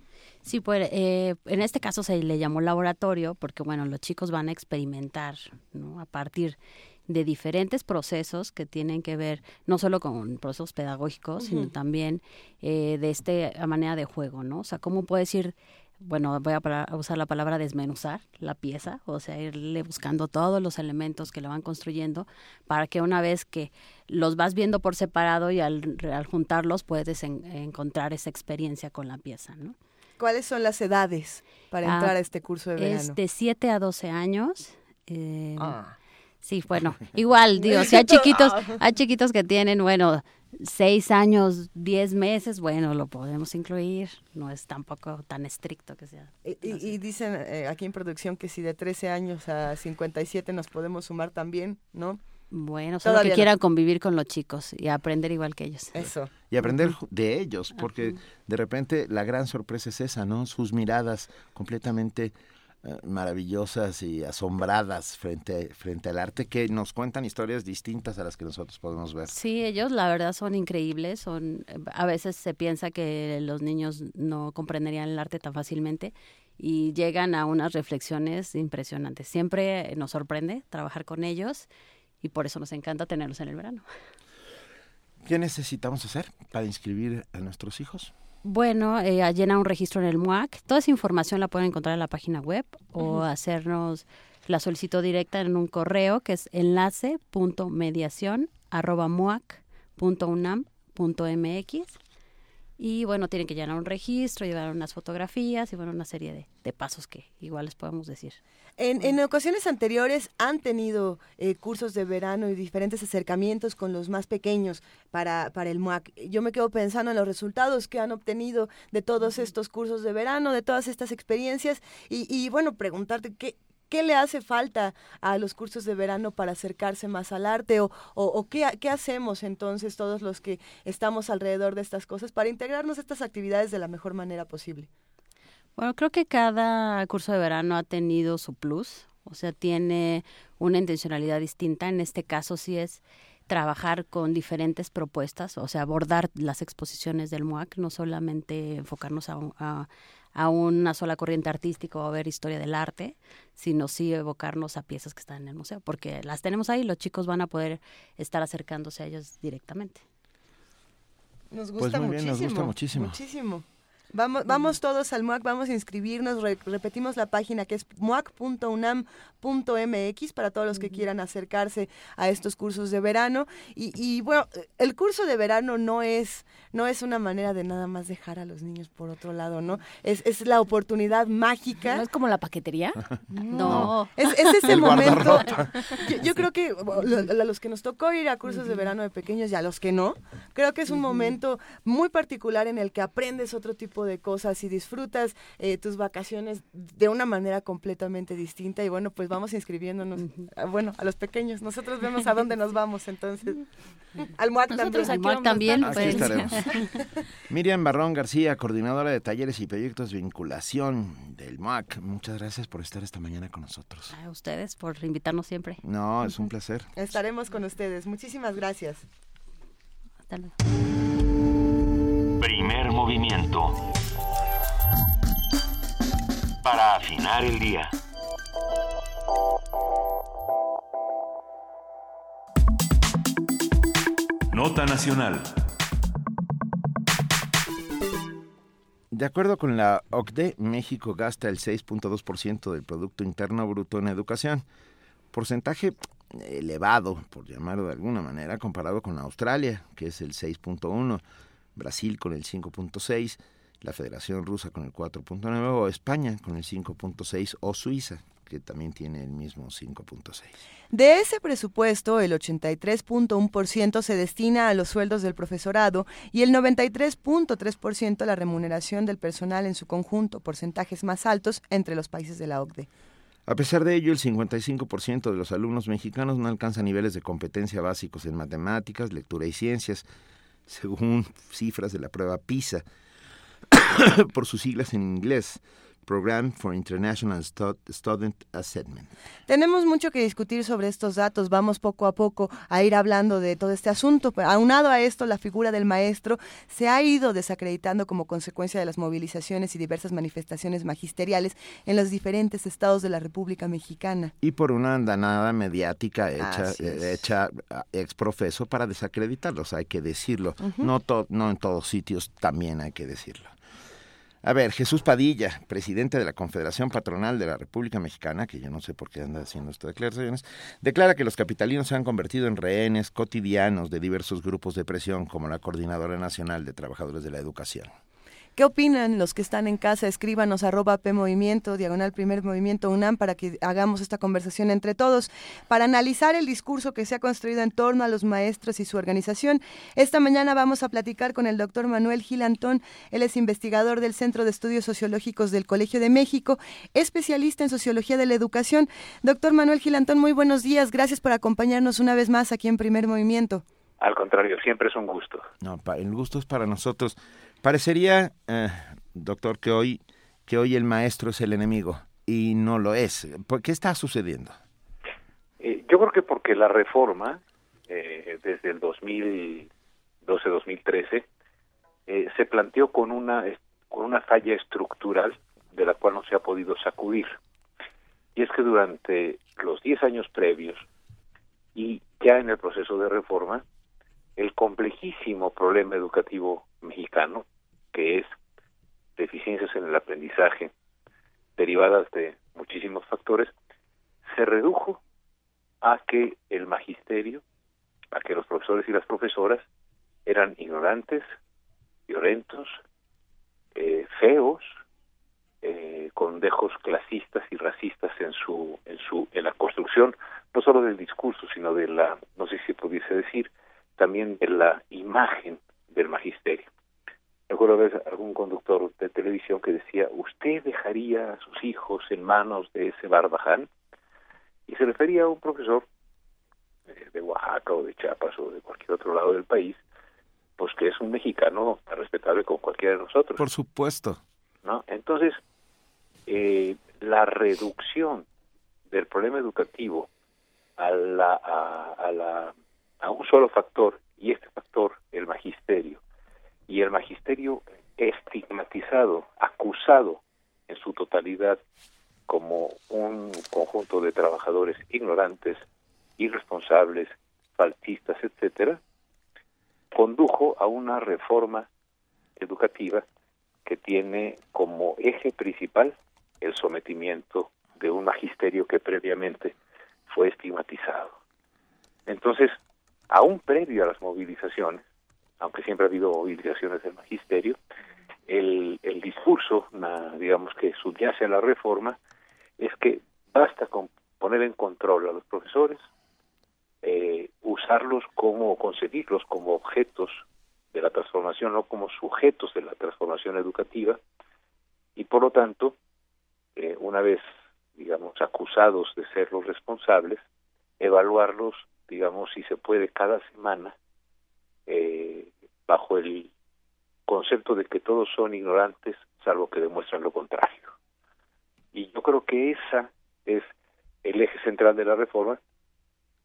Sí, pues eh, en este caso se le llamó laboratorio porque, bueno, los chicos van a experimentar, ¿no? A partir de diferentes procesos que tienen que ver no solo con procesos pedagógicos, sino también eh, de esta manera de juego, ¿no? O sea, cómo puedes ir, bueno, voy a, usar la palabra desmenuzar la pieza, o sea, irle buscando todos los elementos que le van construyendo para que una vez que los vas viendo por separado y al, al juntarlos puedes en- encontrar esa experiencia con la pieza, ¿no? ¿Cuáles son las edades para Ah, entrar a este curso de verano? Es de 7 a 12 años. eh, Ah. Sí, bueno, igual, digo, si hay chiquitos, hay chiquitos que tienen, bueno, 6 años, 10 meses, bueno, lo podemos incluir. No es tampoco tan estricto que sea. Y, y- y dicen eh, aquí en producción que si de 13 años a 57 nos podemos sumar también, ¿no? Bueno, solo Todavía que no. quieran convivir con los chicos y aprender igual que ellos. Eso. Y aprender de ellos, porque de repente la gran sorpresa es esa, ¿no? Sus miradas completamente maravillosas y asombradas frente, frente al arte que nos cuentan historias distintas a las que nosotros podemos ver. Sí, ellos la verdad son increíbles, son a veces se piensa que los niños no comprenderían el arte tan fácilmente y llegan a unas reflexiones impresionantes. Siempre nos sorprende trabajar con ellos y por eso nos encanta tenerlos en el verano. ¿Qué necesitamos hacer para inscribir a nuestros hijos? Bueno, eh, llena un registro en el MUAC. Toda esa información la pueden encontrar en la página web o hacernos la solicitud directa en un correo que es enlace.mediación.muac.unam.mx. Y bueno, tienen que llenar un registro, llevar unas fotografías y bueno, una serie de, de pasos que igual les podemos decir. En, en ocasiones anteriores han tenido eh, cursos de verano y diferentes acercamientos con los más pequeños para, para el MUAC. Yo me quedo pensando en los resultados que han obtenido de todos estos cursos de verano, de todas estas experiencias y, y bueno, preguntarte qué, ¿Qué le hace falta a los cursos de verano para acercarse más al arte? ¿O, qué, qué, hacemos entonces todos los que estamos alrededor de estas cosas para integrarnos a estas actividades de la mejor manera posible? Bueno, creo que cada curso de verano ha tenido su plus, o sea, tiene una intencionalidad distinta. En este caso sí es trabajar con diferentes propuestas, o sea, abordar las exposiciones del MUAC, no solamente enfocarnos a, un, a, a, una sola corriente artística o a ver historia del arte, sino sí evocarnos a piezas que están en el museo, porque las tenemos ahí, los chicos van a poder estar acercándose a ellas directamente. Nos gusta pues muy bien, muchísimo. Nos gusta muchísimo. Muchísimo. Vamos, vamos todos al MUAC, vamos a inscribirnos, repetimos la página que es muac.unam.mx para todos los que quieran acercarse a estos cursos de verano. Y, y, bueno, el curso de verano no es, no es una manera de nada más dejar a los niños por otro lado, ¿no? Es, es la oportunidad mágica. ¿No es como la paquetería? No. Es, es, ese momento. Yo, creo que a los que nos tocó ir a cursos de verano de pequeños y a los que no, creo que es un momento muy particular en el que aprendes otro tipo de cosas y disfrutas eh, tus vacaciones de una manera completamente distinta. Y bueno, pues vamos inscribiéndonos, ah, bueno, a los pequeños. Nosotros vemos a dónde nos vamos entonces. Al MUAC también. Al MUAC también. Aquí pues. estaremos. Miriam Barrón García, coordinadora de talleres y proyectos de vinculación del MUAC. Muchas gracias por estar esta mañana con nosotros. A ustedes por invitarnos siempre. No, es un placer. Estaremos con ustedes. Muchísimas gracias. Hasta luego. Primer movimiento. Para afinar el día. Nota Nacional. De acuerdo con la OCDE, México gasta el 6.2% del Producto Interno Bruto en educación, porcentaje elevado, por llamarlo de alguna manera, comparado con Australia, que es el 6.1%, Brasil con el 5.6%, la Federación Rusa con el 4.9% o España con el 5.6% o Suiza que también tiene el mismo 5.6. De ese presupuesto, el 83.1% se destina a los sueldos del profesorado y el 93.3% a la remuneración del personal en su conjunto, porcentajes más altos entre los países de la OCDE. A pesar de ello, el 55% de los alumnos mexicanos no alcanza niveles de competencia básicos en matemáticas, lectura y ciencias, según cifras de la prueba PISA, por sus siglas en inglés. Program for International Student Assessment. Tenemos mucho que discutir sobre estos datos, vamos poco a poco a ir hablando de todo este asunto. Aunado a esto, la figura del maestro se ha ido desacreditando como consecuencia de las movilizaciones y diversas manifestaciones magisteriales en los diferentes estados de la República Mexicana. Y por una andanada mediática hecha, hecha ex profeso para desacreditarlos, hay que decirlo. no, no en todos sitios también hay que decirlo. A ver, Jesús Padilla, presidente de la Confederación Patronal de la República Mexicana, que yo no sé por qué anda haciendo estas declaraciones, declara que los capitalinos se han convertido en rehenes cotidianos de diversos grupos de presión, como la Coordinadora Nacional de Trabajadores de la Educación. ¿Qué opinan los que están en casa? Escríbanos arroba P Movimiento, diagonal primer movimiento UNAM, para que hagamos esta conversación entre todos, para analizar el discurso que se ha construido en torno a los maestros y su organización. Esta mañana vamos a platicar con el doctor Manuel Gil Antón. Él es investigador del Centro de Estudios Sociológicos del Colegio de México, especialista en Sociología de la Educación. Doctor Manuel Gil Antón, muy buenos días. Gracias por acompañarnos una vez más aquí en Primer Movimiento. Al contrario, siempre es un gusto. No, el gusto es para nosotros. Parecería, eh, doctor, que hoy, que hoy el maestro es el enemigo y no lo es. ¿Por qué está sucediendo? Eh, yo creo que porque la reforma, eh, desde el 2012-2013, se planteó con una, con una falla estructural de la cual no se ha podido sacudir. Y es que durante los 10 años previos y ya en el proceso de reforma, el complejísimo problema educativo mexicano, que es deficiencias en el aprendizaje derivadas de muchísimos factores, se redujo a que el magisterio, a que los profesores y las profesoras eran ignorantes, violentos, eh, feos, eh, con dejos clasistas y racistas en su en su en la construcción no solo del discurso sino de la no sé si pudiese decir también de la imagen del magisterio. Recuerdo ver algún conductor de televisión que decía, ¿usted dejaría a sus hijos en manos de ese barbaján? Y se refería a un profesor eh, de Oaxaca o de Chiapas o de cualquier otro lado del país, pues que es un mexicano tan respetable como cualquiera de nosotros. Por supuesto. ¿No? Entonces, eh, la reducción del problema educativo a la, a la a un solo factor, y este factor, el magisterio, y el magisterio estigmatizado, acusado en su totalidad como un conjunto de trabajadores ignorantes, irresponsables, faltistas, etcétera, condujo a una reforma educativa que tiene como eje principal el sometimiento de un magisterio que previamente fue estigmatizado. Entonces, aún previo a las movilizaciones, aunque siempre ha habido movilizaciones del magisterio, el, discurso, digamos, que subyace a la reforma es que basta con poner en control a los profesores, eh, usarlos como, concebirlos como objetos de la transformación, no como sujetos de la transformación educativa, y por lo tanto, eh, una vez, digamos, acusados de ser los responsables, evaluarlos, digamos, si se puede cada semana, eh, bajo el concepto de que todos son ignorantes, salvo que demuestran lo contrario. Y yo creo que esa es el eje central de la reforma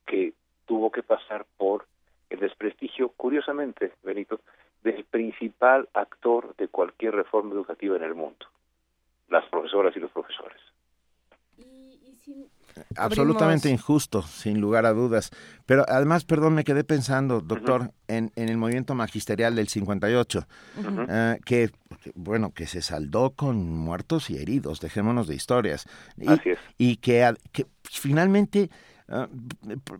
que tuvo que pasar por el desprestigio, curiosamente, Benito, del principal actor de cualquier reforma educativa en el mundo, las profesoras y los profesores. Absolutamente injusto, sin lugar a dudas. Pero además, perdón, me quedé pensando, doctor, en, en, el movimiento magisterial del 58, eh, que, bueno, que se saldó con muertos y heridos, dejémonos de historias. Y, Así es. y que, que finalmente uh,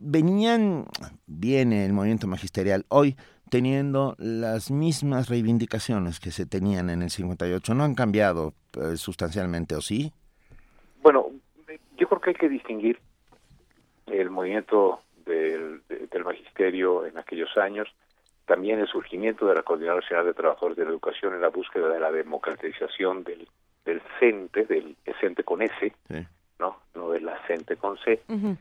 venían, viene el movimiento magisterial hoy teniendo las mismas reivindicaciones que se tenían en el 58. ¿No han cambiado uh, sustancialmente o sí? Yo creo que hay que distinguir el movimiento del, del, magisterio en aquellos años, también el surgimiento de la Coordinadora Nacional de Trabajadores de la Educación en la búsqueda de la democratización del, del CENTE, del CENTE con S, sí. ¿no? no de la CENTE con C. Uh -huh.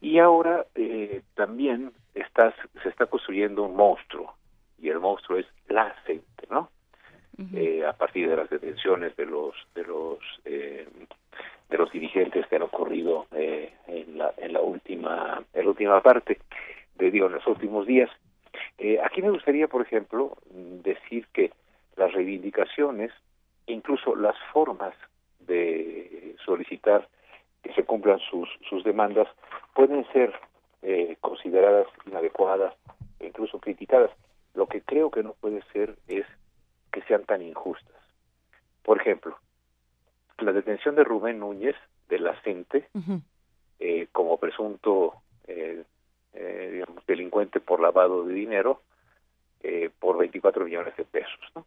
Y ahora eh, también está, se está construyendo un monstruo, y el monstruo es la CENTE, ¿no? Eh, a partir de las detenciones de los de los eh, de los dirigentes que han ocurrido eh, en, la, en la última en la última parte de digo en los últimos días. Eh, aquí me gustaría por ejemplo decir que las reivindicaciones incluso las formas de solicitar que se cumplan sus sus demandas pueden ser eh, consideradas inadecuadas incluso criticadas. Lo que creo que no puede ser es que sean tan injustas por ejemplo la detención de Rubén Núñez de la CENTE uh -huh. eh, como presunto eh, eh, digamos, delincuente por lavado de dinero eh, por 24 millones de pesos. ¿no?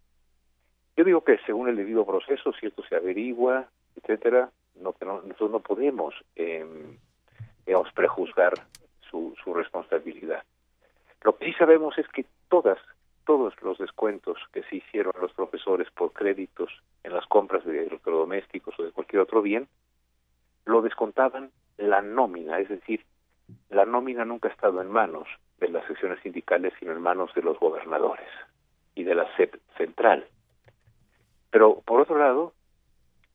Yo digo que según el debido proceso, si esto se averigua, etcétera, no, no, nosotros no podemos digamos, prejuzgar su, su responsabilidad. Lo que sí sabemos es que todas todos los descuentos que se hicieron a los profesores por créditos en las compras de electrodomésticos o de cualquier otro bien, lo descontaban la nómina, es decir, la nómina nunca ha estado en manos de las secciones sindicales, sino en manos de los gobernadores y de la SEP central. Pero, por otro lado,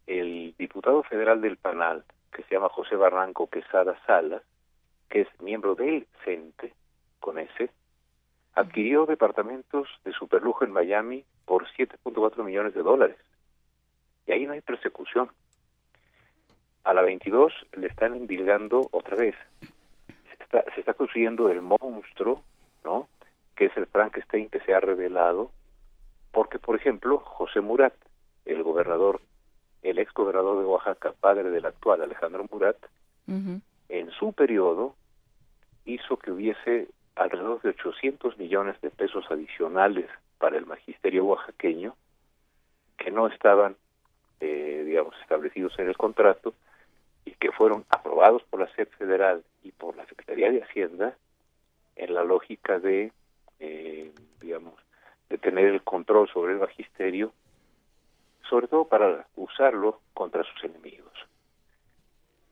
el diputado federal del PANAL, que se llama José Barranco Quesada Salas, que es miembro del CENTE, con ese, adquirió departamentos de superlujo en Miami por 7.4 millones de dólares. Y ahí no hay persecución. A la 22 le están endilgando otra vez. Se está, se está construyendo el monstruo, ¿no? Que es el Frankenstein que se ha revelado, porque, por ejemplo, José Murat, el gobernador, el ex gobernador de Oaxaca, padre del actual Alejandro Murat, uh -huh. en su periodo hizo que hubiese alrededor de 800 millones de pesos adicionales para el magisterio oaxaqueño que no estaban, eh, digamos, establecidos en el contrato y que fueron aprobados por la SED federal y por la Secretaría de Hacienda en la lógica de, eh, digamos, de tener el control sobre el magisterio, sobre todo para usarlo contra sus enemigos.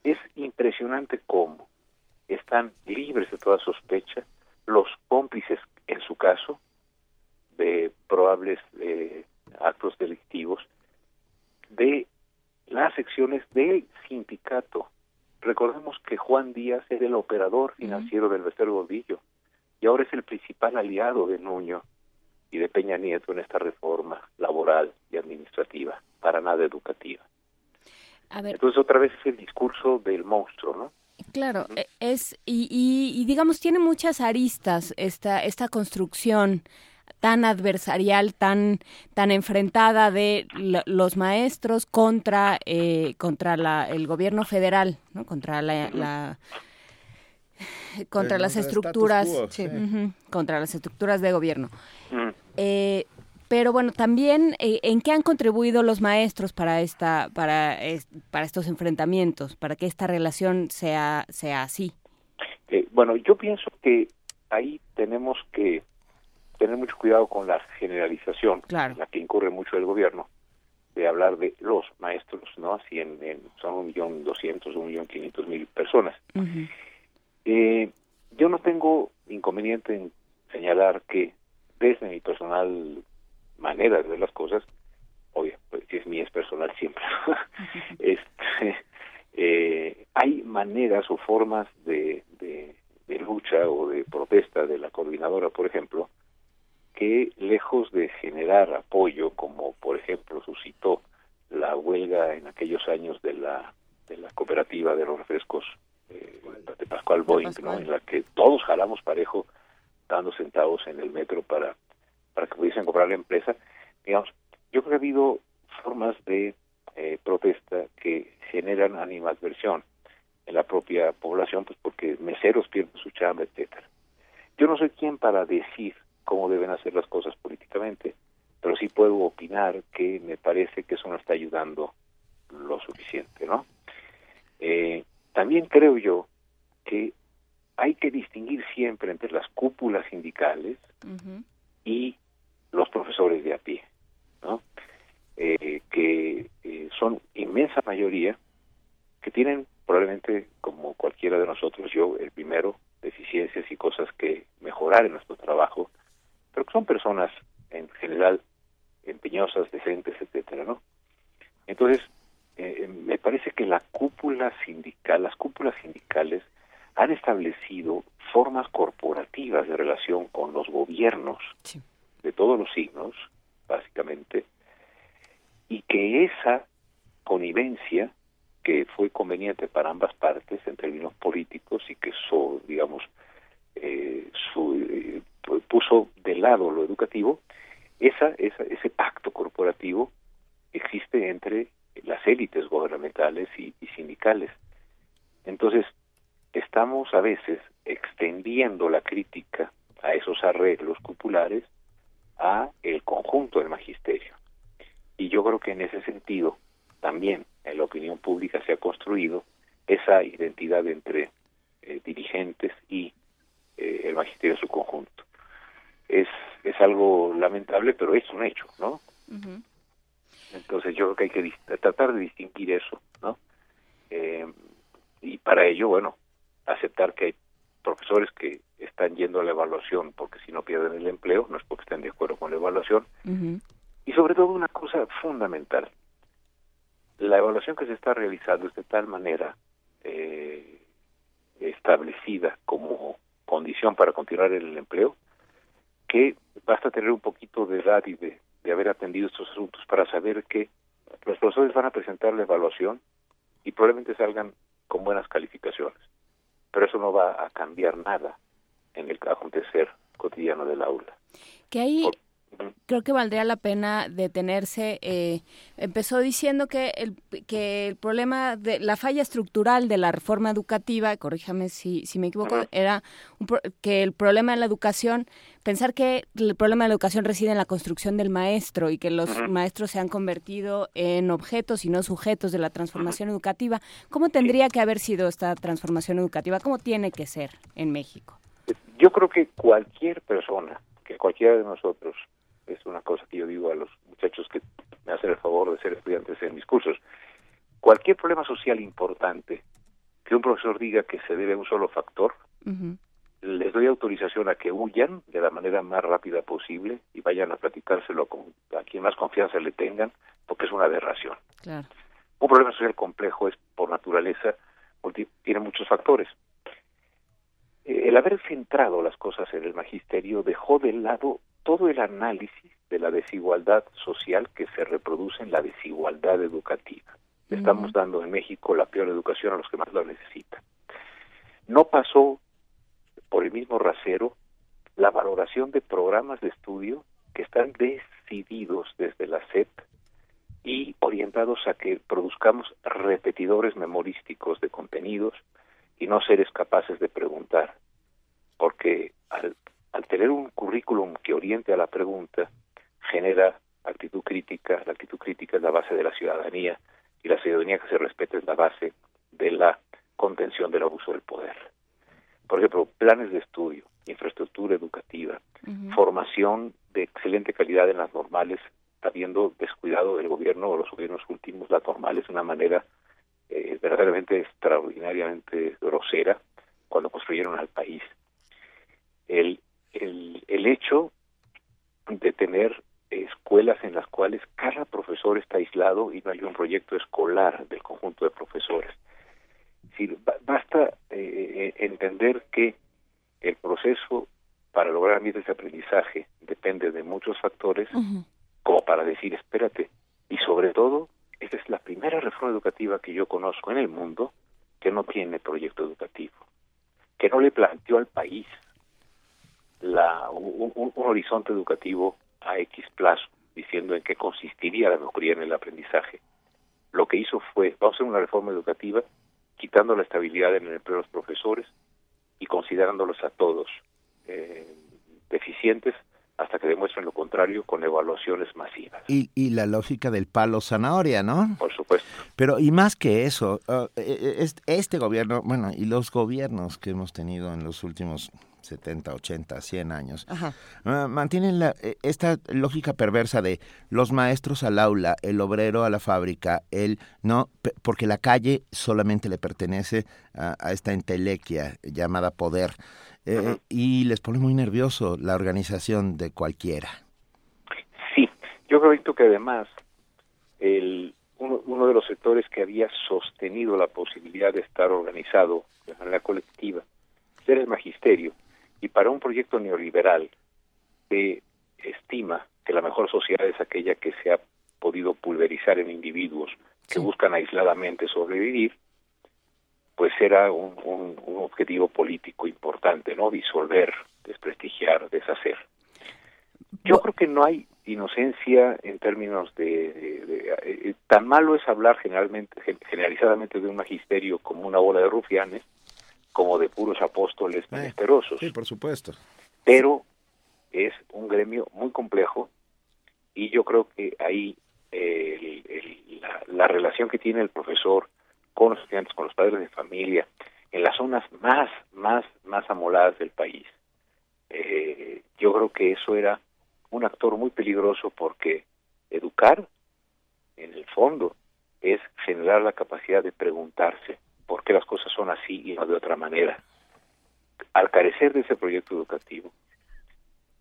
Es impresionante cómo están libres de toda sospecha los cómplices, en su caso, de probables eh, actos delictivos, de las secciones del sindicato. Recordemos que Juan Díaz era el operador financiero uh -huh. del Vester Gordillo y ahora es el principal aliado de Nuño y de Peña Nieto en esta reforma laboral y administrativa, para nada educativa. Entonces otra vez es el discurso del monstruo, ¿no? Claro, es y, y, y, digamos tiene muchas aristas esta esta construcción tan adversarial, tan tan enfrentada de los maestros contra eh, contra la, el gobierno federal, ¿no? contra la, contra las estructuras, contra las estructuras de gobierno. Eh, pero bueno, también eh, en qué han contribuido los maestros para esta para para estos enfrentamientos, para que esta relación sea sea así. bueno, yo pienso que ahí tenemos que tener mucho cuidado con la generalización, la que incurre mucho el gobierno, de hablar de los maestros, ¿no? Así en, son un millón doscientos, un millón quinientos mil personas. eh, yo no tengo inconveniente en señalar que desde mi personal manera de ver las cosas, obvio, pues si es mi es personal siempre, este, eh, hay maneras o formas de, de, de lucha o de protesta de la coordinadora, por ejemplo, que lejos de generar apoyo, como por ejemplo suscitó la huelga en aquellos años de la, de la cooperativa de los refrescos eh, de Pascual Boeing, ¿no? en la que todos jalamos parejo dando centavos en el metro para, para que pudiesen comprar la empresa, digamos, yo creo que ha habido formas de eh, protesta que generan animadversión en la propia población, pues porque meseros pierden su chamba, etcétera. Yo no soy quien para decir cómo deben hacer las cosas políticamente, pero sí puedo opinar que me parece que eso no está ayudando lo suficiente, ¿no? Eh, también creo yo que hay que distinguir siempre entre las cúpulas sindicales y los profesores de a pie, ¿no? Eh, que eh, son inmensa mayoría que tienen probablemente como cualquiera de nosotros, yo el primero, deficiencias y cosas que mejorar en nuestro trabajo, pero que son personas en general empeñosas, decentes, etcétera, ¿no? Entonces, eh, me parece que la cúpula sindical, las cúpulas sindicales han establecido formas corporativas de relación con los gobiernos de todos los signos, básicamente, y que esa connivencia que fue conveniente para ambas partes en términos políticos y que eso, digamos, eh, su, eh, puso de lado lo educativo, esa, esa, ese pacto corporativo existe entre las élites gubernamentales y, sindicales. Entonces, estamos a veces extendiendo la crítica a esos arreglos cupulares a el conjunto del magisterio. Y yo creo que en ese sentido también en la opinión pública se ha construido esa identidad entre eh, dirigentes y eh, el magisterio en su conjunto. Es, es algo lamentable, pero es un hecho, ¿no? Entonces yo creo que hay que tratar de distinguir eso, ¿no? Eh, y para ello, bueno, aceptar que hay profesores que están yendo a la evaluación porque si no pierden el empleo, no es porque estén de acuerdo con la evaluación. Y sobre todo una cosa fundamental, la evaluación que se está realizando es de tal manera eh, establecida como condición para continuar en el empleo que basta tener un poquito de edad y de, de haber atendido estos asuntos para saber que los profesores van a presentar la evaluación y probablemente salgan con buenas calificaciones, pero eso no va a cambiar nada en el acontecer cotidiano del aula. Que ahí creo que valdría la pena detenerse. Eh, empezó diciendo que el, que el problema de la falla estructural de la reforma educativa, corríjame si, si me equivoco, era que el problema de la educación, pensar que el problema de la educación reside en la construcción del maestro y que los maestros se han convertido en objetos y no sujetos de la transformación educativa. ¿Cómo tendría que haber sido esta transformación educativa? ¿Cómo tiene que ser en México? Yo creo que cualquier persona, que cualquiera de nosotros, es una cosa que yo digo a los muchachos que me hacen el favor de ser estudiantes en mis cursos. Cualquier problema social importante que un profesor diga que se debe a un solo factor, les doy autorización a que huyan de la manera más rápida posible y vayan a platicárselo con a quien más confianza le tengan, porque es una aberración. Un problema social complejo es, por naturaleza, tiene muchos factores. Eh, el haber centrado las cosas en el magisterio dejó de lado todo el análisis de la desigualdad social que se reproduce en la desigualdad educativa. Estamos dando en México la peor educación a los que más la necesitan. No pasó por el mismo rasero la valoración de programas de estudio que están decididos desde la SEP y orientados a que produzcamos repetidores memorísticos de contenidos y no seres capaces de preguntar. Porque al, al tener un currículum que oriente a la pregunta, genera actitud crítica, la actitud crítica es la base de la ciudadanía y la ciudadanía que se respeta es la base de la contención del abuso del poder. Por ejemplo, planes de estudio, infraestructura educativa, formación de excelente calidad en las normales, habiendo descuidado del gobierno o los gobiernos últimos las normales de una manera eh, verdaderamente extraordinariamente grosera cuando construyeron al país. El, el, el hecho de tener escuelas en las cuales cada profesor está aislado y no hay un proyecto escolar del conjunto de profesores. Si, basta eh, entender que el proceso para lograr ambientes de aprendizaje depende de muchos factores, como para decir, espérate, y sobre todo, esta es la primera reforma educativa que yo conozco en el mundo que no tiene proyecto educativo, que no le planteó al país la, un, horizonte educativo a X plazo, diciendo en qué consistiría la mejoría en el aprendizaje. Lo que hizo fue, vamos a hacer una reforma educativa quitando la estabilidad en el empleo de los profesores y considerándolos a todos eh, deficientes hasta que demuestren lo contrario con evaluaciones masivas. Y, y la lógica del palo zanahoria, ¿no? Por supuesto. Pero y más que eso, uh, este gobierno, bueno, y los gobiernos que hemos tenido en los últimos 70, 80, 100 años, uh, mantienen la, e, esta lógica perversa de los maestros al aula, el obrero a la fábrica, el no, porque la calle solamente le pertenece a, a esta entelequia llamada poder. Eh, y les pone muy nervioso la organización de cualquiera. Sí, yo creo que además el, uno, uno, de los sectores que había sostenido la posibilidad de estar organizado de manera colectiva era el magisterio. Y para un proyecto neoliberal se estima que la mejor sociedad es aquella que se ha podido pulverizar en individuos que buscan aisladamente sobrevivir pues era un, un, un, objetivo político importante, ¿no? Disolver, desprestigiar, deshacer. Yo creo que no hay inocencia en términos de, de, de, eh, tan malo es hablar generalmente generalizadamente de un magisterio como una bola de rufianes como de puros apóstoles menesterosos. Sí, por supuesto. Pero es un gremio muy complejo y yo creo que ahí eh, el, el, la, la relación que tiene el profesor con los estudiantes, con los padres de familia, en las zonas más, más, más amoladas del país. Eh, yo creo que eso era un actor muy peligroso porque educar, en el fondo, es generar la capacidad de preguntarse por qué las cosas son así y no de otra manera. Al carecer de ese proyecto educativo,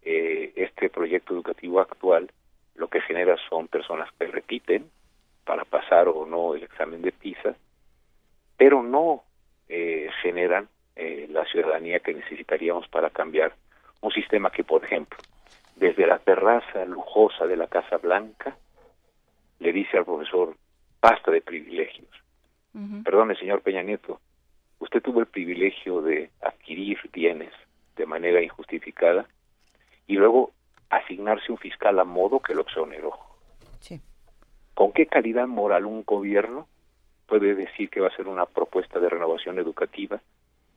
eh, este proyecto educativo actual lo que genera son personas que repiten para pasar o no el examen de PISA, pero no eh, generan eh, la ciudadanía que necesitaríamos para cambiar un sistema que, por ejemplo, desde la terraza lujosa de la Casa Blanca, le dice al profesor, basta de privilegios. Uh -huh. Perdone, señor Peña Nieto, usted tuvo el privilegio de adquirir bienes de manera injustificada y luego asignarse un fiscal a modo que lo exoneró. Sí. ¿Con qué calidad moral un gobierno puede decir que va a ser una propuesta de renovación educativa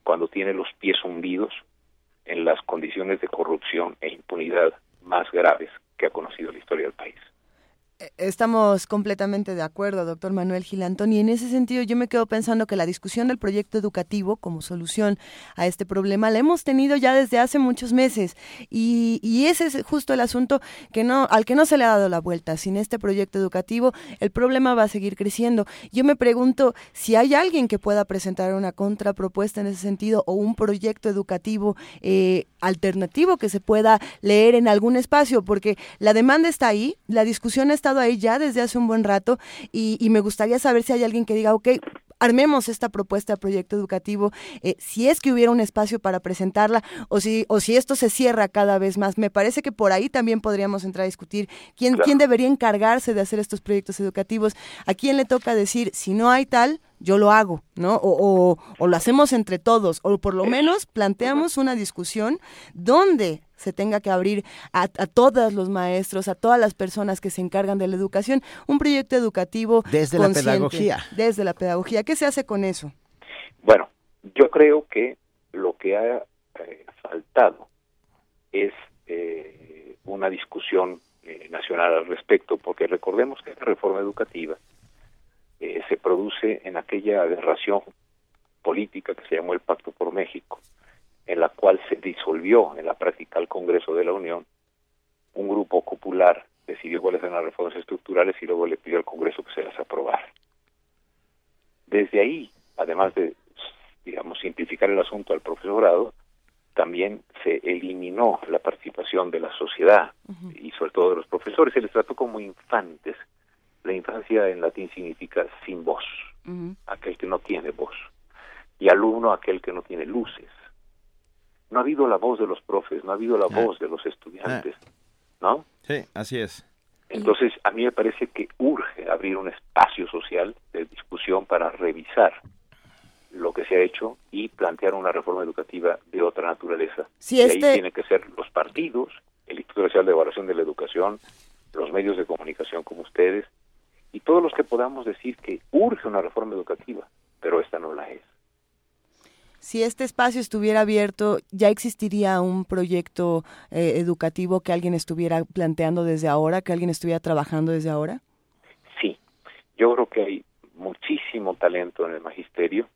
cuando tiene los pies hundidos en las condiciones de corrupción e impunidad más graves que ha conocido la historia del país. Estamos completamente de acuerdo, doctor Manuel Gilantón, y en ese sentido yo me quedo pensando que la discusión del proyecto educativo como solución a este problema la hemos tenido ya desde hace muchos meses y, y, ese es justo el asunto que no, al que no se le ha dado la vuelta. Sin este proyecto educativo el problema va a seguir creciendo. Yo me pregunto si hay alguien que pueda presentar una contrapropuesta en ese sentido o un proyecto educativo eh, alternativo que se pueda leer en algún espacio, porque la demanda está ahí, la discusión está estado ahí ya desde hace un buen rato y, y, me gustaría saber si hay alguien que diga, ok, armemos esta propuesta de proyecto educativo, eh, si es que hubiera un espacio para presentarla o si, o si esto se cierra cada vez más. Me parece que por ahí también podríamos entrar a discutir quién, claro. quién debería encargarse de hacer estos proyectos educativos, a quién le toca decir, si no hay tal, yo lo hago, ¿no? O, o, lo hacemos entre todos, o por lo menos planteamos una discusión donde se tenga que abrir a, todos los maestros, a todas las personas que se encargan de la educación, un proyecto educativo desde la pedagogía. Desde la pedagogía. ¿Qué se hace con eso? Bueno, yo creo que lo que ha eh, faltado es eh, una discusión eh, nacional al respecto, porque recordemos que la reforma educativa se produce en aquella aberración política que se llamó el Pacto por México, en la cual se disolvió en la práctica el Congreso de la Unión, un grupo popular decidió cuáles eran las reformas estructurales y luego le pidió al Congreso que se las aprobara. Desde ahí, además de, digamos, simplificar el asunto al profesorado, también se eliminó la participación de la sociedad y sobre todo de los profesores, se les trató como infantes. La infancia en latín significa sin voz, aquel que no tiene voz, y alumno aquel que no tiene luces no ha habido la voz de los profes, no ha habido la ah. voz de los estudiantes, ah. ¿no? Sí, así es. Entonces, a mí me parece que urge abrir un espacio social de discusión para revisar lo que se ha hecho y plantear una reforma educativa de otra naturaleza. y ahí este tiene que ser los partidos, el Instituto Nacional de Evaluación de la Educación, los medios de comunicación como ustedes, y todos los que podamos decir que urge una reforma educativa, pero esta no la es si este espacio estuviera abierto, ¿ya existiría un proyecto eh, educativo que alguien estuviera planteando desde ahora, que alguien estuviera trabajando desde ahora? Sí, yo creo que hay muchísimo talento en el magisterio.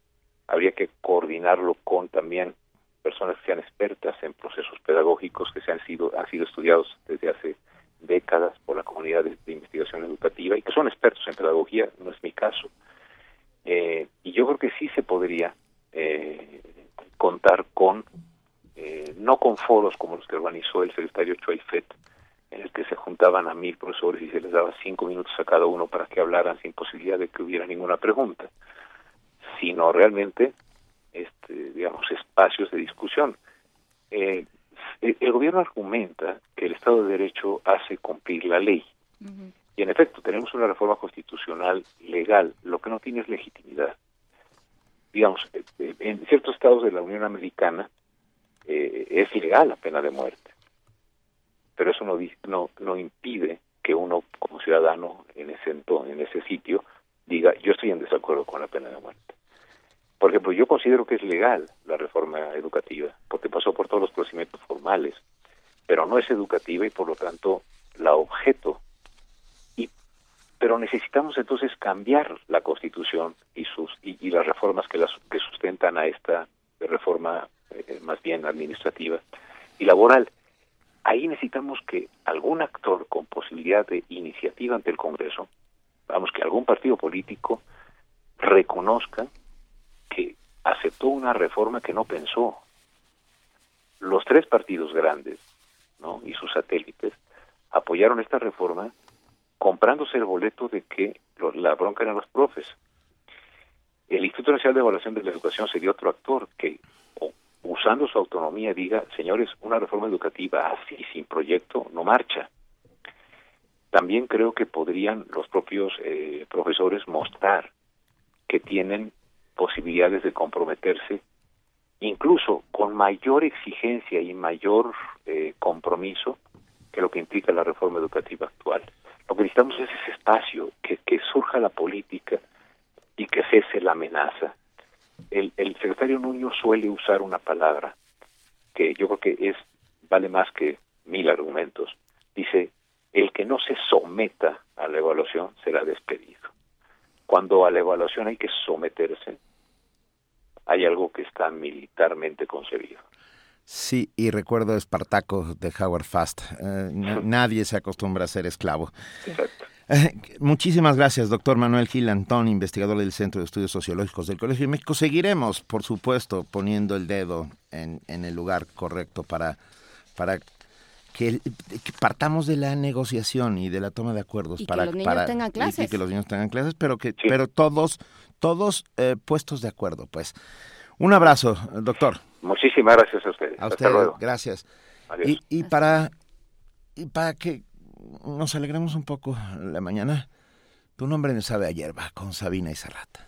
Habría que coordinarlo con también personas que sean expertas en procesos pedagógicos que se han sido, han sido estudiados desde hace décadas por la comunidad de, investigación educativa y que son expertos en pedagogía, no es mi caso. Eh, y yo creo que sí se podría eh, contar con, eh, no con foros como los que organizó el secretario Choifet, en el que se juntaban a mil profesores y se les daba cinco minutos a cada uno para que hablaran sin posibilidad de que hubiera ninguna pregunta, sino realmente, este, digamos, espacios de discusión. Eh, el, gobierno argumenta que el Estado de Derecho hace cumplir la ley. Y en efecto, tenemos una reforma constitucional legal, lo que no tiene es legitimidad digamos, eh, eh, en ciertos estados de la Unión Americana eh, es ilegal la pena de muerte, pero eso no, no, no impide que uno como ciudadano en ese en ese sitio diga yo estoy en desacuerdo con la pena de muerte. Por ejemplo, yo considero que es legal la reforma educativa porque pasó por todos los procedimientos formales, pero no es educativa y por lo tanto la objeto pero necesitamos entonces cambiar la Constitución y sus y, las reformas que las que sustentan a esta reforma eh, más bien administrativa y laboral. Ahí necesitamos que algún actor con posibilidad de iniciativa ante el Congreso, vamos que algún partido político reconozca que aceptó una reforma que no pensó. Los tres partidos grandes, ¿no? y sus satélites apoyaron esta reforma comprándose el boleto de que la bronca eran los profes. El Instituto Nacional de Evaluación de la Educación sería otro actor que, usando su autonomía, diga, señores, una reforma educativa así, sin proyecto, no marcha. También creo que podrían los propios eh, profesores mostrar que tienen posibilidades de comprometerse, incluso con mayor exigencia y mayor eh, compromiso que lo que implica la reforma educativa actual. Lo que necesitamos es ese espacio, que, surja la política y que cese la amenaza. El, secretario Nuño suele usar una palabra que yo creo que es vale más que mil argumentos. Dice, el que no se someta a la evaluación será despedido. Cuando a la evaluación hay que someterse, hay algo que está militarmente concebido. Sí, y recuerdo Espartaco de Howard Fast. Eh, nadie se acostumbra a ser esclavo. Eh, muchísimas gracias, doctor Manuel Gil Antón, investigador del Centro de Estudios Sociológicos del Colegio de México. Seguiremos, por supuesto, poniendo el dedo en, el lugar correcto para, para que, partamos de la negociación y de la toma de acuerdos para que los niños tengan clases. Y, que los niños tengan clases, pero que pero todos todos eh, puestos de acuerdo, pues. Un abrazo, doctor. Muchísimas gracias a ustedes. A usted, gracias. Y, y, para, y para que nos alegremos un poco la mañana, tu nombre me sabe a hierba con Sabina y Serrata.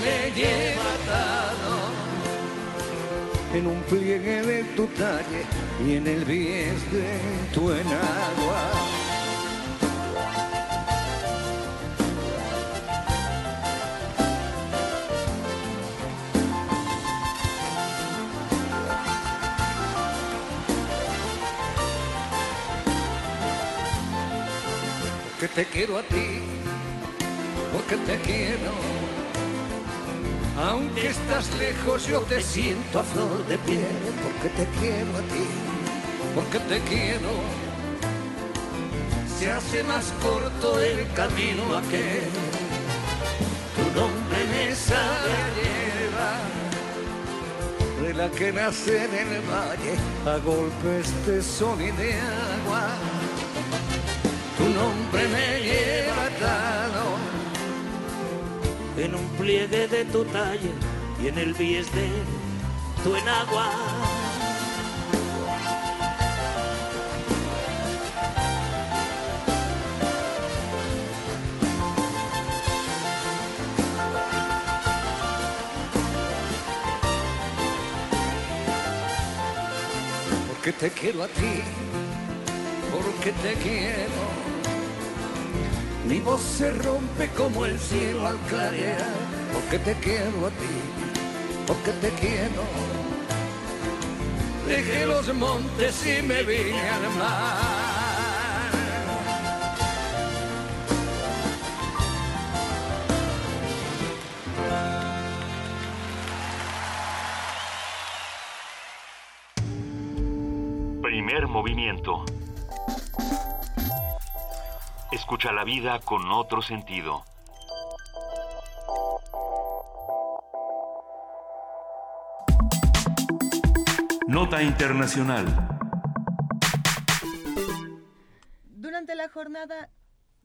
me lleva atado en un pliegue de tu talle y en el bies de tu enagua. Porque te quiero a ti, porque te quiero. Aunque estás lejos, yo te siento a flor de piel, porque te quiero a ti, porque te quiero. Se hace más corto el camino aquel, tu nombre me sabe a hierba, de la que nace en el valle a golpes de sol y de agua. Tu nombre me lleva atado en un pliegue de tu talle y en el bies de tu enagua. Porque te quiero a ti, porque te quiero. Mi voz se rompe como el cielo al clarear, porque te quiero a ti, porque te quiero. Dejé los montes y me vine al mar. Primer movimiento. Escucha la vida con otro sentido. Nota Internacional. Durante la jornada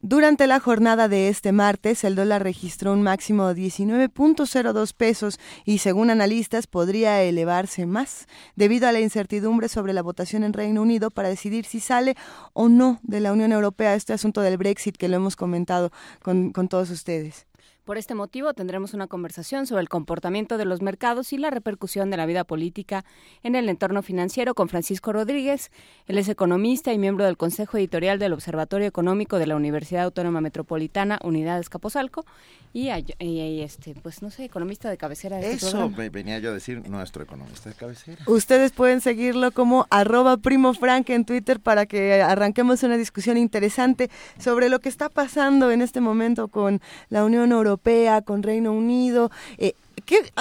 durante la jornada de este martes, el dólar registró un máximo de 19.02 pesos y, según analistas, podría elevarse más debido a la incertidumbre sobre la votación en Reino Unido para decidir si sale o no de la Unión Europea este asunto del Brexit que lo hemos comentado con, con todos ustedes. Por este motivo tendremos una conversación sobre el comportamiento de los mercados y la repercusión de la vida política en el entorno financiero con Francisco Rodríguez. Él es economista y miembro del Consejo Editorial del Observatorio Económico de la Universidad Autónoma Metropolitana, Unidad Escaposalco, y, y, este, pues no sé, economista de cabecera. De este Eso programa. venía yo a decir, nuestro economista de cabecera. Ustedes pueden seguirlo como arroba primo frank en Twitter para que arranquemos una discusión interesante sobre lo que está pasando en este momento con la Unión Europea Europea, con Reino Unido. Eh, ¿qué,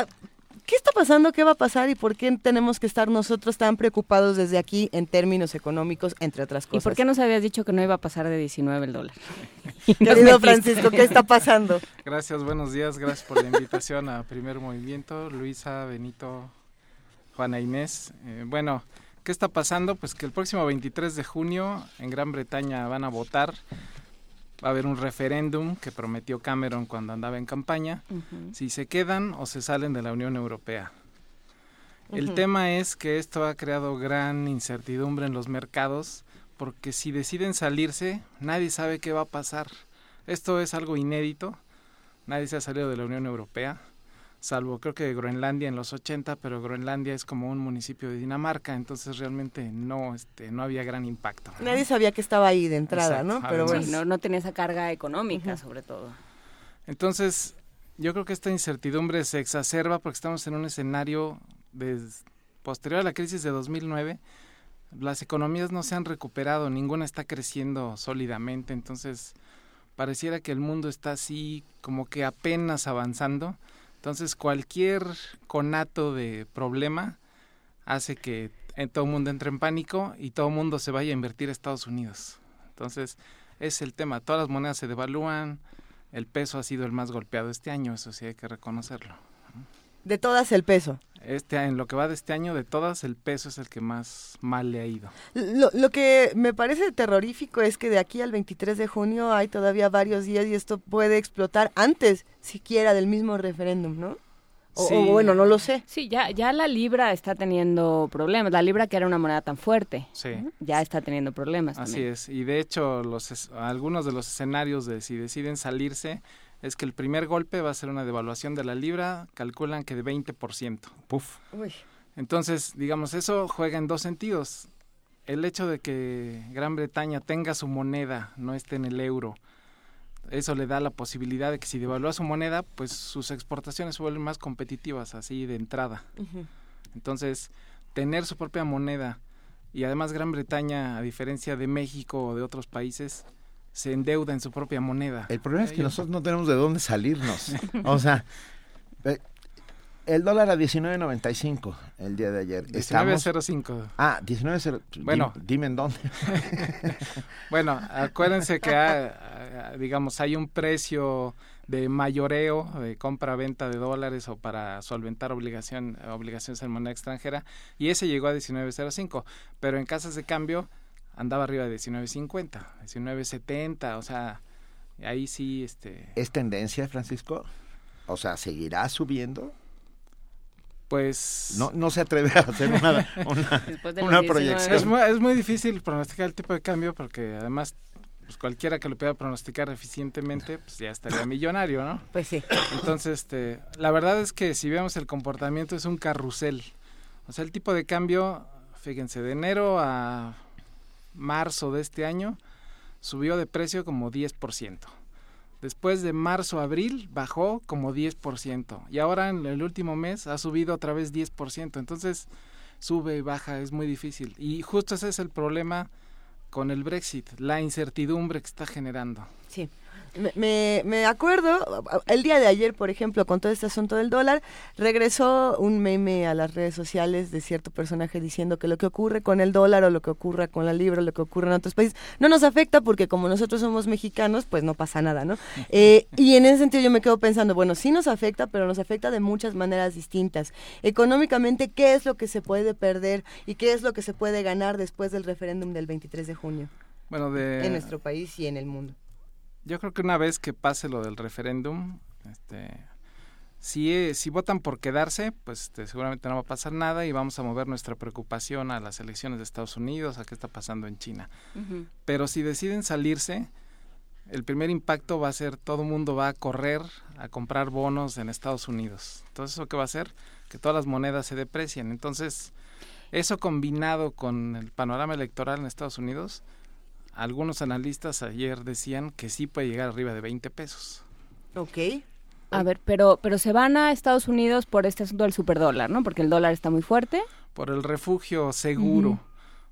¿Qué está pasando? ¿Qué va a pasar? ¿Y por qué tenemos que estar nosotros tan preocupados desde aquí en términos económicos, entre otras cosas? ¿Y por qué nos habías dicho que no iba a pasar de 19 el dólar? Querido Francisco, ¿qué está pasando? Gracias, buenos días, gracias por la invitación a Primer Movimiento, Luisa, Benito, Juana Inés. Eh, bueno, ¿qué está pasando? Pues que el próximo 23 de junio en Gran Bretaña van a votar va a haber un referéndum que prometió Cameron cuando andaba en campaña, uh -huh. si se quedan o se salen de la Unión Europea. Uh -huh. El tema es que esto ha creado gran incertidumbre en los mercados porque si deciden salirse, nadie sabe qué va a pasar. Esto es algo inédito, nadie se ha salido de la Unión Europea, salvo creo que Groenlandia en los 80, pero Groenlandia es como un municipio de Dinamarca, entonces realmente no este no había gran impacto. ¿no? Nadie sabía que estaba ahí de entrada, Exacto. ¿no? Pero bueno. sí, no, no tenía esa carga económica, uh -huh. sobre todo. Entonces, yo creo que esta incertidumbre se exacerba porque estamos en un escenario de, posterior a la crisis de 2009. Las economías no se han recuperado, ninguna está creciendo sólidamente, entonces pareciera que el mundo está así como que apenas avanzando. Entonces cualquier conato de problema hace que todo el mundo entre en pánico y todo el mundo se vaya a invertir a Estados Unidos. Entonces es el tema, todas las monedas se devalúan, el peso ha sido el más golpeado este año, eso sí hay que reconocerlo. De todas el peso. Este, en lo que va de este año, de todas, el peso es el que más mal le ha ido. Lo, lo, que me parece terrorífico es que de aquí al 23 de junio hay todavía varios días y esto puede explotar antes siquiera del mismo referéndum, ¿no? O, Sí. o bueno, no lo sé. Sí, ya, ya la libra está teniendo problemas. La libra que era una moneda tan fuerte, Sí. ya está teniendo problemas. Así también. es. Y de hecho, los, es- algunos de los escenarios de si deciden salirse es que el primer golpe va a ser una devaluación de la libra, calculan que de 20%. Puf. Uy. Entonces, digamos, eso juega en dos sentidos. El hecho de que Gran Bretaña tenga su moneda, no esté en el euro, eso le da la posibilidad de que si devalúa su moneda, pues sus exportaciones se vuelven más competitivas, así de entrada. Entonces, tener su propia moneda y además Gran Bretaña, a diferencia de México o de otros países, se endeuda en su propia moneda. El problema es que nosotros no tenemos de dónde salirnos. O sea, eh, el dólar a 19.95 el día de ayer. Estamos- 19.05. Ah, 19.0. Bueno. Dime, dime en dónde. Bueno, acuérdense que hay, digamos hay un precio de mayoreo de compra-venta de dólares o para solventar obligación obligaciones en moneda extranjera y ese llegó a 19.05, pero en casas de cambio andaba arriba de 19.50, 19.70, o sea, ahí sí este ¿Es tendencia, Francisco? O sea, ¿seguirá subiendo? pues No, no se atreve a hacer una, una, Después de una los 19. proyección. Es muy, es muy difícil pronosticar el tipo de cambio porque además pues cualquiera que lo pueda pronosticar eficientemente pues ya estaría millonario, ¿no? Pues sí. Entonces, este, la verdad es que si vemos el comportamiento es un carrusel. O sea, el tipo de cambio, fíjense, de enero a marzo de este año subió de precio como 10%. Después de marzo a abril bajó como 10%. Y ahora en el último mes ha subido otra vez 10%. Entonces sube y baja, es muy difícil. Y justo ese es el problema con el Brexit, la incertidumbre que está generando. Sí. Me, me, acuerdo, el día de ayer, por ejemplo, con todo este asunto del dólar, regresó un meme a las redes sociales de cierto personaje diciendo que lo que ocurre con el dólar o lo que ocurra con la libra o lo que ocurre en otros países no nos afecta porque como nosotros somos mexicanos, pues no pasa nada, ¿no? Eh, y en ese sentido yo me quedo pensando, bueno, sí nos afecta, pero nos afecta de muchas maneras distintas. Económicamente, ¿qué es lo que se puede perder y qué es lo que se puede ganar después del referéndum del 23 de junio Bueno, de, en nuestro país y en el mundo? Yo creo que una vez que pase lo del referéndum, este, si, eh, si votan por quedarse, pues este, seguramente no va a pasar nada y vamos a mover nuestra preocupación a las elecciones de Estados Unidos, a qué está pasando en China. Pero si deciden salirse, el primer impacto va a ser todo el mundo va a correr a comprar bonos en Estados Unidos. Entonces, ¿eso qué va a hacer? Que todas las monedas se deprecien. Entonces, eso combinado con el panorama electoral en Estados Unidos, algunos analistas ayer decían que sí puede llegar arriba de 20 pesos. Ok. A ver, pero, pero se van a Estados Unidos por este asunto del superdólar, ¿no? Porque el dólar está muy fuerte. Por el refugio seguro.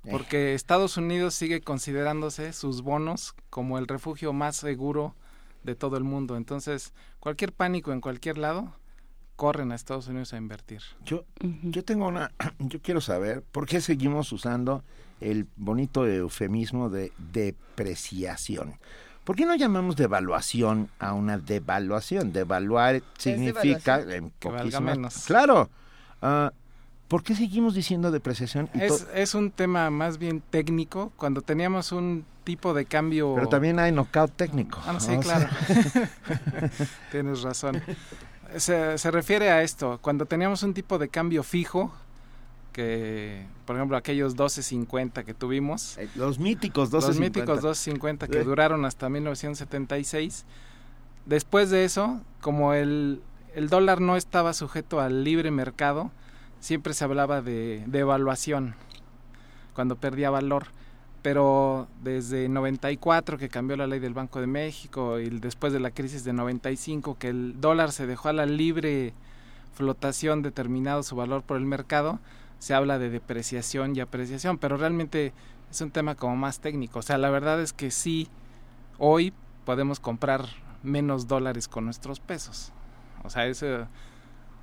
Porque Estados Unidos sigue considerándose sus bonos como el refugio más seguro de todo el mundo. Entonces, cualquier pánico en cualquier lado, corren a Estados Unidos a invertir. Yo, yo tengo una, yo quiero saber por qué seguimos usando el bonito eufemismo de depreciación. ¿Por qué no llamamos devaluación a una devaluación? Devaluar significa devaluación. en Que valga poquísimas- menos. Claro. Ah, ¿Por qué seguimos diciendo depreciación? y Es, un tema más bien técnico. Cuando teníamos un tipo de cambio... Pero también hay knockout técnico. Ah, no, sí, claro. Tienes razón. Se, se refiere a esto. Cuando teníamos un tipo de cambio fijo, que, por ejemplo, aquellos 12.50 que tuvimos. Los míticos Los 12.50. míticos 12.50 que Sí. duraron hasta 1976. Después de eso, como el, el dólar no estaba sujeto al libre mercado, siempre se hablaba de, de evaluación cuando perdía valor. Pero desde 94 que cambió la ley del Banco de México y después de la crisis de 95 que el dólar se dejó a la libre flotación determinado su valor por el mercado, se habla de depreciación y apreciación, pero realmente es un tema como más técnico. O sea, la verdad es que sí, hoy podemos comprar menos dólares con nuestros pesos. O sea, eso,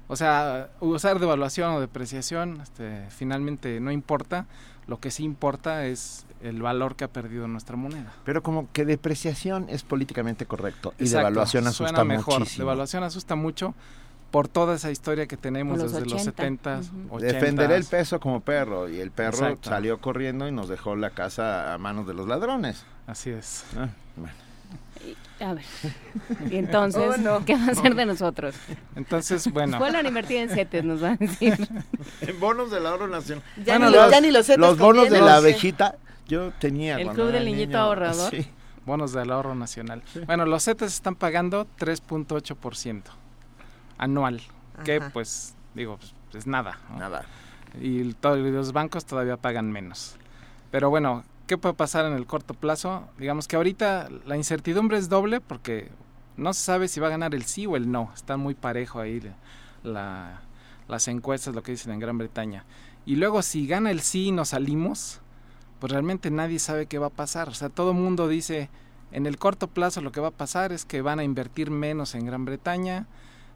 o sea, usar devaluación o depreciación, este, finalmente no importa. Lo que sí importa es el valor que ha perdido nuestra moneda. Pero como que depreciación es políticamente correcto y devaluación asusta suena mejor. muchísimo. Devaluación asusta mucho por toda esa historia que tenemos los desde los 80. 70, Ujú. 80. Defender el peso como perro y el perro Exacto. salió corriendo y nos dejó la casa a manos de los ladrones. Así es. Ah, bueno. A ver. Y entonces, Oh, no. ¿qué va a hacer de nosotros? Entonces, bueno. Vuelvan a invertir en CETES, nos van a decir. En bonos del ahorro nacional. Ya, Bueno, ni, los- ya ni los zetas Los bonos de la Sí. abejita yo tenía El Club del Niñito niño. Ahorrador. Sí. Bonos del ahorro nacional. Bueno, los CETES están pagando 3.8% anual, que pues, digo, pues, es nada. ¿no? Nada. Y el- to- los bancos todavía pagan menos. Pero bueno, ¿qué puede pasar en el corto plazo? Digamos que ahorita la incertidumbre es doble porque no se sabe si va a ganar el sí o el no. Está muy parejo ahí la- las encuestas, lo que dicen en Gran Bretaña. Y luego si gana el sí y nos salimos, pues realmente nadie sabe qué va a pasar. O sea, todo el mundo dice, en el corto plazo lo que va a pasar es que van a invertir menos en Gran Bretaña,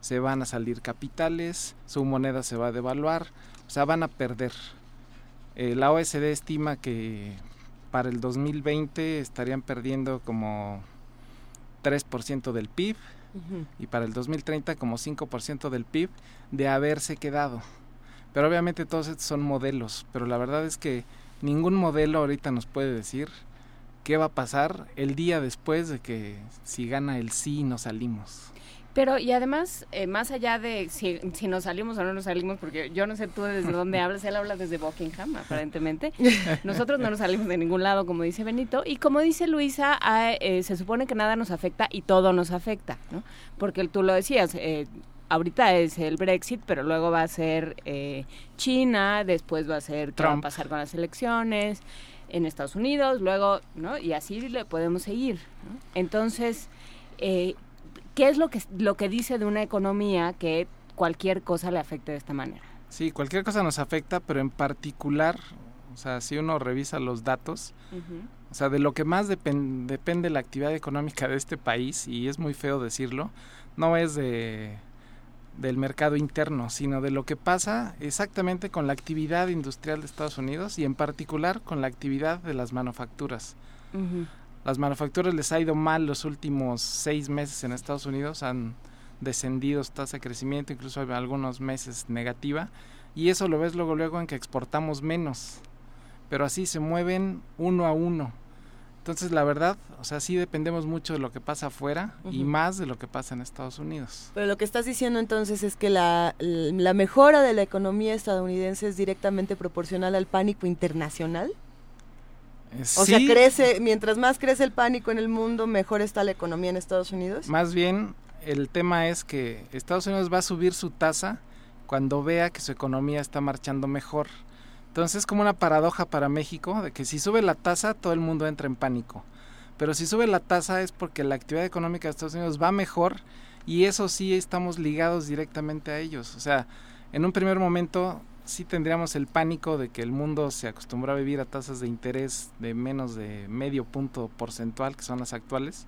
se van a salir capitales, su moneda se va a devaluar, o sea, van a perder. Eh, la OSD estima que para el 2020 estarían perdiendo como 3% del PIB y para el 2030 como 5% del PIB de haberse quedado. Pero obviamente todos estos son modelos, pero la verdad es que ningún modelo ahorita nos puede decir qué va a pasar el día después de que si gana el sí nos salimos. Pero, y además, eh, más allá de si, si nos salimos o no nos salimos, porque yo no sé tú desde dónde hablas, él habla desde Buckingham, aparentemente. Nosotros no nos salimos de ningún lado, como dice Benito. Y como dice Luisa, eh, se supone que nada nos afecta y todo nos afecta, ¿no? Porque tú lo decías, eh, ahorita es el Brexit, pero luego va a ser eh, China, después va a ser qué va a Trump. pasar con las elecciones en Estados Unidos, luego, ¿no? Y así le podemos seguir, ¿no? Entonces, eh, ¿qué es lo que, lo que dice de una economía que cualquier cosa le afecte de esta manera? Sí, cualquier cosa nos afecta, pero en particular, o sea, si uno revisa los datos, o sea, de lo que más depen- depende la actividad económica de este país, y es muy feo decirlo, no es de del mercado interno, sino de lo que pasa exactamente con la actividad industrial de Estados Unidos y en particular con la actividad de las manufacturas. Las manufacturas les ha ido mal los últimos seis meses en Estados Unidos, han descendido su tasa de crecimiento, incluso algunos meses negativa, y eso lo ves luego luego en que exportamos menos, pero así se mueven uno a uno. Entonces, la verdad, o sea, sí dependemos mucho de lo que pasa afuera y más de lo que pasa en Estados Unidos. Pero lo que estás diciendo entonces es que la, la mejora de la economía estadounidense es directamente proporcional al pánico internacional. Eh, O sea, crece, mientras más crece el pánico en el mundo, mejor está la economía en Estados Unidos. Más bien, el tema es que Estados Unidos va a subir su tasa cuando vea que su economía está marchando mejor. Entonces es como una paradoja para México de que si sube la tasa todo el mundo entra en pánico. Pero si sube la tasa es porque la actividad económica de Estados Unidos va mejor y eso sí estamos ligados directamente a ellos. O sea, en un primer momento sí tendríamos el pánico de que el mundo se acostumbró a vivir a tasas de interés de menos de medio punto porcentual, que son las actuales.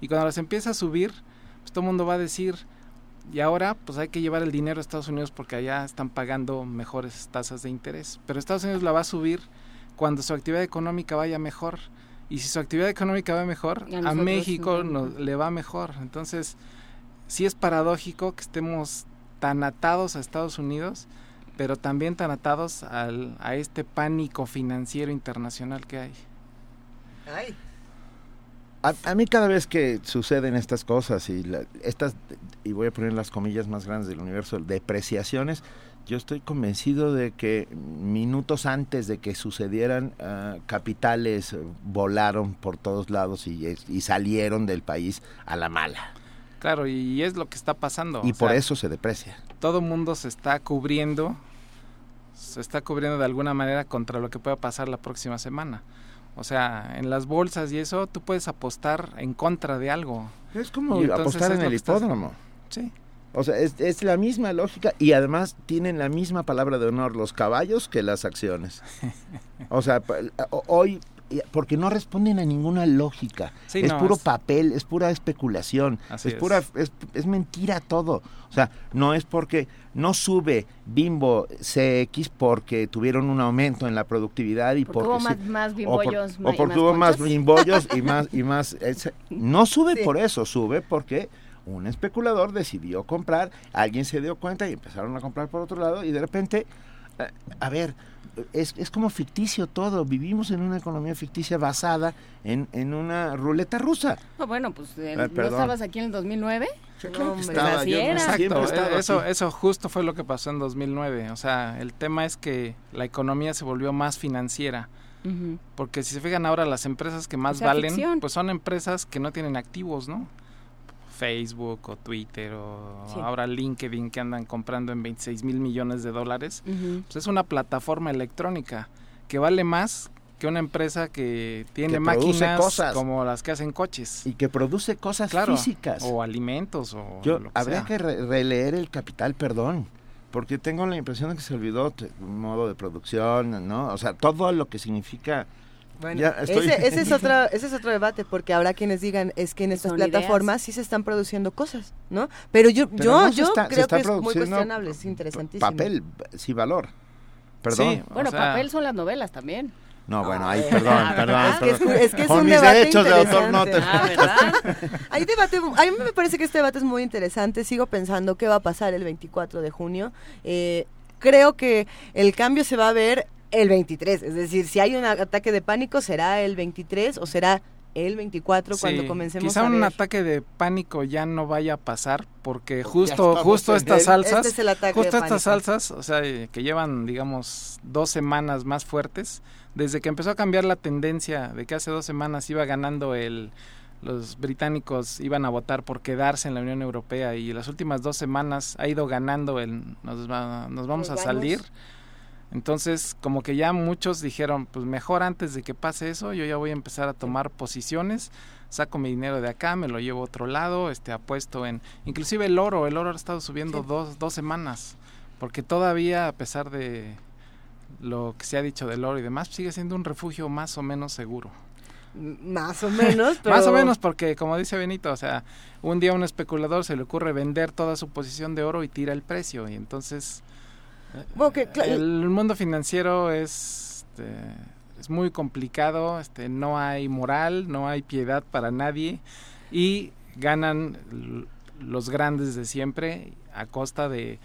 Y cuando las empieza a subir, pues todo el mundo va a decir, y ahora pues hay que llevar el dinero a Estados Unidos porque allá están pagando mejores tasas de interés. Pero Estados Unidos la va a subir cuando su actividad económica vaya mejor. Y si su actividad económica va mejor, a México nos, le va mejor. Entonces, sí es paradójico que estemos tan atados a Estados Unidos, pero también tan atados al, a este pánico financiero internacional que hay. A, a mí cada vez que suceden estas cosas y la- estas, y voy a poner las comillas más grandes del universo, depreciaciones, yo estoy convencido de que minutos antes de que sucedieran, ah, capitales eh, volaron por todos lados y, salieron del país a la mala. Claro, y es lo que está pasando. y por sea, eso se deprecia. todo mundo se está cubriendo, se está cubriendo de alguna manera contra lo que pueda pasar la próxima semana. O sea, en las bolsas y eso, tú puedes apostar en contra de algo. Es como apostar en el estás- hipódromo. Sí. O sea, es, es la misma lógica y además tienen la misma palabra de honor los caballos que las acciones. O sea, hoy, porque no responden a ninguna lógica. Sí, es no, puro es- papel, es pura especulación, Así es es. pura, es, es mentira todo. O sea, no es porque no sube Bimbo CX porque tuvieron un aumento en la productividad y Porque porque hubo sí- más- más o por- bimbollos o porque más hubo más bimbollos y más y más no sube Sí. por eso, sube porque un especulador decidió comprar, alguien se dio cuenta y empezaron a comprar por otro lado y de repente, a ver, es, es como ficticio todo, vivimos en una economía ficticia basada en, en una ruleta rusa. No, bueno, pues eh, Ah, ¿no estabas aquí en el 2009? Yo creo que Hombre, estaba, así yo no he Exacto, eh, eso, eso justo fue lo que pasó en 2009. O sea, el tema es que la economía se volvió más financiera. Porque si se fijan ahora, las empresas que más O sea, valen, ficción. pues son empresas que no tienen activos, ¿no? Facebook o Twitter o Sí. ahora LinkedIn que andan comprando en 26 mil millones de dólares. Pues es una plataforma electrónica que vale más que una empresa que tiene Que máquinas cosas. como las que hacen coches. Y que produce cosas Claro, físicas. o alimentos o Yo lo que habría sea. que re- releer el Capital, perdón, porque tengo la impresión de que se olvidó un modo de producción, ¿no? O sea, todo lo que significa... Bueno, Ya estoy- ese, ese es otro, ese es otro debate, porque habrá quienes digan es que en estas plataformas sí se están produciendo cosas, ¿no? Pero yo, Pero yo, no yo está- creo que es muy cuestionable, es interesantísimo. Papel, sí, valor. Perdón. Sí, Bueno, o sea, papel son las novelas también. No, bueno, ahí, perdón, Ah, perdón. es que es- que es Con un mis debate derechos de autor no te... Ah, ¿verdad? Hay debate, a mí me parece que este debate es muy interesante, sigo pensando qué va a pasar el 24 de junio. Eh, creo que el cambio se va a ver el 23, es decir, si hay un ataque de pánico, ¿será el 23 o será el 24 cuando comencemos quizá a un ver? ataque de pánico ya no vaya a pasar porque justo justo estas él. salsas Este es el ataque justo estas salsas o sea eh, que llevan digamos dos semanas más fuertes desde que empezó a cambiar la tendencia de que hace dos semanas iba ganando el los británicos iban a votar por quedarse en la Unión Europea y las últimas dos semanas ha ido ganando el nos, va- nos vamos a vamos. Entonces, como que ya muchos dijeron, pues mejor antes de que pase eso, yo ya voy a empezar a tomar posiciones, saco mi dinero de acá, me lo llevo a otro lado, este apuesto en, inclusive el oro, el oro ha estado subiendo dos, dos semanas, porque todavía a pesar de lo que se ha dicho del oro y demás, sigue siendo un refugio más o menos seguro. Más o menos, pero... Más o menos porque, como dice Benito, o sea, un día a un especulador se le ocurre vender toda su posición de oro y tira el precio y entonces El mundo financiero es este, es muy complicado, este no hay moral, no hay piedad para nadie y ganan los grandes de siempre a costa de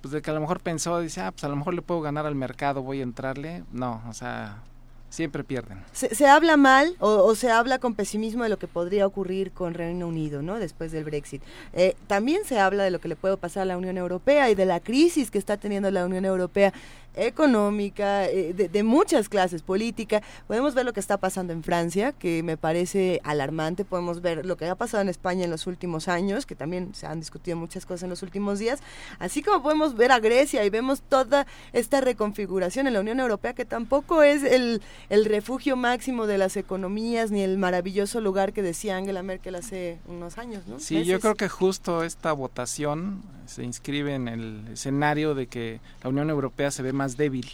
pues de que a lo mejor pensó, dice, ah, pues a lo mejor le puedo ganar al mercado, voy a entrarle. No, o sea, siempre pierden. Se, habla mal o, o se habla con pesimismo de lo que podría ocurrir con Reino Unido, ¿no? Después del Brexit. Eh, también se habla de lo que le puede pasar a la Unión Europea y de la crisis que está teniendo la Unión Europea económica, eh, de, de muchas clases, política. Podemos ver lo que está pasando en Francia, que me parece alarmante. Podemos ver lo que ha pasado en España en los últimos años, que también se han discutido muchas cosas en los últimos días. Así como podemos ver a Grecia y vemos toda esta reconfiguración en la Unión Europea, que tampoco es el, el refugio máximo de las economías ni el maravilloso lugar que decía Angela Merkel hace unos años, ¿no? Sí, yo creo que justo esta votación se inscribe en el escenario de que la Unión Europea se ve más débil.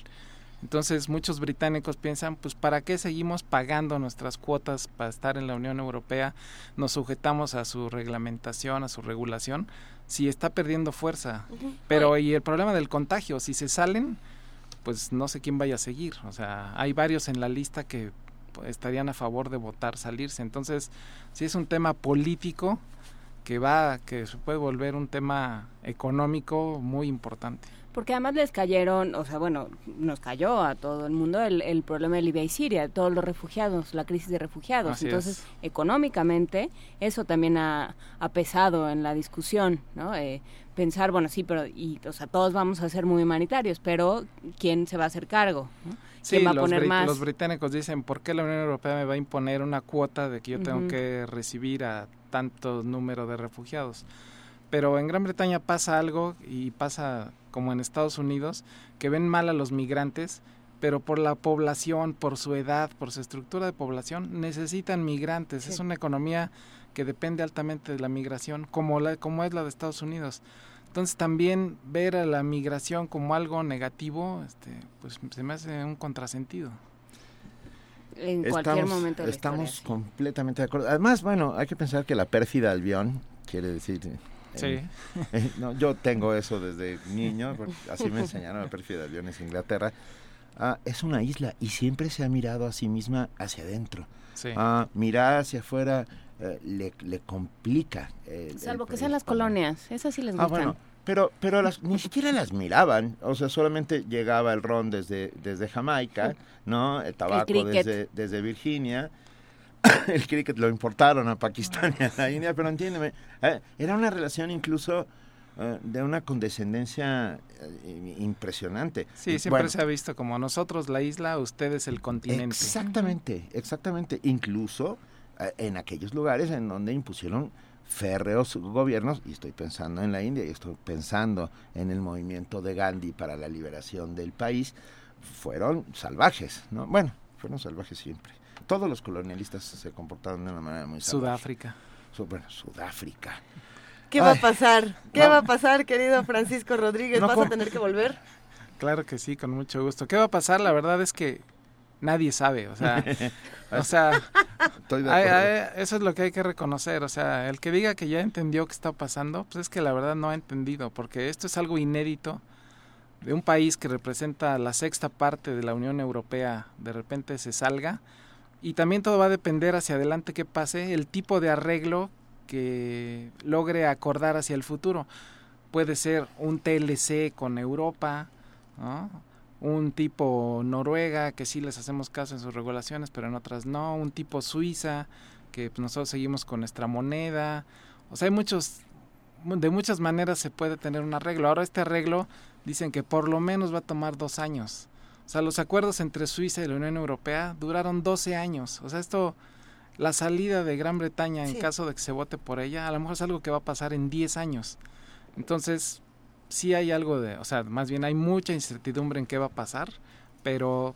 Entonces muchos británicos piensan, pues ¿para qué seguimos pagando nuestras cuotas para estar en la Unión Europea? Nos sujetamos a su reglamentación, a su regulación, si está perdiendo fuerza. Pero y el problema del contagio, si se salen, pues no sé quién vaya a seguir. O sea, hay varios en la lista que estarían a favor de votar salirse. Entonces, si es un tema político que va, que se puede volver un tema económico muy importante. Porque además les cayeron, o sea, bueno, nos cayó a todo el mundo el, el problema de Libia y Siria, todos los refugiados, la crisis de refugiados. Así Entonces, es. económicamente, eso también ha, ha pesado en la discusión, ¿no? Eh, pensar, bueno, sí, pero, y, o sea, todos vamos a ser muy humanitarios, pero ¿quién se va a hacer cargo? ¿no? Sí, ¿Quién va a los, poner más? los británicos dicen, ¿por qué la Unión Europea me va a imponer una cuota de que yo tengo que recibir a tanto número de refugiados? Pero en Gran Bretaña pasa algo y pasa como en Estados Unidos, que ven mal a los migrantes, pero por la población, por su edad, por su estructura de población, necesitan migrantes. Es una economía que depende altamente de la migración, como, la, como es la de Estados Unidos. Entonces también ver a la migración como algo negativo, este, pues se me hace un contrasentido. En cualquier Estamos, momento de la estamos historia, sí. completamente de acuerdo. Además, bueno, hay que pensar que la pérfida albión quiere decir... Sí. eh, no, yo tengo eso desde niño, porque así me enseñaron la pérfida albión en Inglaterra. ah, es una isla y siempre se ha mirado a sí misma hacia adentro. Sí. Ah, mirar hacia afuera eh, le, le complica. el- Salvo el que sean las colonias, esas sí les Ah, gustan. bueno, pero, pero las, ni siquiera las miraban, o sea, solamente llegaba el ron desde, desde Jamaica, ¿no? El tabaco desde, desde Virginia. el cricket lo importaron a Pakistán y a la India, pero entiéndeme, eh, era una relación incluso eh, de una condescendencia eh, impresionante. Sí, siempre Bueno, se ha visto como nosotros la isla, ustedes el continente. Exactamente, exactamente. Incluso en aquellos lugares en donde impusieron férreos gobiernos, y estoy pensando en la India, y estoy pensando en el movimiento de Gandhi para la liberación del país, fueron salvajes, ¿no? Bueno, fueron salvajes siempre. Todos los colonialistas se comportaron de una manera muy. Sudáfrica. Su- bueno, Sudáfrica. ¿Qué va a pasar? ¿Qué no. va a pasar, querido Francisco Rodríguez? No, ¿Vas a tener que volver? Claro que sí, con mucho gusto. ¿Qué va a pasar? La verdad es que nadie sabe, o sea, o sea, Estoy de hay- acuerdo. hay- eso es lo que hay que reconocer, o sea, el que diga que ya entendió qué está pasando, pues es que la verdad no ha entendido, porque esto es algo inédito de un país que representa la sexta parte de la Unión Europea, de repente se salga, y también todo va a depender hacia adelante qué pase, el tipo de arreglo que logre acordar hacia el futuro. Puede ser un TLC con Europa, un tipo Noruega, que sí les hacemos caso en sus regulaciones, pero en otras no, un tipo Suiza, que pues, nosotros seguimos con nuestra moneda. O sea, hay muchos, de muchas maneras se puede tener un arreglo. Ahora este arreglo dicen que por lo menos va a tomar dos años. O sea, los acuerdos entre Suiza y la Unión Europea duraron 12 años. O sea, esto, la salida de Gran Bretaña en Sí. caso de que se vote por ella, a lo mejor es algo que va a pasar en 10 años. Entonces, sí hay algo de, o sea, más bien hay mucha incertidumbre en qué va a pasar, pero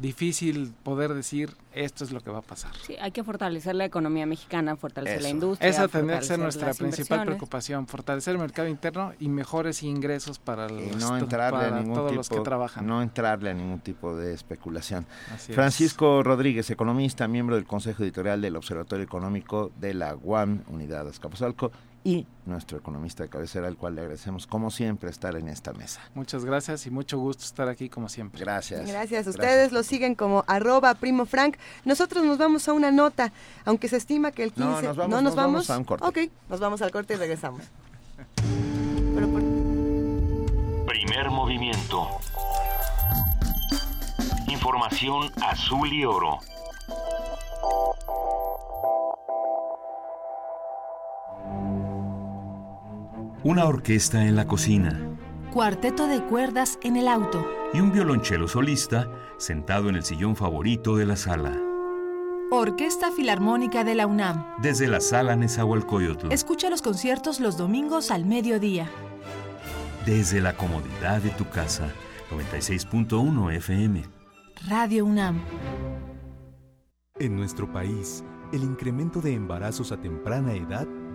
difícil poder decir esto es lo que va a pasar. Sí, hay que fortalecer la economía mexicana, fortalecer la industria. Esa tendría que ser nuestra principal preocupación, fortalecer el mercado interno y mejores ingresos para, y los, no entrarle a ningún todos tipo, los que trabajan. no entrarle a ningún tipo de especulación. Así es. Francisco Rodríguez, economista, miembro del Consejo Editorial del Observatorio Económico de la UAM, Unidad Azcapotzalco, y nuestro economista de cabecera, al cual le agradecemos, como siempre, estar en esta mesa. Muchas gracias y mucho gusto estar aquí como siempre. Gracias. Gracias. Ustedes lo siguen como arroba primo Frank. Nosotros nos vamos a una nota, aunque se estima que el 15... No, nos vamos- ¿No nos vamos a un corte. Ok, nos vamos al corte y regresamos. Primer movimiento. Información azul y oro. Una orquesta en la cocina Cuarteto de cuerdas en el auto. y un violonchelo solista sentado en el sillón favorito de la sala. Orquesta Filarmónica de la UNAM. Desde la sala Nezahualcóyotl, Escucha los conciertos los domingos al mediodía. desde la comodidad de tu casa. 96.1 FM. Radio UNAM. En nuestro país, el incremento de embarazos a temprana edad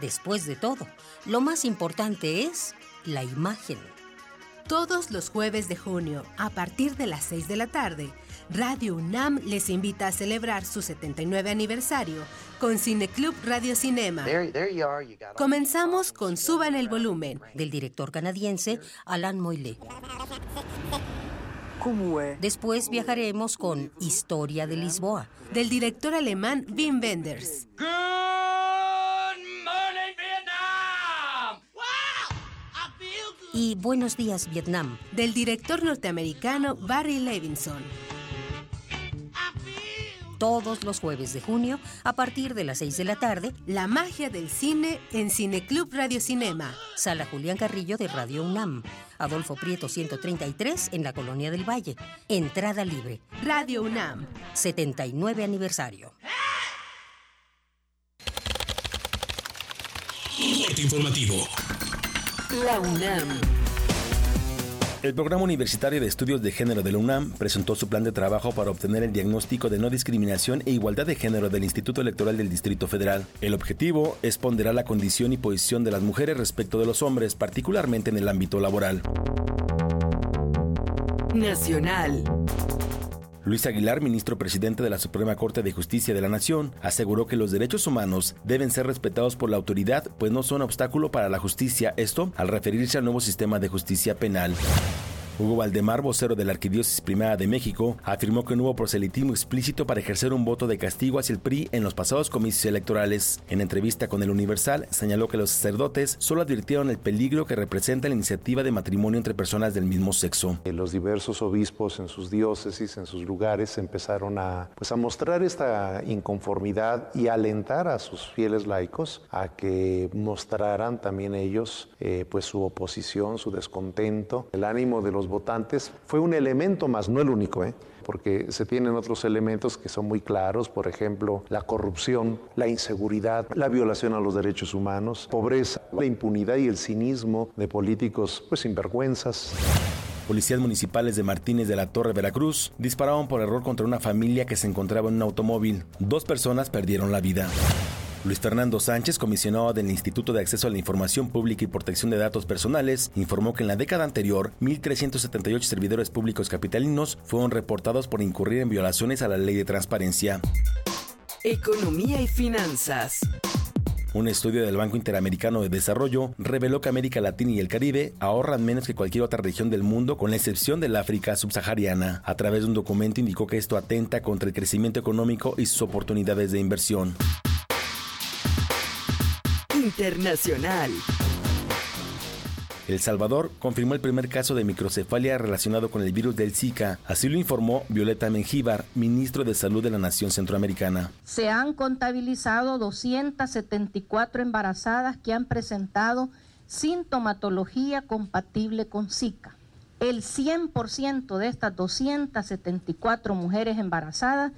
después de todo, lo más importante es la imagen. Todos los jueves de junio, a partir de las 6 de la tarde, Radio UNAM les invita a celebrar su 79 aniversario con Cineclub Radio Cinema. Comenzamos con Suban el volumen. Del director canadiense Alan Moyle. Después viajaremos con Historia de Lisboa. Del director alemán Wim Wenders. Y Buenos días, Vietnam. Del director norteamericano Barry Levinson. Todos los jueves de junio, a partir de las 6 de la tarde, La magia del cine en Cineclub Radio Cinema. Sala Julián Carrillo de Radio UNAM. Adolfo Prieto 133 en la Colonia del Valle. Entrada libre. Radio UNAM. 79 aniversario. Corte informativo. La UNAM El Programa Universitario de Estudios de Género de la UNAM presentó su plan de trabajo para obtener el diagnóstico de no discriminación e igualdad de género del Instituto Electoral del Distrito Federal. El objetivo es ponderar la condición y posición de las mujeres respecto de los hombres, particularmente en el ámbito laboral. Nacional. Luis Aguilar, ministro presidente de la Suprema Corte de Justicia de la Nación, aseguró que los derechos humanos deben ser respetados por la autoridad, pues no son obstáculo para la justicia, esto al referirse al nuevo sistema de justicia penal. Hugo Valdemar, vocero de la Arquidiócesis Primera de México, afirmó que no hubo proselitismo explícito para ejercer un voto de castigo hacia el PRI en los pasados comicios electorales. En entrevista con el Universal, señaló que los sacerdotes solo advirtieron el peligro que representa la iniciativa de matrimonio entre personas del mismo sexo. Los diversos obispos en sus diócesis, en sus lugares, empezaron a, pues, a mostrar esta inconformidad y alentar a sus fieles laicos a que mostraran también ellos eh, pues, su oposición, su descontento, el ánimo de los votantes fue un elemento más, no el único, ¿eh? porque se tienen otros elementos que son muy claros, por ejemplo, la corrupción, la inseguridad, la violación a los derechos humanos, pobreza, la impunidad y el cinismo de políticos pues sinvergüenzas. Policías municipales de Martínez de la Torre, Veracruz, dispararon por error contra una familia que se encontraba en un automóvil. Dos personas perdieron la vida. Luis Fernando Sánchez, comisionado del Instituto de Acceso a la Información Pública y Protección de Datos Personales, informó que en la década anterior, 1.378 servidores públicos capitalinos fueron reportados por incurrir en violaciones a la ley de transparencia. Economía y finanzas. Un estudio del Banco Interamericano de Desarrollo reveló que América Latina y el Caribe ahorran menos que cualquier otra región del mundo, con la excepción del África subsahariana. A través de un documento indicó que esto atenta contra el crecimiento económico y sus oportunidades de inversión. Internacional. El Salvador confirmó el primer caso de microcefalia relacionado con el virus del Zika. Así lo informó Violeta Mengíbar, ministro de Salud de la Nación Centroamericana. Se han contabilizado 274 embarazadas que han presentado sintomatología compatible con Zika. El 100% de estas 274 mujeres embarazadas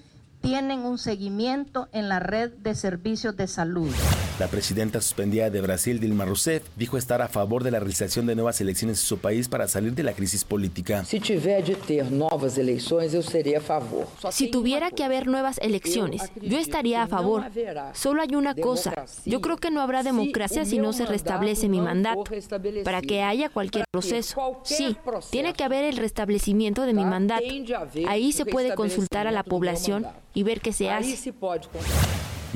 tienen un seguimiento en la red de servicios de salud. La presidenta suspendida de Brasil, Dilma Rousseff, dijo estar a favor de la realización de nuevas elecciones en su país para salir de la crisis política. Si tiver de ter novas eleições, eu seria a favor. Si tuviera que haber nuevas elecciones, yo estaría a favor. Solo hay una cosa. Yo creo que no habrá democracia si no se restablece mi mandato. Para que haya cualquier proceso. Sí, tiene que haber el restablecimiento de mi mandato. Ahí se puede consultar a la población y ver qué se hace.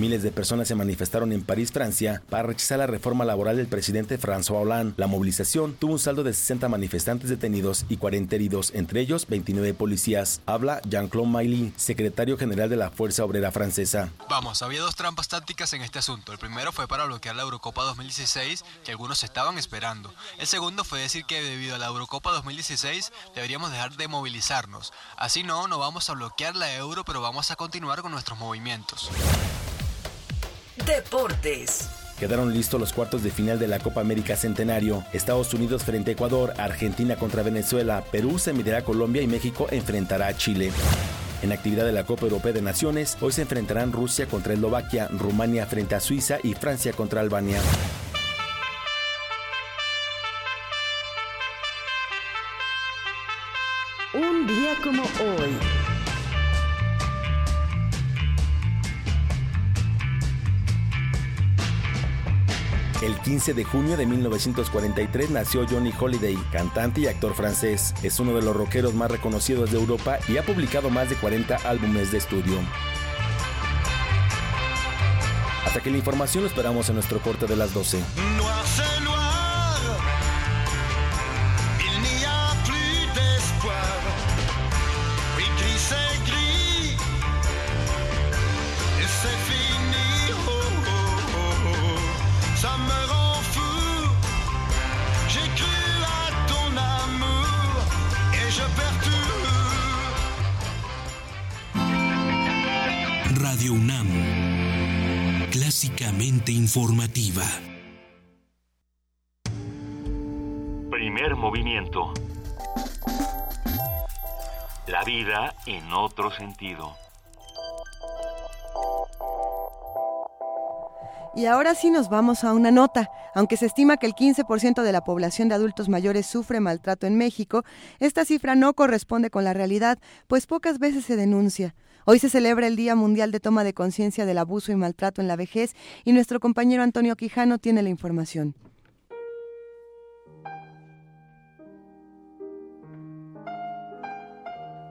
Miles de personas se manifestaron en París, Francia, para rechazar la reforma laboral del presidente François Hollande. La movilización tuvo un saldo de 60 manifestantes detenidos y 40 heridos, entre ellos 29 policías. Habla Jean-Claude Mailly, secretario general de la Fuerza Obrera Francesa. Vamos, había dos trampas tácticas en este asunto. El primero fue para bloquear la Eurocopa 2016, que algunos estaban esperando. El segundo fue decir que debido a la Eurocopa 2016 deberíamos dejar de movilizarnos. Así no, no vamos a bloquear la euro, pero vamos a continuar con nuestros movimientos. Deportes. Quedaron listos los cuartos de final de la Copa América Centenario. Estados Unidos frente a Ecuador, Argentina contra Venezuela, Perú se medirá a Colombia y México enfrentará a Chile. En actividad de la Copa Europea de Naciones, hoy se enfrentarán Rusia contra Eslovaquia, Rumania frente a Suiza y Francia contra Albania. 15 de junio de 1943 nació Johnny Holiday, cantante y actor francés. Es uno de los rockeros más reconocidos de Europa y ha publicado más de 40 álbumes de estudio. Hasta que la información lo esperamos en nuestro corte de las 12. Informativa. Primer movimiento. La vida en otro sentido. Y ahora sí nos vamos a una nota. Aunque se estima que el 15% de la población de adultos mayores sufre maltrato en México, esta cifra no corresponde con la realidad, pues pocas veces se denuncia. Hoy se celebra el Día Mundial de Toma de Conciencia del Abuso y Maltrato en la Vejez y nuestro compañero Antonio Quijano tiene la información.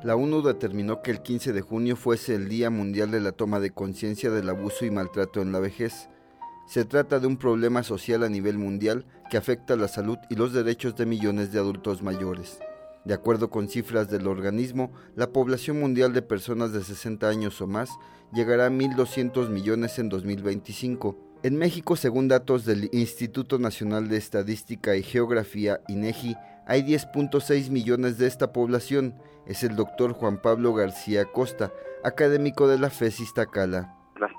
La ONU determinó que el 15 de junio fuese el Día Mundial de la Toma de Conciencia del Abuso y Maltrato en la Vejez. Se trata de un problema social a nivel mundial que afecta la salud y los derechos de millones de adultos mayores. De acuerdo con cifras del organismo, la población mundial de personas de 60 años o más llegará a 1.200 millones en 2025. En México, según datos del Instituto Nacional de Estadística y Geografía, INEGI, hay 10.6 millones de esta población, es el doctor Juan Pablo García Costa, académico de la FES Iztacala las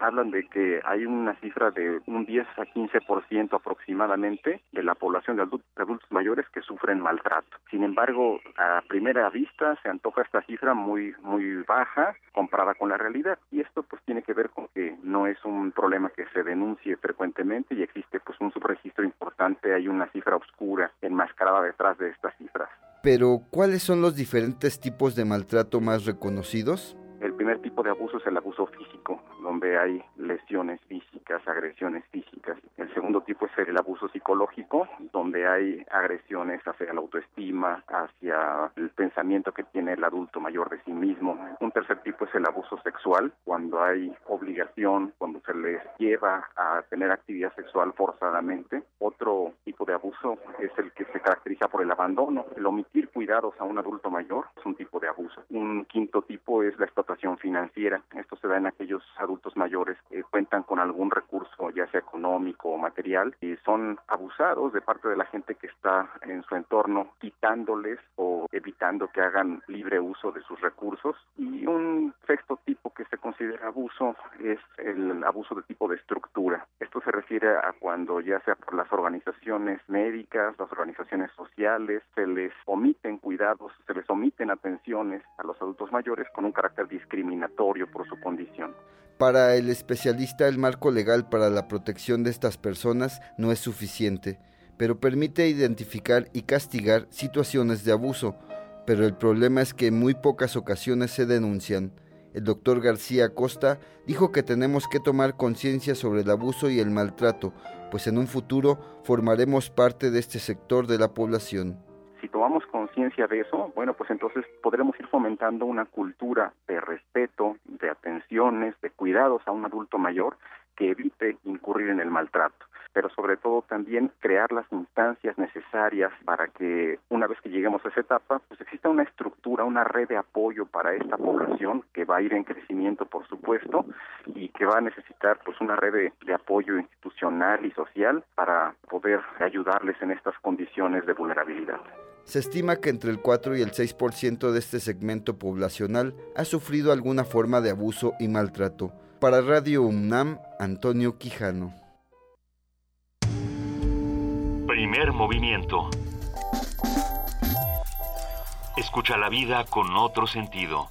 hablan de que hay una cifra de un 10 a 15% aproximadamente de la población de adultos, mayores que sufren maltrato. Sin embargo, a primera vista se antoja esta cifra muy muy baja comparada con la realidad y esto pues tiene que ver con que no es un problema que se denuncie frecuentemente y existe pues un subregistro importante, hay una cifra oscura enmascarada detrás de estas cifras. Pero ¿cuáles son los diferentes tipos de maltrato más reconocidos? El primer tipo de abuso es el abuso físico, donde hay lesiones físicas, agresiones físicas. El segundo tipo es el abuso psicológico, donde hay agresiones hacia la autoestima, hacia el pensamiento que tiene el adulto mayor de sí mismo. Un tercer tipo es el abuso sexual, cuando hay obligación, cuando se les lleva a tener actividad sexual forzadamente. Otro tipo de abuso es el que se caracteriza por el abandono, el omitir cuidados a un adulto mayor es un tipo de abuso. Un quinto tipo es la explotación financiera. Esto se da en aquellos adultos mayores que cuentan con algún recurso, ya sea económico o material, y son abusados de parte de la gente que está en su entorno, quitándoles o evitando que hagan libre uso de sus recursos. Y un sexto tipo que se considera abuso es el abuso de tipo de estructura. Esto se refiere a cuando ya sea por las organizaciones médicas, las organizaciones sociales, se les omiten cuidados, se les omiten atenciones a los adultos mayores con un carácter discriminatorio por su condición. El especialista, el marco legal para la protección de estas personas no es suficiente, pero permite identificar y castigar situaciones de abuso, pero el problema es que en muy pocas ocasiones se denuncian. El doctor García Costa dijo que tenemos que tomar conciencia sobre el abuso y el maltrato, pues en un futuro formaremos parte de este sector de la población. Tomamos conciencia de eso, bueno, pues entonces podremos ir fomentando una cultura de respeto, de atenciones, de cuidados a un adulto mayor que evite incurrir en el maltrato pero sobre todo también crear las instancias necesarias para que una vez que lleguemos a esa etapa, pues exista una estructura, una red de apoyo para esta población que va a ir en crecimiento, por supuesto, y que va a necesitar pues una red de apoyo institucional y social para poder ayudarles en estas condiciones de vulnerabilidad. Se estima que entre el 4 y el 6% de este segmento poblacional ha sufrido alguna forma de abuso y maltrato. Para Radio UNAM, Antonio Quijano. Primer movimiento. Escucha la vida con otro sentido.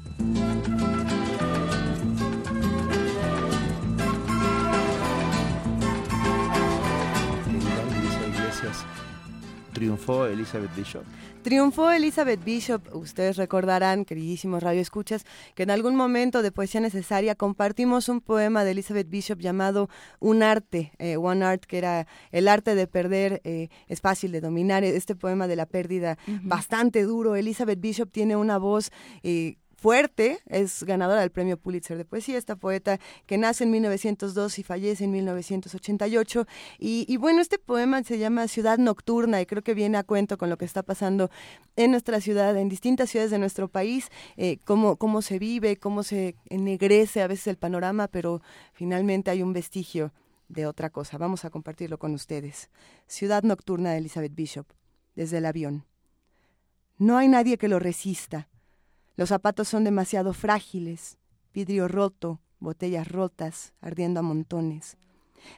Triunfó Elizabeth Bishop. Triunfó Elizabeth Bishop, ustedes recordarán, queridísimos radioescuchas, que en algún momento de Poesía Necesaria compartimos un poema de Elizabeth Bishop llamado Un arte, eh, One Art, que era el arte de perder, eh, es fácil de dominar, este poema de la pérdida bastante duro. Elizabeth Bishop tiene una voz... Eh, fuerte, es ganadora del premio Pulitzer de poesía, esta poeta que nace en 1902 y fallece en 1988. Y, bueno, este poema se llama Ciudad Nocturna y creo que viene a cuento con lo que está pasando en nuestra ciudad, en distintas ciudades de nuestro país, eh, cómo, cómo se vive, cómo se ennegrece a veces el panorama, pero finalmente hay un vestigio de otra cosa. Vamos a compartirlo con ustedes. Ciudad Nocturna de Elizabeth Bishop, desde el avión. No hay nadie que lo resista los zapatos son demasiado frágiles, vidrio roto, botellas rotas, ardiendo a montones.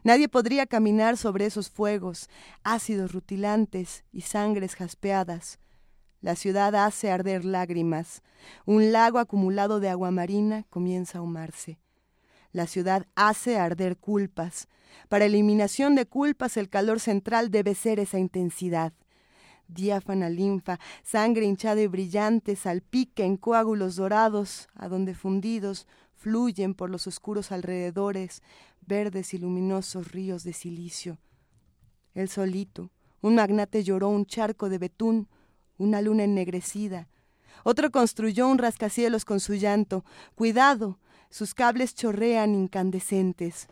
Nadie podría caminar sobre esos fuegos, ácidos rutilantes y sangres jaspeadas. La ciudad hace arder lágrimas. Un lago acumulado de agua marina comienza a humarse. La ciudad hace arder culpas. Para eliminación de culpas el calor central debe ser esa intensidad. Diáfana linfa, sangre hinchada y brillante salpica en coágulos dorados, a donde fundidos fluyen por los oscuros alrededores verdes y luminosos ríos de silicio. El solito, un magnate lloró un charco de betún, una luna ennegrecida. Otro construyó un rascacielos con su llanto. Cuidado, sus cables chorrean incandescentes.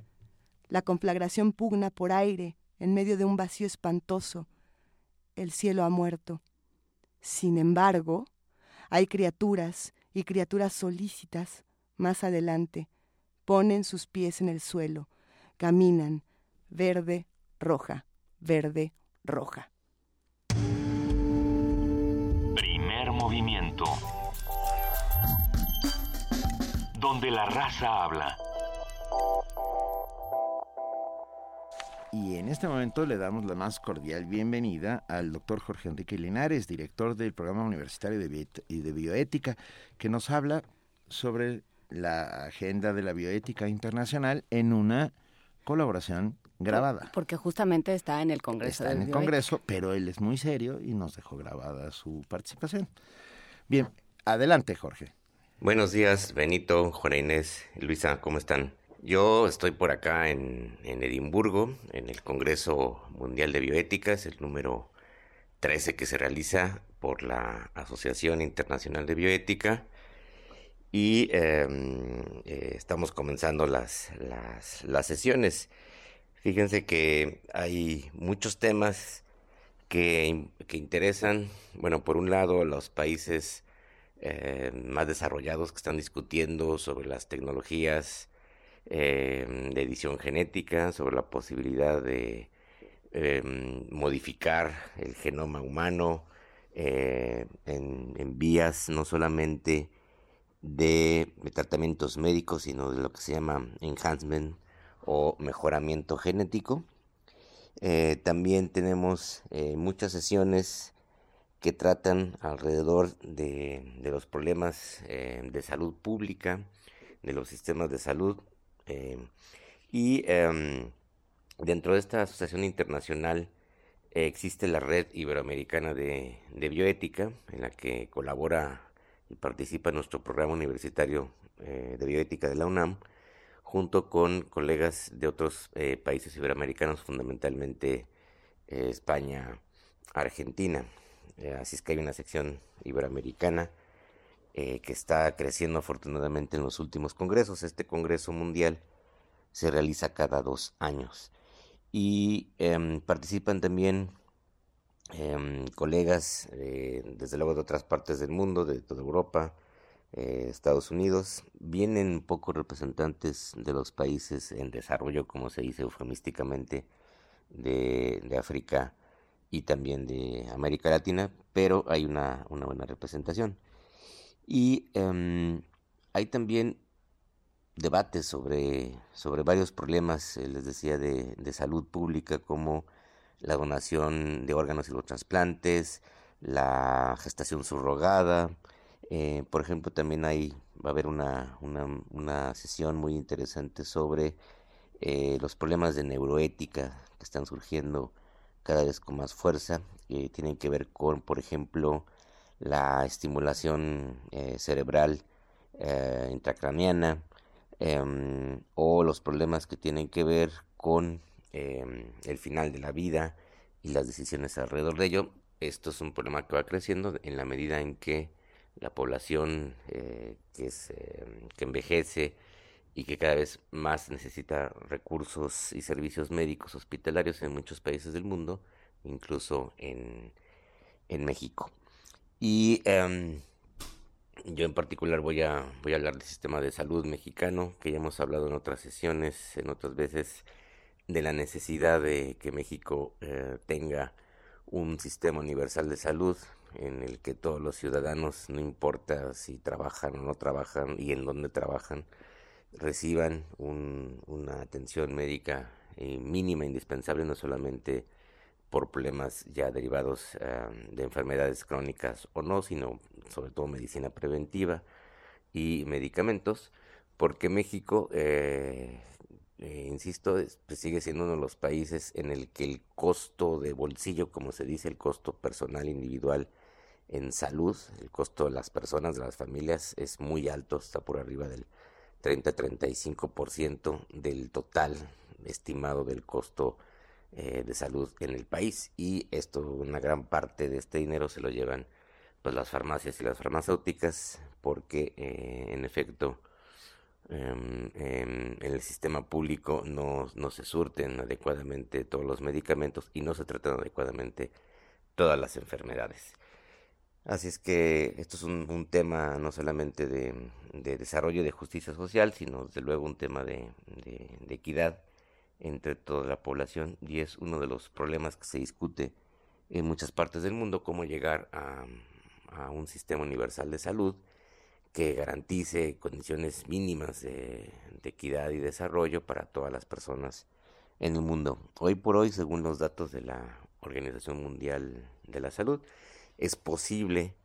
La conflagración pugna por aire en medio de un vacío espantoso. El cielo ha muerto. Sin embargo, hay criaturas y criaturas solícitas más adelante. Ponen sus pies en el suelo, caminan, verde, roja, verde, roja. Primer movimiento. Donde la raza habla. Y en este momento le damos la más cordial bienvenida al doctor Jorge Enrique Linares, director del Programa Universitario de, de Bioética, que nos habla sobre la agenda de la bioética internacional en una colaboración grabada. Porque justamente está en el Congreso. Está en el Congreso, pero él es muy serio y nos dejó grabada su participación. Bien, adelante Jorge. Buenos días, Benito, Juana Inés, Luisa, ¿cómo están? Yo estoy por acá en, en Edimburgo, en el Congreso Mundial de Bioética, es el número 13 que se realiza por la Asociación Internacional de Bioética y em, eh, estamos comenzando las, las, sesiones. Fíjense que hay muchos temas que, que interesan, bueno, por un lado los países eh, más desarrollados que están discutiendo sobre las tecnologías eh, de edición genética, sobre la posibilidad de eh, modificar el genoma humano eh, en, vías no solamente de, tratamientos médicos, sino de lo que se llama enhancement o mejoramiento genético. Eh, también tenemos muchas sesiones que tratan alrededor de, de los problemas de salud pública, de los sistemas de salud eh, y em, dentro de esta asociación internacional eh, existe la red iberoamericana de, bioética, en la que colabora y participa nuestro programa universitario eh, de bioética de la UNAM, junto con colegas de otros países iberoamericanos, fundamentalmente España, Argentina. así es que hay una sección iberoamericana eh, que está creciendo afortunadamente en los últimos congresos. Este Congreso Mundial se realiza cada dos años y em, participan también em, colegas desde luego de otras partes del mundo, de toda Europa, eh, Estados Unidos, vienen pocos representantes de los países en desarrollo, como se dice eufemísticamente, de, África y también de América Latina, pero hay una buena representación. Y em, hay también debates sobre, sobre varios problemas, eh, les decía, de, de, salud pública, como la donación de órganos y los trasplantes, la gestación subrogada. Eh, por ejemplo, también hay, va a haber una, una, una sesión muy interesante sobre eh, los problemas de neuroética que están surgiendo cada vez con más fuerza. que tienen que ver con, por ejemplo, la estimulación eh, cerebral eh, intracraniana em, o los problemas que tienen que ver con em, el final de la vida y las decisiones alrededor de ello. Esto es un problema que va creciendo en la medida en que la población eh, que, es, em, que envejece y que cada vez más necesita recursos y servicios médicos hospitalarios en muchos países del mundo, incluso en, en México. Y em, yo en particular voy a, voy a hablar del sistema de salud mexicano, que ya hemos hablado en otras sesiones, en otras veces, de la necesidad de que México eh, tenga un sistema universal de salud en el que todos los ciudadanos, no importa si trabajan o no trabajan y en dónde trabajan, reciban un, una atención médica eh, mínima indispensable no solamente por problemas ya derivados de enfermedades crónicas o no, sino sobre todo medicina preventiva y medicamentos, porque México, eh, eh, insisto, pues, sigue siendo uno de los países en el que el costo de bolsillo, como se dice, el costo personal individual en salud, el costo de las personas, de las familias, es muy alto, está por arriba del 30-35% del total estimado del costo eh, de salud en el país y esto una gran parte de este dinero se lo llevan pues las farmacias y las farmacéuticas porque eh, en efecto em, em, en el sistema público no, no se surten adecuadamente todos los medicamentos y no se tratan adecuadamente todas las enfermedades. Así es que esto es un, tema no solamente de, de, desarrollo de justicia social, sino desde luego un tema de, de equidad entre toda la población y es uno de los problemas que se discute en muchas partes del mundo, cómo llegar a, un sistema universal de salud que garantice condiciones mínimas de, equidad y desarrollo para todas las personas en el mundo. Hoy por hoy, según los datos de la Organización Mundial de la Salud, es posible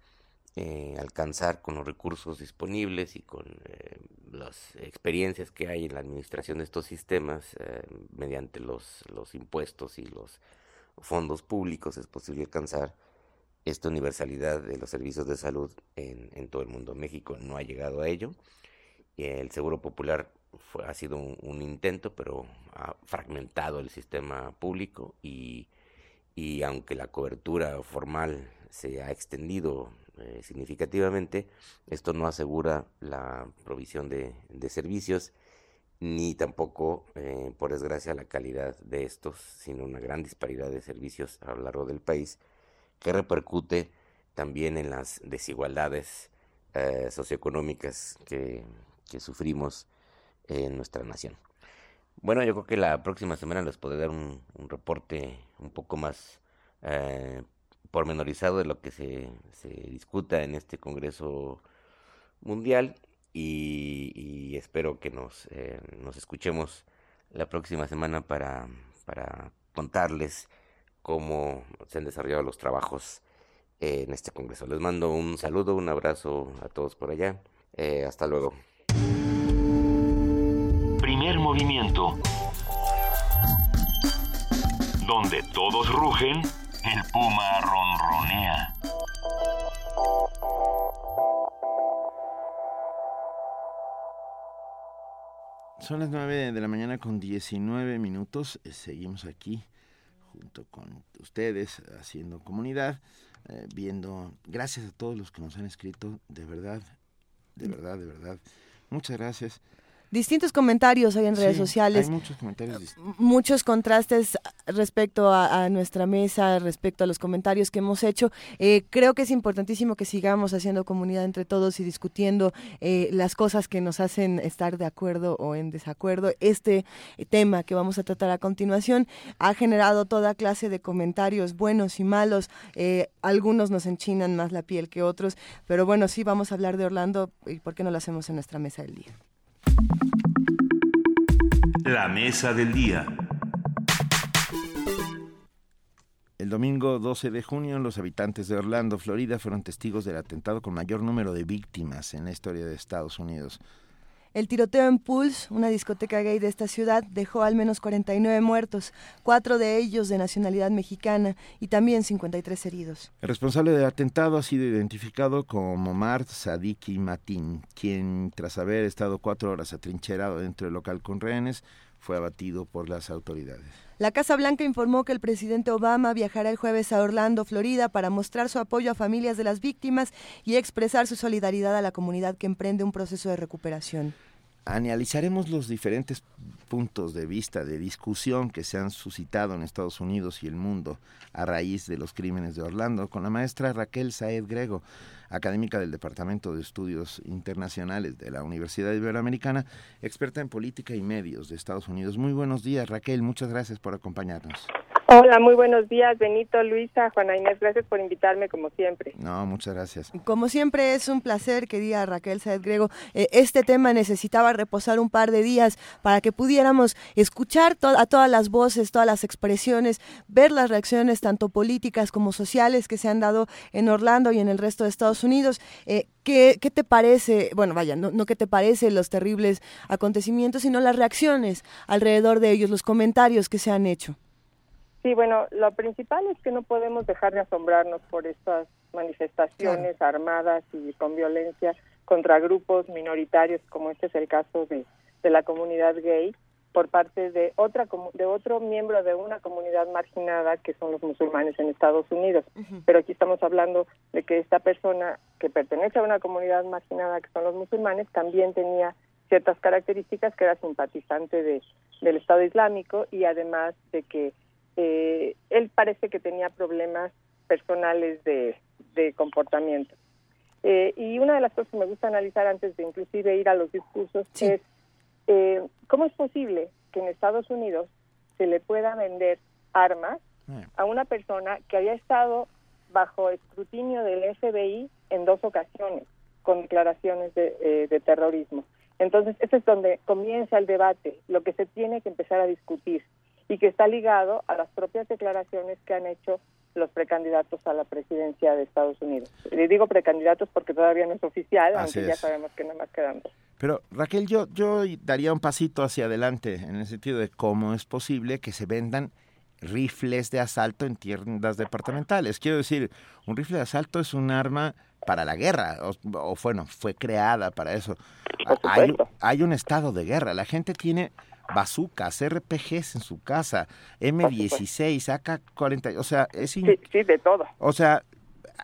eh, alcanzar con los recursos disponibles y con eh, las experiencias que hay en la administración de estos sistemas eh, mediante los, los impuestos y los fondos públicos es posible alcanzar esta universalidad de los servicios de salud en, todo el mundo. México no ha llegado a ello. El Seguro Popular ha sido un, intento, pero ha fragmentado el sistema público y, y aunque la cobertura formal se ha extendido eh, significativamente. Esto no asegura la provisión de, servicios ni tampoco, eh, por desgracia, la calidad de estos, sino una gran disparidad de servicios a lo largo del país que repercute también en las desigualdades eh, socioeconómicas que, sufrimos en nuestra nación. Bueno, yo creo que la próxima semana les podré dar un, reporte un poco más pormenorizado de lo que se, se discuta en este Congreso Mundial y, espero que nos, eh, nos escuchemos la próxima semana para, para contarles cómo se han desarrollado los trabajos en este Congreso. Les mando un saludo, un abrazo a todos por allá. Eh, hasta luego. Primer movimiento. Donde todos rugen el puma ronronea. Son las 9 de la mañana con 19 minutos. Eh, seguimos aquí junto con ustedes haciendo comunidad, eh, viendo, gracias a todos los que nos han escrito, de verdad, de verdad, de verdad. Muchas gracias distintos comentarios hay en redes sociales. Hay muchos comentarios. Muchos contrastes respecto a, nuestra mesa, respecto a los comentarios que hemos hecho. Eh, creo que es importantísimo que sigamos haciendo comunidad entre todos y discutiendo eh, las cosas que nos hacen estar de acuerdo o en desacuerdo. Este tema que vamos a tratar a continuación ha generado toda clase de comentarios buenos y malos. Eh, algunos nos enchinan más la piel que otros, pero bueno, sí vamos a hablar de Orlando y por qué no lo hacemos en nuestra mesa del día. La mesa del día. El domingo 12 de junio, los habitantes de Orlando, Florida, fueron testigos del atentado con mayor número de víctimas en la historia de Estados Unidos. El tiroteo en Pulse, una discoteca gay de esta ciudad, dejó al menos 49 muertos, cuatro de ellos de nacionalidad mexicana y también 53 heridos. El responsable del atentado ha sido identificado como Mart Sadiki Matin, quien, tras haber estado cuatro horas atrincherado dentro del local con rehenes, fue abatido por las autoridades. La Casa Blanca informó que el presidente Obama viajará el jueves a Orlando, Florida, para mostrar su apoyo a familias de las víctimas y expresar su solidaridad a la comunidad que emprende un proceso de recuperación analizaremos los diferentes puntos de vista de discusión que se han suscitado en Estados Unidos y el mundo a raíz de los crímenes de Orlando con la maestra Raquel Saed Grego, académica del Departamento de Estudios Internacionales de la Universidad Iberoamericana, experta en política y medios de Estados Unidos. Muy buenos días, Raquel, muchas gracias por acompañarnos. Hola, muy buenos días, Benito, Luisa, Juana Inés, gracias por invitarme como siempre. No, muchas gracias. Como siempre es un placer, querida Raquel Saed Grego. Eh, este tema necesitaba reposar un par de días para que pudiéramos escuchar a todas las voces, todas las expresiones, ver las reacciones tanto políticas como sociales que se han dado en Orlando y en el resto de Estados Unidos. Eh, ¿qué, te parece? Bueno, vaya, no, no qué te parece los terribles acontecimientos, sino las reacciones alrededor de ellos, los comentarios que se han hecho. Sí, bueno, lo principal es que no podemos dejar de asombrarnos por estas manifestaciones armadas y con violencia contra grupos minoritarios, como este es el caso de, de la comunidad gay, por parte de otra de otro miembro de una comunidad marginada que son los musulmanes en Estados Unidos. Pero aquí estamos hablando de que esta persona que pertenece a una comunidad marginada que son los musulmanes también tenía ciertas características que era simpatizante de, del Estado Islámico y además de que eh, él parece que tenía problemas personales de, comportamiento. Eh, y una de las cosas que me gusta analizar antes de inclusive ir a los discursos es eh, cómo es posible que en Estados Unidos se le pueda vender armas a una persona que había estado bajo escrutinio del FBI en dos ocasiones con declaraciones de, de terrorismo. Entonces, ese es donde comienza el debate, lo que se tiene que empezar a discutir y que está ligado a las propias declaraciones que han hecho los precandidatos a la presidencia de Estados Unidos. Le digo precandidatos porque todavía no es oficial, aunque ya sabemos que nada más quedan dos. Pero Raquel, yo, yo daría un pasito hacia adelante en el sentido de cómo es posible que se vendan rifles de asalto en tiendas departamentales. Quiero decir, un rifle de asalto es un arma para la guerra, o, bueno, fue creada para eso. Hay, hay un estado de guerra, la gente tiene bazucas, RPGs en su casa, M16, AK-40, o sea, es... Sí, sí, de todo. O sea,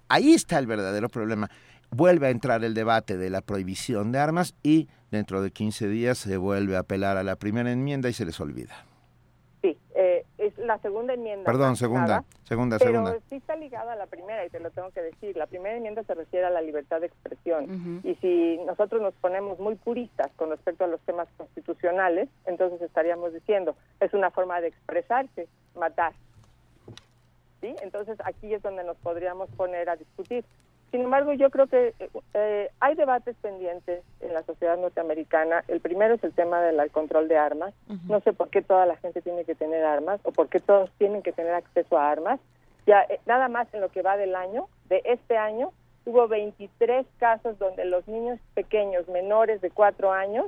ahí está el verdadero problema. Vuelve a entrar el debate de la prohibición de armas y dentro de 15 días se vuelve a apelar a la primera enmienda y se les olvida. Sí, eh, es la segunda enmienda. Perdón, segunda, segunda, pero segunda. sí está ligada a la primera y te lo tengo que decir. La primera enmienda se refiere a la libertad de expresión y si nosotros nos ponemos muy puristas con respecto a los temas constitucionales, entonces estaríamos diciendo es una forma de expresarse, matar. ¿Sí? Entonces aquí es donde nos podríamos poner a discutir. Sin embargo, yo creo que eh, hay debates pendientes en la sociedad norteamericana. El primero es el tema del control de armas. No sé por qué toda la gente tiene que tener armas o por qué todos tienen que tener acceso a armas. Ya eh, nada más en lo que va del año, de este año, hubo 23 casos donde los niños pequeños, menores de 4 años,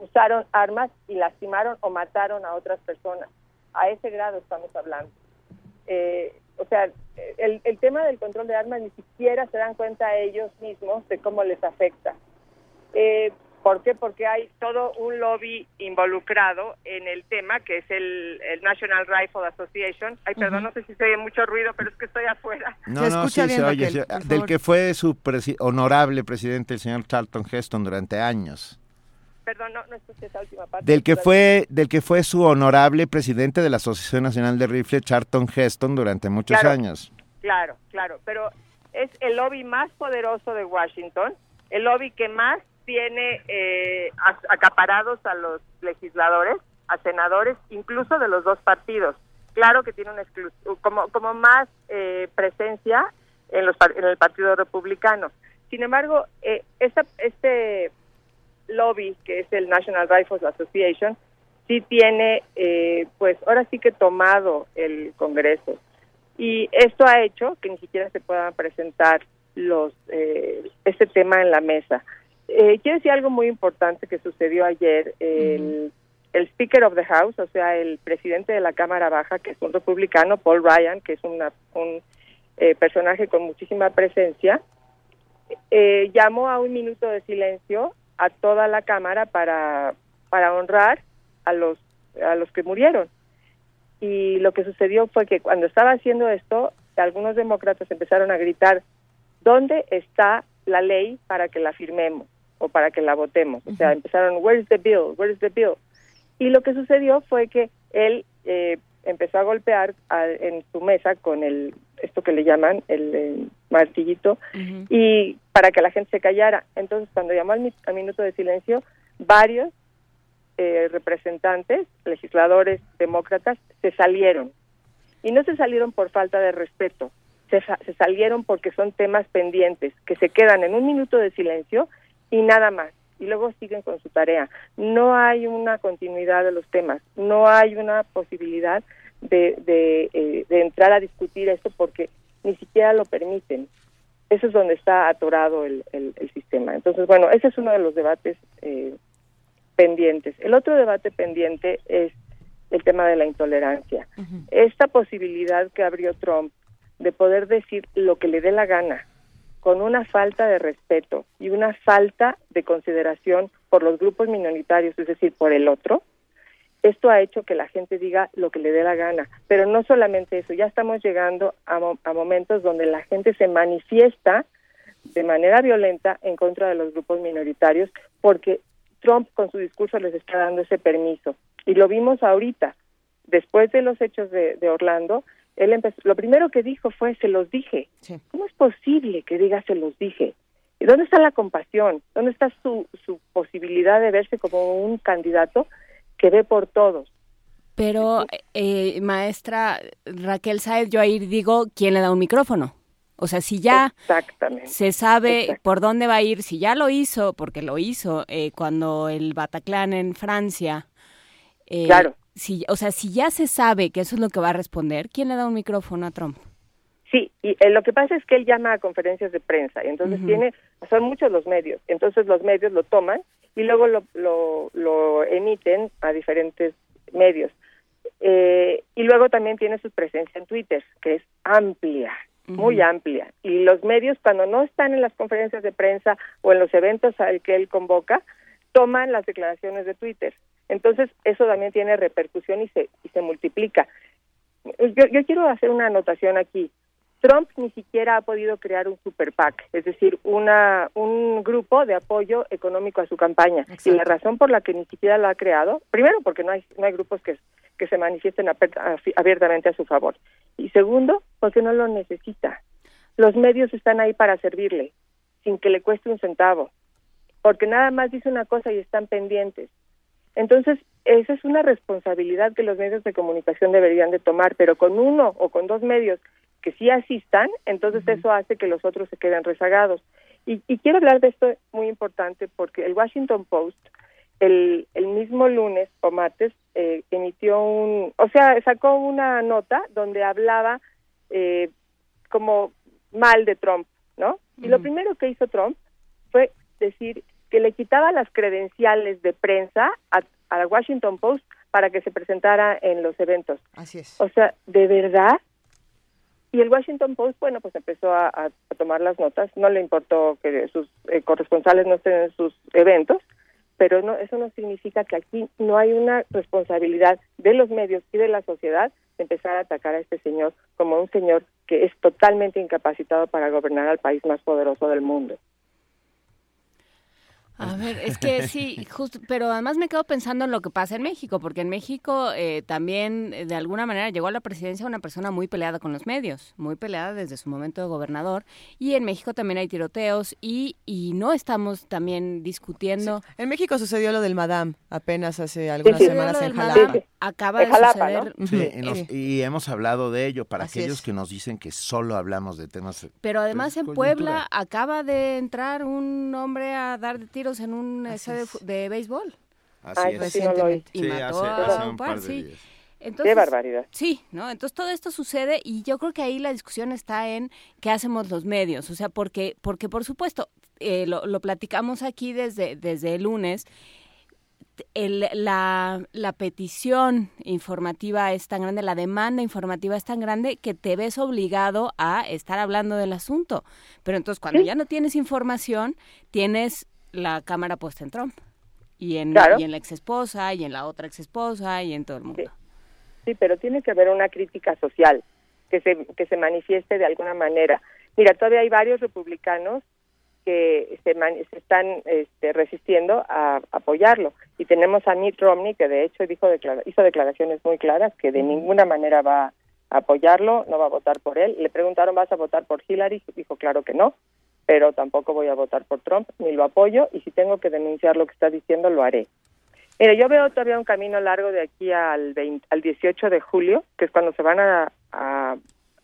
usaron armas y lastimaron o mataron a otras personas. A ese grado estamos hablando. Eh, o sea, el, el tema del control de armas ni siquiera se dan cuenta ellos mismos de cómo les afecta. Eh, ¿Por qué? Porque hay todo un lobby involucrado en el tema, que es el, National Rifle Association. Ay, perdón, no sé si se oye mucho ruido, pero es que estoy afuera. No, no, sí se oye. del que fue su honorable presidente, el señor Charlton Heston, durante años. Perdón, no, no escuché esa última parte. Del que, fue, del que fue su honorable presidente de la Asociación Nacional de Rifle, Charlton Heston, durante muchos años. Claro, claro, pero es el lobby más poderoso de Washington, el lobby que más tiene eh, acaparados a los legisladores, a senadores, incluso de los dos partidos. Claro que tiene un como como más eh, presencia en los en el Partido Republicano. Sin embargo, eh, este lobby que es el National Rifles Association sí tiene, eh, pues ahora sí que tomado el Congreso y esto ha hecho que ni siquiera se puedan presentar los eh, este tema en la mesa. Eh, quiero decir algo muy importante que sucedió ayer. El, el Speaker of the House, o sea, el presidente de la Cámara Baja, que es un republicano, Paul Ryan, que es una, un eh, personaje con muchísima presencia, eh, llamó a un minuto de silencio a toda la Cámara para, para honrar a los, a los que murieron y lo que sucedió fue que cuando estaba haciendo esto, algunos demócratas empezaron a gritar, ¿dónde está la ley para que la firmemos o para que la votemos? O sea, empezaron, where's the bill? Where's the bill? Y lo que sucedió fue que él eh, empezó a golpear en su mesa con el esto que le llaman el, martillito y para que la gente se callara. Entonces, cuando llamó al minuto de silencio, varios eh, representantes, legisladores demócratas, se salieron. Y no se salieron por falta de respeto, se, se salieron porque son temas pendientes que se quedan en un minuto de silencio y nada más. Y luego siguen con su tarea. No hay una continuidad de los temas, no hay una posibilidad de, de, eh, de entrar a discutir esto porque ni siquiera lo permiten. Eso es donde está atorado el, el, el sistema. Entonces, bueno, ese es uno de los debates eh, pendientes. El otro debate pendiente es el tema de la intolerancia. Esta posibilidad que abrió Trump de poder decir lo que le dé la gana, con una falta de respeto y una falta de consideración por los grupos minoritarios, es decir, por el otro, esto ha hecho que la gente diga lo que le dé la gana. Pero no solamente eso, ya estamos llegando a, mo a momentos donde la gente se manifiesta de manera violenta en contra de los grupos minoritarios porque Trump con su discurso les está dando ese permiso. Y lo vimos ahorita, después de los hechos de, de Orlando, él empezó, lo primero que dijo fue, se los dije. ¿Cómo es posible que diga se los dije? ¿Y dónde está la compasión? ¿Dónde está su, su posibilidad de verse como un candidato que ve por todos? Pero, eh, maestra Raquel Saez, yo ahí digo, ¿quién le da un micrófono? O sea, si ya se sabe por dónde va a ir, si ya lo hizo, porque lo hizo eh, cuando el Bataclan en Francia. Eh, claro. Si, o sea, si ya se sabe que eso es lo que va a responder, ¿quién le da un micrófono a Trump? Sí, y eh, lo que pasa es que él llama a conferencias de prensa, y entonces uh -huh. tiene, son muchos los medios, entonces los medios lo toman y luego lo, lo, lo emiten a diferentes medios. Eh, y luego también tiene su presencia en Twitter, que es amplia, muy uh -huh. amplia. Y los medios, cuando no están en las conferencias de prensa o en los eventos al que él convoca, toman las declaraciones de Twitter. Entonces, eso también tiene repercusión y se, y se multiplica. Yo, yo quiero hacer una anotación aquí. Trump ni siquiera ha podido crear un super PAC, es decir, una, un grupo de apoyo económico a su campaña. Exacto. Y la razón por la que ni siquiera lo ha creado, primero porque no hay, no hay grupos que, que se manifiesten abiertamente a su favor. Y segundo, porque no lo necesita. Los medios están ahí para servirle, sin que le cueste un centavo, porque nada más dice una cosa y están pendientes. Entonces, esa es una responsabilidad que los medios de comunicación deberían de tomar, pero con uno o con dos medios que sí asistan, entonces uh -huh. eso hace que los otros se queden rezagados. Y, y, quiero hablar de esto muy importante porque el Washington Post el, el mismo lunes o martes eh, emitió un, o sea, sacó una nota donde hablaba eh, como mal de Trump, ¿no? Uh -huh. Y lo primero que hizo Trump fue decir que le quitaba las credenciales de prensa a, a la Washington Post para que se presentara en los eventos. Así es. O sea, de verdad, y el Washington Post, bueno, pues empezó a tomar las notas, no le importó que sus eh, corresponsales no estén en sus eventos, pero no, eso no significa que aquí no hay una responsabilidad de los medios y de la sociedad de empezar a atacar a este señor como un señor que es totalmente incapacitado para gobernar al país más poderoso del mundo. A ver, es que sí, justo, pero además me quedo pensando en lo que pasa en México, porque en México eh, también eh, de alguna manera llegó a la presidencia una persona muy peleada con los medios, muy peleada desde su momento de gobernador, y en México también hay tiroteos y, y no estamos también discutiendo. Sí. En México sucedió lo del Madame apenas hace algunas sí, semanas en Jalapa. Acaba de Jalapa, suceder. ¿no? Sí, y, hemos hablado de ello para Así aquellos es. que nos dicen que solo hablamos de temas. Pero además en Puebla acaba de entrar un hombre a dar de tiros en un estadio de, de, béisbol. Así Ay, es. Recientemente. Y sí, mató hace, a hace un par, de sí. Días. Entonces, Qué barbaridad. Sí, ¿no? Entonces todo esto sucede y yo creo que ahí la discusión está en qué hacemos los medios. O sea, porque, porque por supuesto, eh, lo, lo, platicamos aquí desde, desde el lunes. El, la, la petición informativa es tan grande, la demanda informativa es tan grande que te ves obligado a estar hablando del asunto. Pero entonces cuando ¿Sí? ya no tienes información, tienes la cámara puesta en Trump y en, claro. y en la ex esposa y en la otra ex esposa y en todo el mundo. Sí. sí, pero tiene que haber una crítica social que se, que se manifieste de alguna manera. Mira, todavía hay varios republicanos que se, man, se están este, resistiendo a, apoyarlo. Y tenemos a Mitt Romney, que de hecho dijo declara hizo declaraciones muy claras que de ninguna manera va a apoyarlo, no va a votar por él. Le preguntaron, ¿vas a votar por Hillary? Dijo, claro que no pero tampoco voy a votar por Trump, ni lo apoyo, y si tengo que denunciar lo que está diciendo, lo haré. Mire, yo veo todavía un camino largo de aquí al, 20, al 18 de julio, que es cuando se van a a,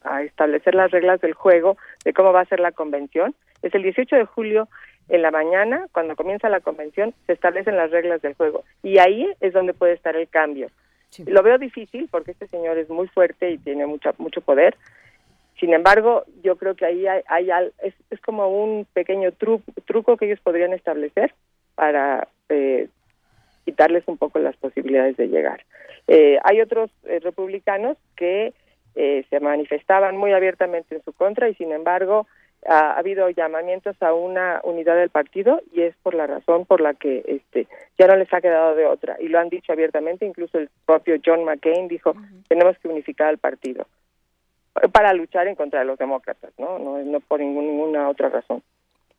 a establecer las reglas del juego de cómo va a ser la convención. Es el 18 de julio en la mañana, cuando comienza la convención, se establecen las reglas del juego. Y ahí es donde puede estar el cambio. Lo veo difícil porque este señor es muy fuerte y tiene mucho, mucho poder. Sin embargo, yo creo que ahí hay, hay es, es como un pequeño tru- truco que ellos podrían establecer para eh, quitarles un poco las posibilidades de llegar. Eh, hay otros eh, republicanos que eh, se manifestaban muy abiertamente en su contra y sin embargo ha, ha habido llamamientos a una unidad del partido y es por la razón por la que este ya no les ha quedado de otra. Y lo han dicho abiertamente incluso el propio John McCain dijo tenemos que unificar al partido para luchar en contra de los demócratas no no, por ninguna otra razón.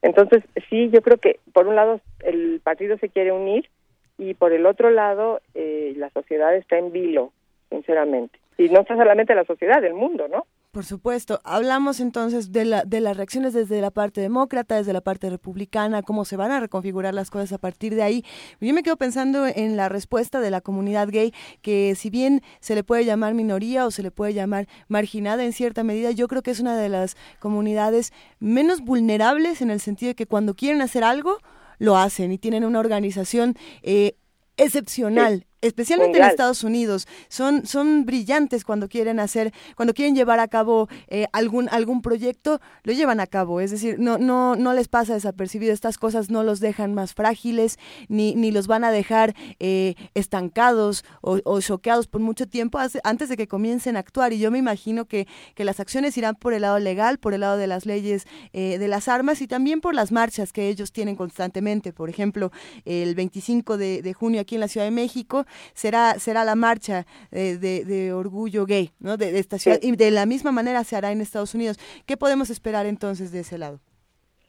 Entonces sí yo creo que por un lado el partido se quiere unir y por el otro lado eh, la sociedad está en vilo sinceramente. Y no está solamente la sociedad el mundo no Por supuesto. Hablamos entonces de, la, de las reacciones desde la parte demócrata, desde la parte republicana, cómo se van a reconfigurar las cosas a partir de ahí. Yo me quedo pensando en la respuesta de la comunidad gay, que si bien se le puede llamar minoría o se le puede llamar marginada en cierta medida, yo creo que es una de las comunidades menos vulnerables en el sentido de que cuando quieren hacer algo, lo hacen y tienen una organización eh, excepcional. Especialmente en. Estados Unidos, son, son brillantes cuando quieren hacer, cuando quieren llevar a cabo eh, algún, algún proyecto, lo llevan a cabo, es decir, no, no, no les pasa desapercibido, estas cosas no los dejan más frágiles, ni, ni los van a dejar eh, estancados o, o choqueados por mucho tiempo hace- antes de que comiencen a actuar, y yo me imagino que, que las acciones irán por el lado legal, por el lado de las leyes eh, de las armas y también por las marchas que ellos tienen constantemente, por ejemplo, el 25 de, de junio aquí en la Ciudad de México, será será la marcha de, de orgullo gay, ¿no? De, de esta ciudad y de la misma manera se hará en Estados Unidos. ¿Qué podemos esperar entonces de ese lado?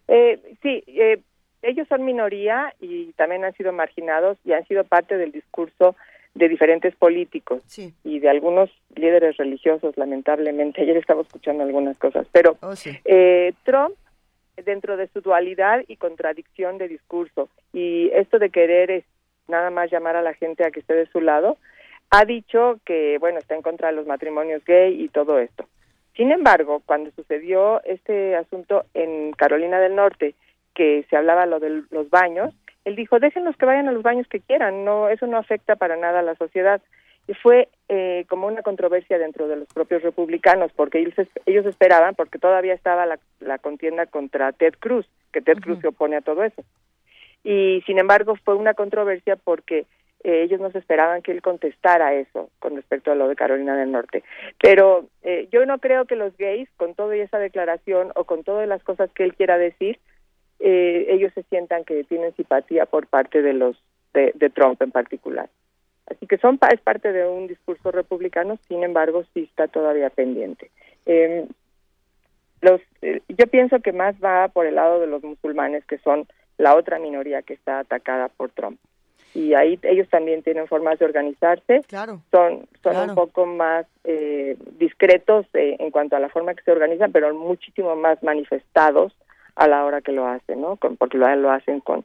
Eh, sí, eh, ellos son minoría y también han sido marginados y han sido parte del discurso de diferentes políticos Sí. y de algunos líderes religiosos, lamentablemente. Ayer estaba escuchando algunas cosas, pero Oh, sí. eh, Trump, dentro de su dualidad y contradicción de discurso, y esto de querer es nada más llamar a la gente a que esté de su lado, ha dicho que, bueno, está en contra de los matrimonios gay y todo esto. Sin embargo, cuando sucedió este asunto en Carolina del Norte, que se hablaba lo de los baños, él dijo, déjenlos que vayan a los baños que quieran, no, eso no afecta para nada a la sociedad. Y fue eh, como una controversia dentro de los propios republicanos, porque ellos, es- ellos esperaban, porque todavía estaba la, la contienda contra Ted Cruz, que Ted Cruz se opone a todo eso. Y sin embargo fue una controversia porque eh, ellos no se esperaban que él contestara eso con respecto a lo de Carolina del Norte. Pero eh, yo no creo que los gays, con toda esa declaración o con todas las cosas que él quiera decir, eh, ellos se sientan que tienen simpatía por parte de los de, de Trump en particular. Así que son es parte de un discurso republicano, sin embargo, sí está todavía pendiente. Eh, los, eh, yo pienso que más va por el lado de los musulmanes, que son la otra minoría que está atacada por Trump. Y ahí ellos también tienen formas de organizarse. Claro. Son, son Claro. un poco más eh, discretos eh, en cuanto a la forma que se organizan, pero muchísimo más manifestados a la hora que lo hacen, ¿no? Con- porque lo, lo hacen con,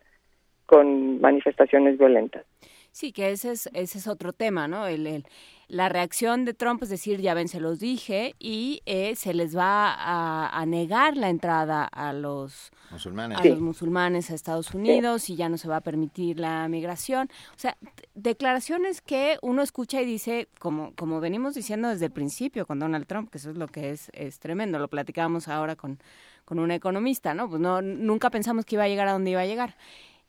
con manifestaciones violentas. Sí, que ese es, ese es otro tema, ¿no? El, el- la reacción de Trump es decir, ya ven, se los dije, y eh, se les va a, a negar la entrada a los Musulmanes. a los musulmanes a Estados Unidos y ya no se va a permitir la migración. O sea, declaraciones que uno escucha y dice, como, como venimos diciendo desde el principio con Donald Trump, que eso es lo que es, es tremendo, lo platicábamos ahora con, con un economista, ¿no? Pues no, nunca pensamos que iba a llegar a donde iba a llegar.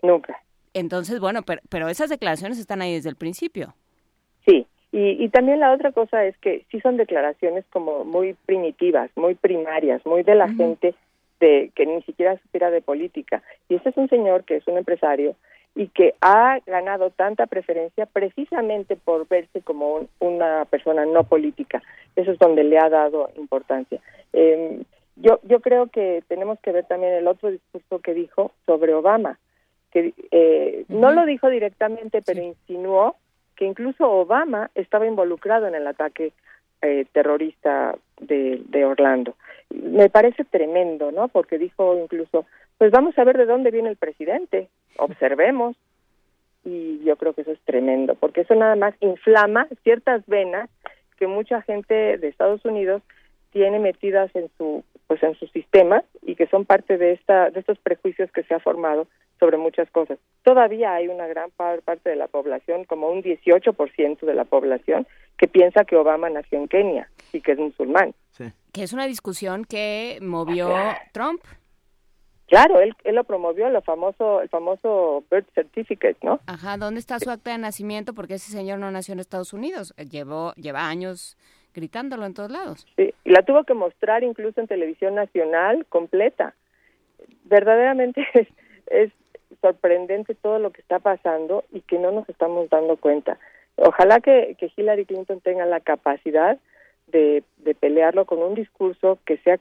Nunca. Entonces, bueno, pero, pero esas declaraciones están ahí desde el principio. Sí, y, y también la otra cosa es que sí son declaraciones como muy primitivas, muy primarias, muy de la gente de que ni siquiera supiera de política. Y este es un señor que es un empresario y que ha ganado tanta preferencia precisamente por verse como un- una persona no política. Eso es donde le ha dado importancia. Eh, yo, yo creo que tenemos que ver también el otro discurso que dijo sobre Obama, que eh, no lo dijo directamente, pero insinuó que incluso Obama estaba involucrado en el ataque eh, terrorista de, de Orlando. Me parece tremendo, ¿no? Porque dijo incluso, pues vamos a ver de dónde viene el presidente, observemos. Y yo creo que eso es tremendo, porque eso nada más inflama ciertas venas que mucha gente de Estados Unidos tiene metidas en su pues en su sistema y que son parte de esta de estos prejuicios que se ha formado sobre muchas cosas. Todavía hay una gran parte de la población, como un 18% de la población que piensa que Obama nació en Kenia y que es musulmán. Que es una discusión que movió Trump. Claro, él, él lo promovió, lo famoso, el famoso birth certificate, ¿no? Ajá, ¿dónde está su acta de nacimiento? Porque ese señor no nació en Estados Unidos, llevó, lleva años gritándolo en todos lados. Sí, y la tuvo que mostrar incluso en televisión nacional completa. Verdaderamente es, sorprendente todo lo que está pasando y que no nos estamos dando cuenta. Ojalá que, Hillary Clinton tenga la capacidad de, de pelearlo con un discurso que sea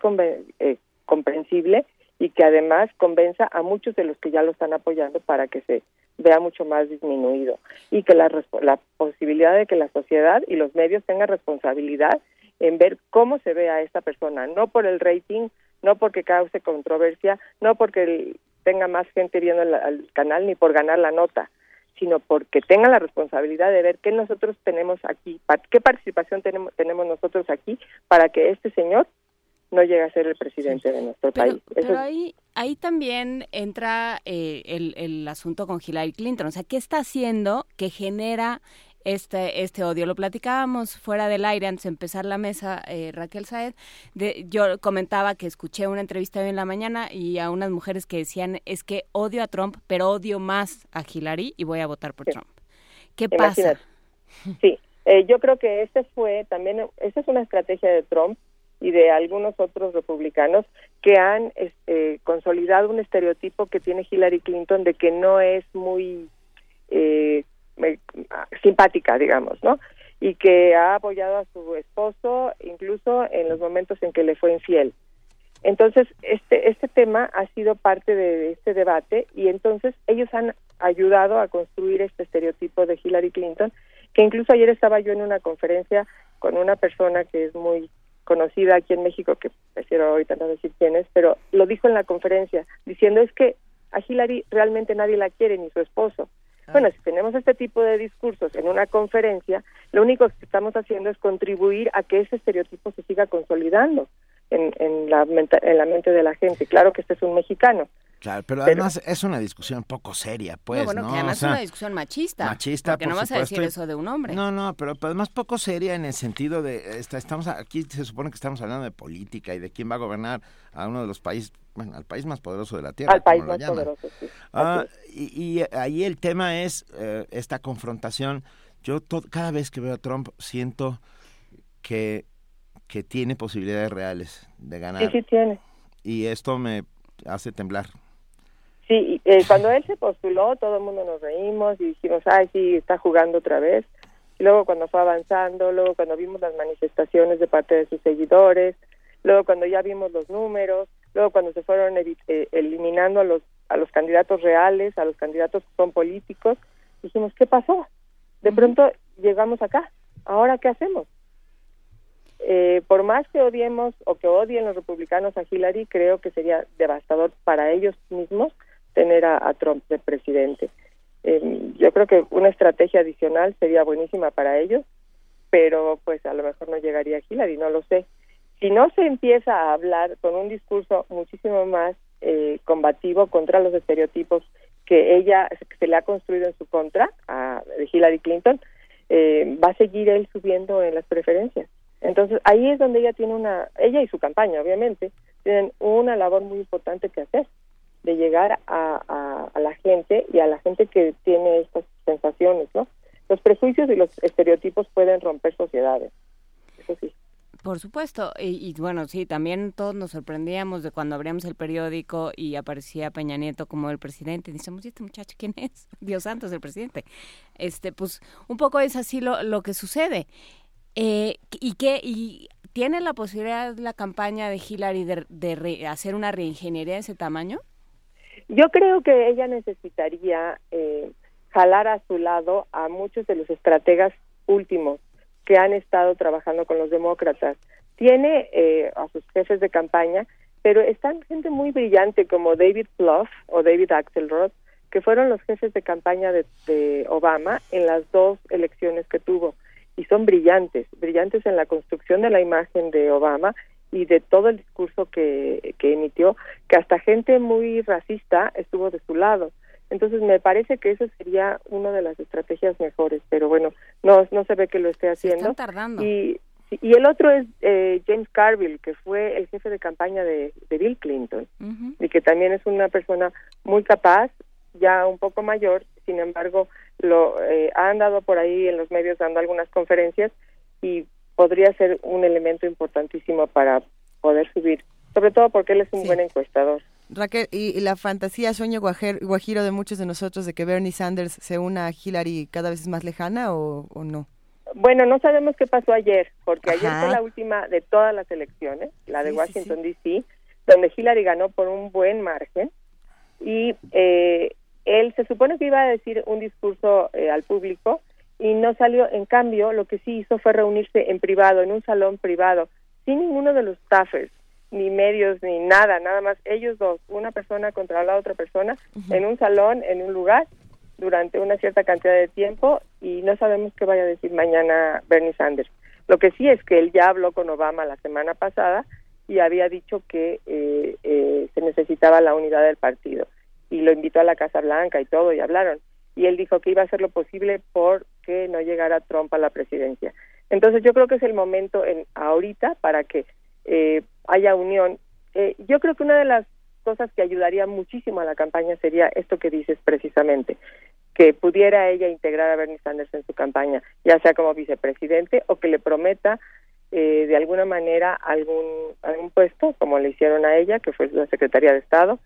eh, comprensible y que además convenza a muchos de los que ya lo están apoyando para que se vea mucho más disminuido y que la, la posibilidad de que la sociedad y los medios tengan responsabilidad en ver cómo se ve a esta persona, no por el rating, no porque cause controversia, no porque tenga más gente viendo el, canal ni por ganar la nota, sino porque tenga la responsabilidad de ver qué nosotros tenemos aquí, qué participación tenemos, tenemos nosotros aquí para que este señor no llega a ser el presidente de nuestro país. pero ahí, ahí también entra eh, el, el asunto con Hillary Clinton. O sea, ¿qué está haciendo que genera este, este odio. Lo platicábamos fuera del aire antes de empezar la mesa, eh, Raquel Saed. De, yo comentaba que escuché una entrevista hoy en la mañana y a unas mujeres que decían es que odio a Trump, pero odio más a Hillary y voy a votar por Trump. ¿Qué pasa? Sí, eh, yo creo que este fue también, esta es una estrategia de Trump y de algunos otros republicanos que han este, consolidado un estereotipo que tiene Hillary Clinton de que no es muy eh, simpática, digamos, ¿no? Y que ha apoyado a su esposo incluso en los momentos en que le fue infiel. Entonces, este, este tema ha sido parte de este debate y entonces ellos han ayudado a construir este estereotipo de Hillary Clinton, que incluso ayer estaba yo en una conferencia con una persona que es muy conocida aquí en México, que prefiero ahorita no decir quién es, pero lo dijo en la conferencia, diciendo es que a Hillary realmente nadie la quiere, ni su esposo. Ah. Bueno, si tenemos este tipo de discursos en una conferencia, lo único que estamos haciendo es contribuir a que ese estereotipo se siga consolidando en, en, la, en la mente de la gente. Claro que este es un mexicano, Claro, pero además es una discusión poco seria, pues, ¿no? bueno, que además es una discusión machista. Machista, porque no vas a decir eso de un hombre. No, no, pero, además poco seria en el sentido de, estamos aquí se supone que estamos hablando de política y de quién va a gobernar a uno de los países, bueno, al país más poderoso de la tierra. Al país más poderoso, sí. Ah, y, y, ahí el tema es eh, esta confrontación. Yo cada vez que veo a Trump siento que, que tiene posibilidades reales de ganar. Sí, sí tiene. Y esto me hace temblar. Sí, eh, cuando él se postuló, todo el mundo nos reímos y dijimos, ay, sí, está jugando otra vez. Y luego cuando fue avanzando, luego cuando vimos las manifestaciones de parte de sus seguidores, luego cuando ya vimos los números, luego cuando se fueron eh, eliminando a los a los candidatos reales, a los candidatos que son políticos, dijimos, ¿qué pasó? De pronto llegamos acá, ¿ahora qué hacemos? Eh, por más que odiemos o que odien los republicanos a Hillary, creo que sería devastador para ellos mismos tener a, Trump de presidente. Eh, yo creo que una estrategia adicional sería buenísima para ellos, pero pues a lo mejor no llegaría a Hillary, no lo sé. Si no se empieza a hablar con un discurso muchísimo más eh, combativo contra los estereotipos que ella se le ha construido en su contra a Hillary Clinton, eh, va a seguir él subiendo en las preferencias. Entonces ahí es donde ella tiene una, ella y su campaña obviamente, tienen una labor muy importante que hacer de llegar a, a, la gente y a la gente que tiene estas sensaciones, ¿no? Los prejuicios y los estereotipos pueden romper sociedades, eso sí. Por supuesto, y, bueno, sí, también todos nos sorprendíamos de cuando abríamos el periódico y aparecía Peña Nieto como el presidente, y ¿y este muchacho quién es? Dios santo, es el presidente. Este, pues un poco es así lo, lo que sucede. Eh, ¿Y qué? ¿Y tiene la posibilidad la campaña de Hillary de, de hacer una reingeniería de ese tamaño? Yo creo que ella necesitaría eh, jalar a su lado a muchos de los estrategas últimos que han estado trabajando con los demócratas. Tiene eh, a sus jefes de campaña, pero están gente muy brillante como David Plouffe o David Axelrod, que fueron los jefes de campaña de, Obama en las dos elecciones que tuvo y son brillantes, brillantes en la construcción de la imagen de Obama y de todo el discurso que, que emitió, que hasta gente muy racista estuvo de su lado. Entonces me parece que eso sería una de las estrategias mejores, pero bueno, no, no se ve que lo esté haciendo. están tardando. Y, y el otro es eh, James Carville, que fue el jefe de campaña de, de Bill Clinton y que también es una persona muy capaz, ya un poco mayor, sin embargo, lo eh, ha andado por ahí en los medios dando algunas conferencias y podría ser un elemento importantísimo para poder subir, sobre todo porque él es un buen encuestador. Raquel, ¿y y la fantasía, sueño guajiro de muchos de nosotros de que Bernie Sanders se una a Hillary cada vez es más lejana o, o no? Bueno, no sabemos qué pasó ayer, porque ayer Ajá. fue la última de todas las elecciones, la de Sí, sí, Washington, D.C., donde Hillary ganó por un buen margen y eh, él se supone que iba a decir un discurso eh, al público y no salió. En cambio, lo que sí hizo fue reunirse en privado, en un salón privado, sin ninguno de los staffers, ni medios, ni nada, nada más ellos dos, una persona contra la otra persona, en un salón, en un lugar, durante una cierta cantidad de tiempo y no sabemos qué vaya a decir mañana Bernie Sanders. Lo que sí es que él ya habló con Obama la semana pasada y había dicho que eh, eh, se necesitaba la unidad del partido y lo invitó a la Casa Blanca y todo y hablaron y él dijo que iba a hacer lo posible por que no llegara Trump a la presidencia. Entonces yo creo que es el momento en ahorita para que eh, haya unión. Eh, yo creo que una de las cosas que ayudaría muchísimo a la campaña sería esto que dices precisamente, que pudiera ella integrar a Bernie Sanders en su campaña, ya sea como vicepresidente o que le prometa eh, de alguna manera algún algún puesto, como le hicieron a ella, que fue la Secretaría de Estado,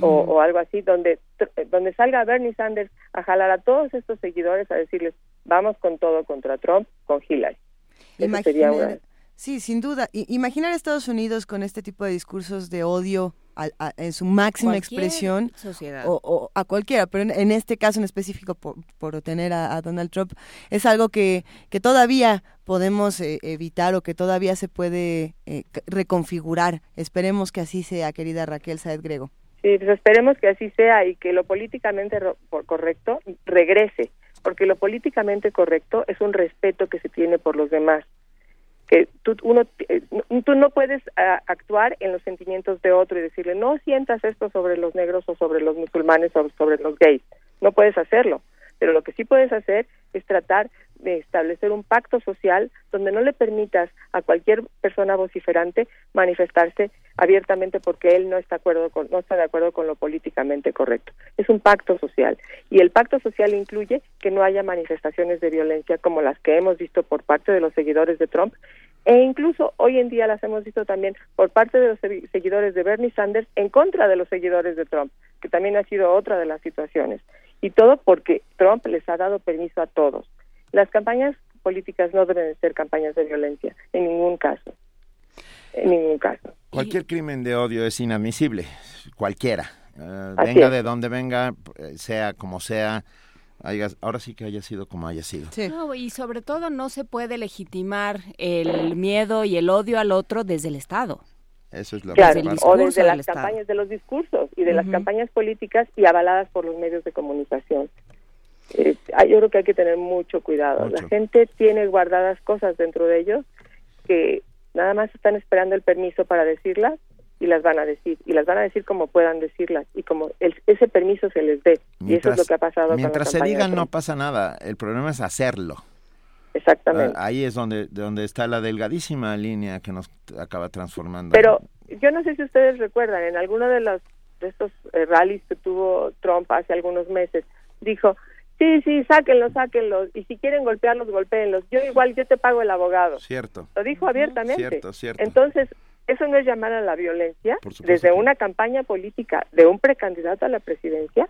o, o algo así, donde donde salga Bernie Sanders a jalar a todos estos seguidores a decirles, vamos con todo contra Trump, con Hillary. Sería Imaginar- una- Sí, sin duda. I- imaginar a Estados Unidos con este tipo de discursos de odio al- a- en su máxima Cualquier expresión sociedad. o, o a cualquiera, pero en, en este caso en específico por, por tener a, a Donald Trump, es algo que, que todavía podemos eh, evitar o que todavía se puede eh, reconfigurar. Esperemos que así sea, querida Raquel Saed Grego. Sí, pues esperemos que así sea y que lo políticamente correcto regrese, porque lo políticamente correcto es un respeto que se tiene por los demás. Que tú, uno, eh, tú no puedes ah, actuar en los sentimientos de otro y decirle, no sientas esto sobre los negros o sobre los musulmanes o sobre los gays. No puedes hacerlo. Pero lo que sí puedes hacer es tratar de establecer un pacto social donde no le permitas a cualquier persona vociferante manifestarse abiertamente porque él no está acuerdo con, no está de acuerdo con lo políticamente correcto. Es un pacto social y el pacto social incluye que no haya manifestaciones de violencia como las que hemos visto por parte de los seguidores de Trump e incluso hoy en día las hemos visto también por parte de los segui- seguidores de Bernie Sanders en contra de los seguidores de Trump, que también ha sido otra de las situaciones. Y todo porque Trump les ha dado permiso a todos. Las campañas políticas no deben de ser campañas de violencia, en ningún caso. En ningún caso. Cualquier crimen de odio es inadmisible, cualquiera. Eh, venga es. de donde venga, eh, sea como sea, ahora sí que haya sido como haya sido. No, y sobre todo no se puede legitimar el miedo y el odio al otro desde el Estado. Eso es lo Claro, que el o desde las Estado. campañas de los discursos y de las campañas políticas y avaladas por los medios de comunicación. Eh, ah, yo creo que hay que tener mucho cuidado. La gente tiene guardadas cosas dentro de ellos que nada más están esperando el permiso para decirlas y las van a decir y las van a decir como puedan decirlas y como el- ese permiso se les dé y eso es lo que ha pasado mientras con se la digan no pasa nada, el problema es hacerlo. Exactamente. Ah, ahí es donde, donde está la delgadísima línea que nos acaba transformando. Pero yo no sé si ustedes recuerdan, en alguno de los de estos eh, rallies que tuvo Trump hace algunos meses, dijo, sí, sí, sáquenlos, sáquenlos, y si quieren golpearlos, golpeenlos. Yo igual, yo te pago el abogado. Cierto. Lo dijo abiertamente. Cierto, cierto. Entonces, eso no es llamar a la violencia desde que- una campaña política de un precandidato a la presidencia,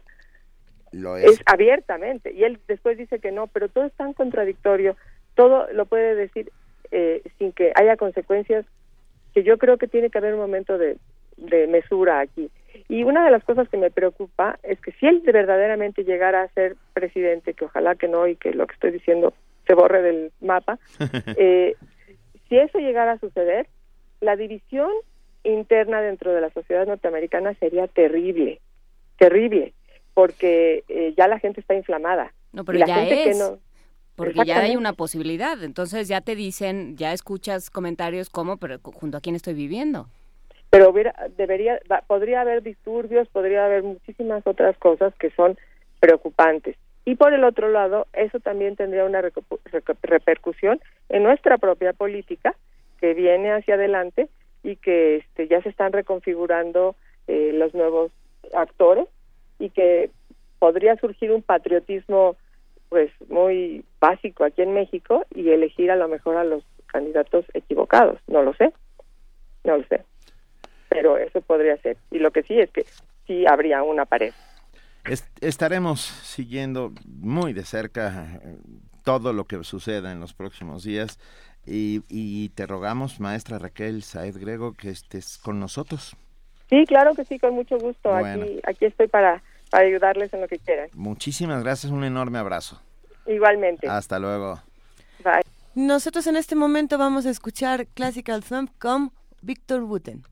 Lo es. es. abiertamente. Y él después dice que no, pero todo es tan contradictorio, todo lo puede decir eh, sin que haya consecuencias, que yo creo que tiene que haber un momento de, de mesura aquí. Y una de las cosas que me preocupa es que si él de verdaderamente llegara a ser presidente, que ojalá que no y que lo que estoy diciendo se borre del mapa, eh, si eso llegara a suceder, la división interna dentro de la sociedad norteamericana sería terrible, terrible, porque eh, ya la gente está inflamada. No, pero y la ya gente que es. no Porque ya hay una posibilidad, entonces ya te dicen, ya escuchas comentarios como, pero junto a quién estoy viviendo. pero hubiera, debería, podría haber disturbios, podría haber muchísimas otras cosas que son preocupantes. Y por el otro lado, eso también tendría una repercusión en nuestra propia política que viene hacia adelante y que este, ya se están reconfigurando eh, los nuevos actores y que podría surgir un patriotismo pues muy básico aquí en México y elegir a lo mejor a los candidatos equivocados, no lo sé, no lo sé, pero eso podría ser. Y lo que sí es que sí habría una pared. Es- estaremos siguiendo muy de cerca eh, todo lo que suceda en los próximos días y, y te rogamos, maestra Raquel Saed Grego, que estés con nosotros. Sí, claro que sí, con mucho gusto. Bueno. Aquí, aquí estoy para, para ayudarles en lo que quieran. Muchísimas gracias, un enorme abrazo. Igualmente. Hasta luego. Bye. Nosotros en este momento vamos a escuchar Classical Thumb con Víctor Wooten.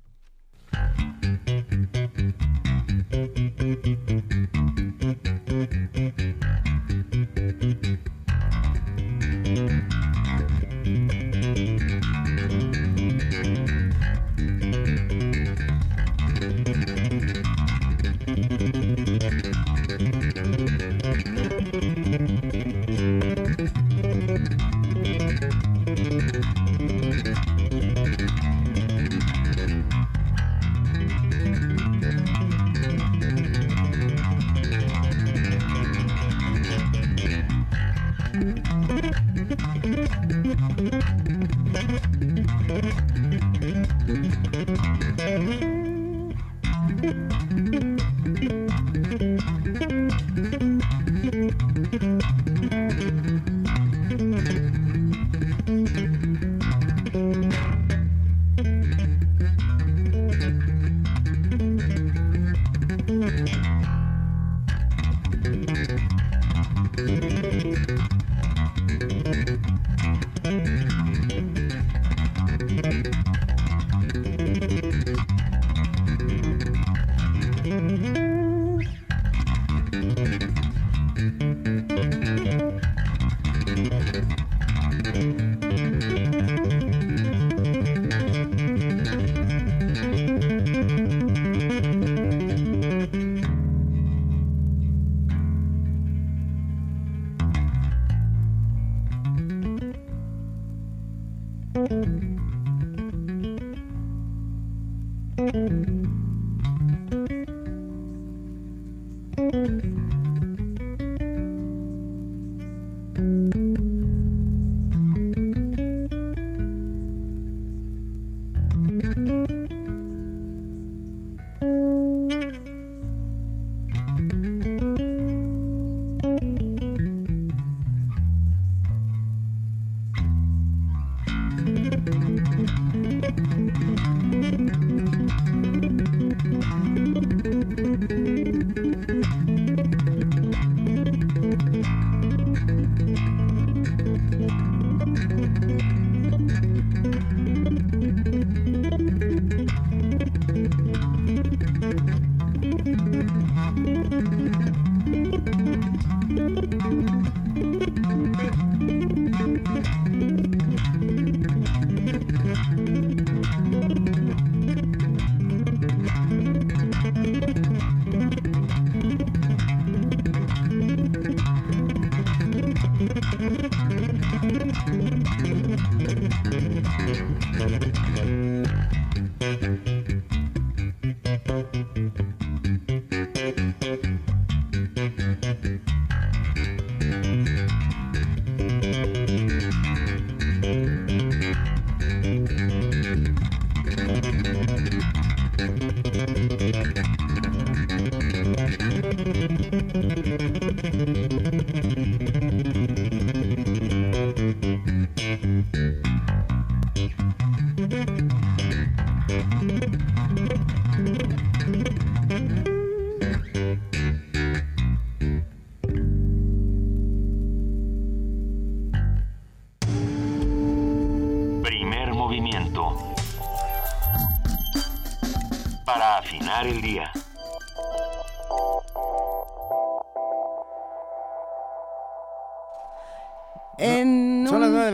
El día.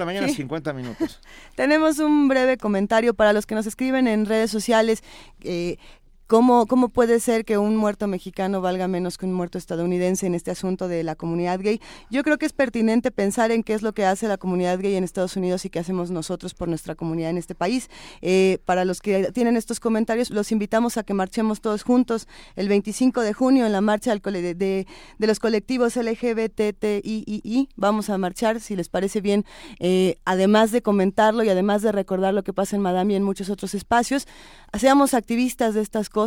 mañana, 50 minutos. Tenemos un breve comentario para los que nos escriben en redes sociales. Eh, ¿Cómo, ¿Cómo puede ser que un muerto mexicano valga menos que un muerto estadounidense en este asunto de la comunidad gay? Yo creo que es pertinente pensar en qué es lo que hace la comunidad gay en Estados Unidos y qué hacemos nosotros por nuestra comunidad en este país. Eh, para los que tienen estos comentarios, los invitamos a que marchemos todos juntos el 25 de junio en la marcha de, de, los colectivos LGBTII. Vamos a marchar, si les parece bien, eh, además de comentarlo y además de recordar lo que pasa en Madame y en muchos otros espacios, seamos activistas de estas cosas,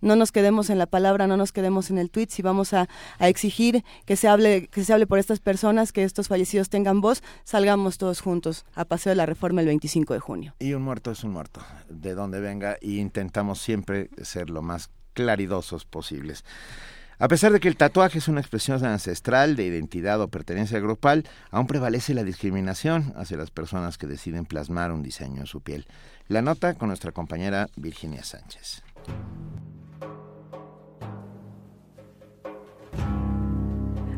no nos quedemos en la palabra, no nos quedemos en el tweet, si vamos a, exigir que se hable, que se hable por estas personas, que estos fallecidos tengan voz, salgamos todos juntos a Paseo de la Reforma el 25 de junio. Y un muerto es un muerto, de donde venga, y intentamos siempre ser lo más claridosos posibles. A pesar de que el tatuaje es una expresión ancestral de identidad o pertenencia grupal, aún prevalece la discriminación hacia las personas que deciden plasmar un diseño en su piel. La nota con nuestra compañera Virginia Sánchez.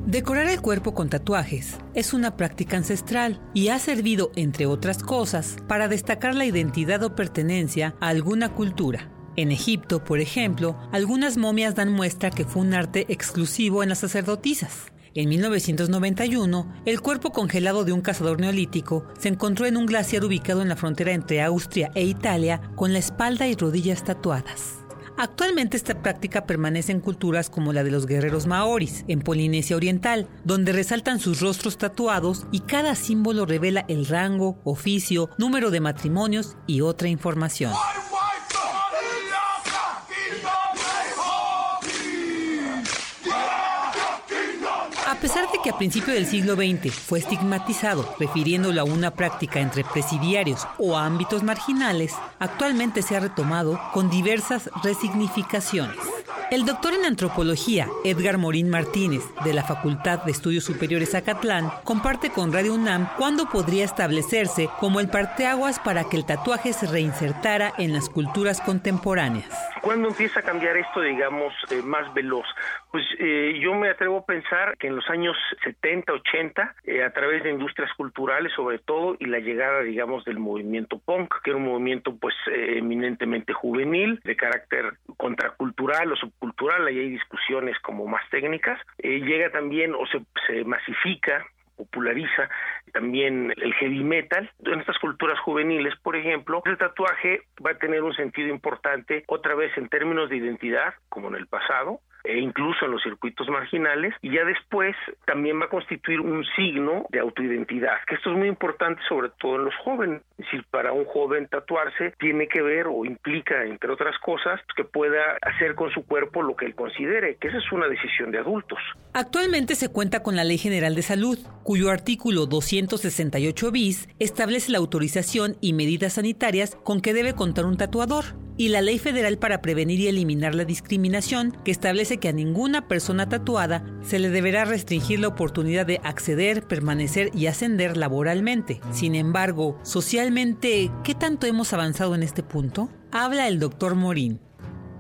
Decorar el cuerpo con tatuajes es una práctica ancestral y ha servido, entre otras cosas, para destacar la identidad o pertenencia a alguna cultura. En Egipto, por ejemplo, algunas momias dan muestra que fue un arte exclusivo en las sacerdotisas. En 1991, el cuerpo congelado de un cazador neolítico se encontró en un glaciar ubicado en la frontera entre Austria e Italia con la espalda y rodillas tatuadas. Actualmente esta práctica permanece en culturas como la de los guerreros maoris, en Polinesia Oriental, donde resaltan sus rostros tatuados y cada símbolo revela el rango, oficio, número de matrimonios y otra información. A pesar de que a principios del siglo XX fue estigmatizado, refiriéndolo a una práctica entre presidiarios o ámbitos marginales, actualmente se ha retomado con diversas resignificaciones. El doctor en antropología, Edgar Morín Martínez, de la Facultad de Estudios Superiores Acatlán, comparte con Radio UNAM cuándo podría establecerse como el parteaguas para que el tatuaje se reinsertara en las culturas contemporáneas. ¿Cuándo empieza a cambiar esto, digamos, eh, más veloz? Pues eh, yo me atrevo a pensar que en los años 70, 80, eh, a través de industrias culturales sobre todo, y la llegada, digamos, del movimiento punk, que era un movimiento pues eminentemente juvenil, de carácter contracultural o subcultural, ahí hay discusiones como más técnicas, llega también o se, se masifica populariza también el heavy metal. En estas culturas juveniles, por ejemplo, el tatuaje va a tener un sentido importante otra vez en términos de identidad, como en el pasado, e incluso en los circuitos marginales, y ya después también va a constituir un signo de autoidentidad, que esto es muy importante sobre todo en los jóvenes. Es decir, para un joven tatuarse tiene que ver o implica, entre otras cosas, que pueda hacer con su cuerpo lo que él considere, que esa es una decisión de adultos. Actualmente se cuenta con la Ley General de Salud, cuyo artículo 268 bis establece la autorización y medidas sanitarias con que debe contar un tatuador y la Ley Federal para Prevenir y Eliminar la Discriminación, que establece que a ninguna persona tatuada se le deberá restringir la oportunidad de acceder, permanecer y ascender laboralmente. Sin embargo, socialmente, ¿qué tanto hemos avanzado en este punto? Habla el doctor Morín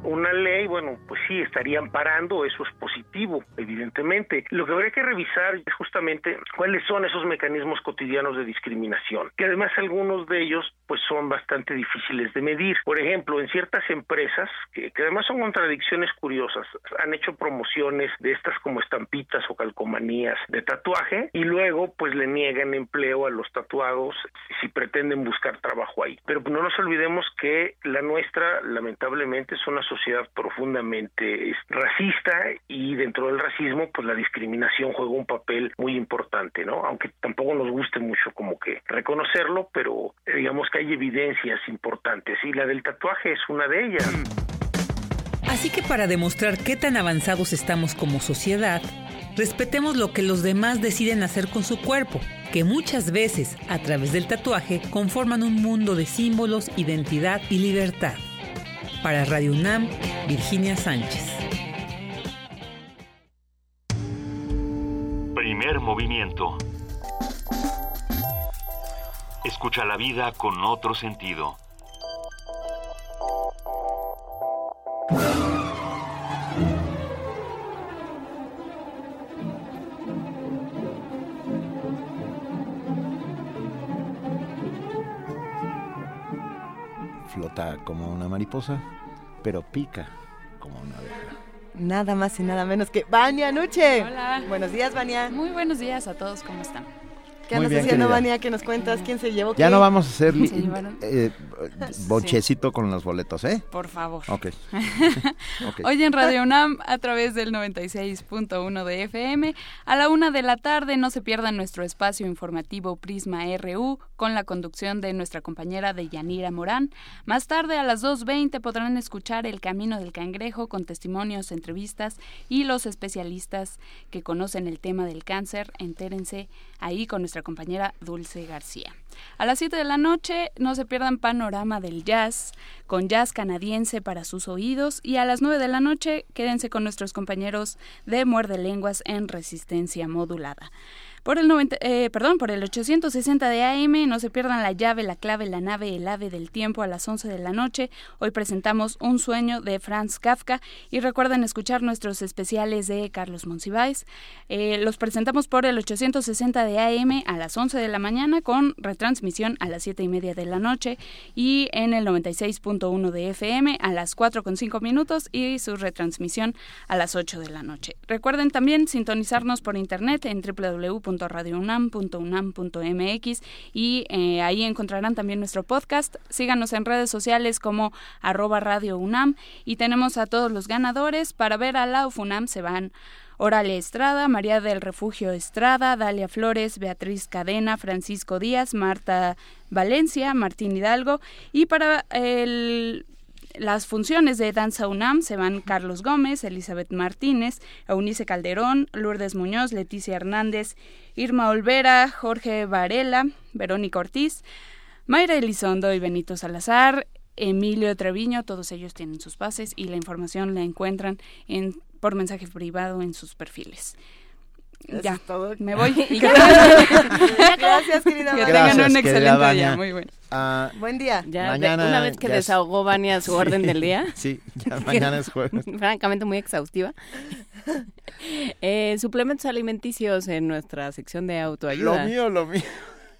una ley, bueno, pues sí, estarían parando, eso es positivo, evidentemente. Lo que habría que revisar es justamente cuáles son esos mecanismos cotidianos de discriminación, que además algunos de ellos pues son bastante difíciles de medir. Por ejemplo, en ciertas empresas, que, además son contradicciones curiosas, han hecho promociones de estas como estampitas o calcomanías de tatuaje y luego pues le niegan empleo a los tatuados si pretenden buscar trabajo ahí. Pero no nos olvidemos que la nuestra lamentablemente es una sociedad profundamente racista y dentro del racismo pues la discriminación juega un papel muy importante, ¿no? Aunque tampoco nos guste mucho como que reconocerlo, pero digamos que hay evidencias importantes y la del tatuaje es una de ellas. Así que para demostrar qué tan avanzados estamos como sociedad, respetemos lo que los demás deciden hacer con su cuerpo, que muchas veces, a través del tatuaje, conforman un mundo de símbolos, identidad y libertad. Para Radio UNAM, Virginia Sánchez. Primer movimiento. Escucha la vida con otro sentido. Flota como una mariposa, pero pica como una abeja. Nada más y nada menos que Vania Nuche. Hola. Buenos días, Vania. Muy buenos días a todos, ¿cómo están? ¿Qué Muy andas bien, haciendo. Vania? ¿Qué nos cuentas? ¿Quién se llevó Ya qué? no vamos a hacer Se llevaron- eh, bonchecito con los boletos, ¿eh? Por favor. Ok. Ok. Hoy en Radio UNAM, a través del 96.1 de FM, a la una de la tarde no se pierdan nuestro espacio informativo Prisma RU con la conducción de nuestra compañera Deyanira Morán. Más tarde, a las 2.20, podrán escuchar El Camino del Cangrejo con testimonios, entrevistas y los especialistas que conocen el tema del cáncer. Entérense ahí con nuestra compañera Dulce García. A las 7 de la noche no se pierdan Panorama del Jazz con jazz canadiense para sus oídos y a las 9 de la noche quédense con nuestros compañeros de Muerde Lenguas en Resistencia Modulada. Por el 90, eh, perdón, por el 860 de AM, no se pierdan la llave, la clave, la nave, el ave del tiempo a las 11 de la noche. Hoy presentamos Un sueño de Franz Kafka y recuerden escuchar nuestros especiales de Carlos Monsiváis. Eh, los presentamos por el 860 de AM a las 11 de la mañana con retransmisión a las 7 y media de la noche y en el 96.1 de FM a las 4 con 5 minutos y su retransmisión a las 8 de la noche. Recuerden también sintonizarnos por internet en www.radiounam.unam.mx y eh, ahí encontrarán también nuestro podcast. Síganos en redes sociales como arroba Radio UNAM y tenemos a todos los ganadores. Para ver a la UFUNAM se van Oralia Estrada, María del Refugio Estrada, Dalia Flores, Beatriz Cadena, Francisco Díaz, Marta Valencia, Martín Hidalgo y para el las funciones de Danza UNAM se van Carlos Gómez, Elizabeth Martínez, Eunice Calderón, Lourdes Muñoz, Leticia Hernández, Irma Olvera, Jorge Varela, Verónica Ortiz, Mayra Elizondo y Benito Salazar, Emilio Treviño, todos ellos tienen sus bases y la información la encuentran en, por mensaje privado en sus perfiles. Eso ya, es todo. me voy. Y Gracias, querida Que Vania. tengan un excelente día, muy bueno. Ah, Buen día. Ya, de- Mañana una vez que desahogó Vania su Sí. orden del día. Sí, ya mañana es jueves. Francamente muy exhaustiva. Eh, suplementos alimenticios en nuestra sección de autoayuda. Lo mío, lo mío.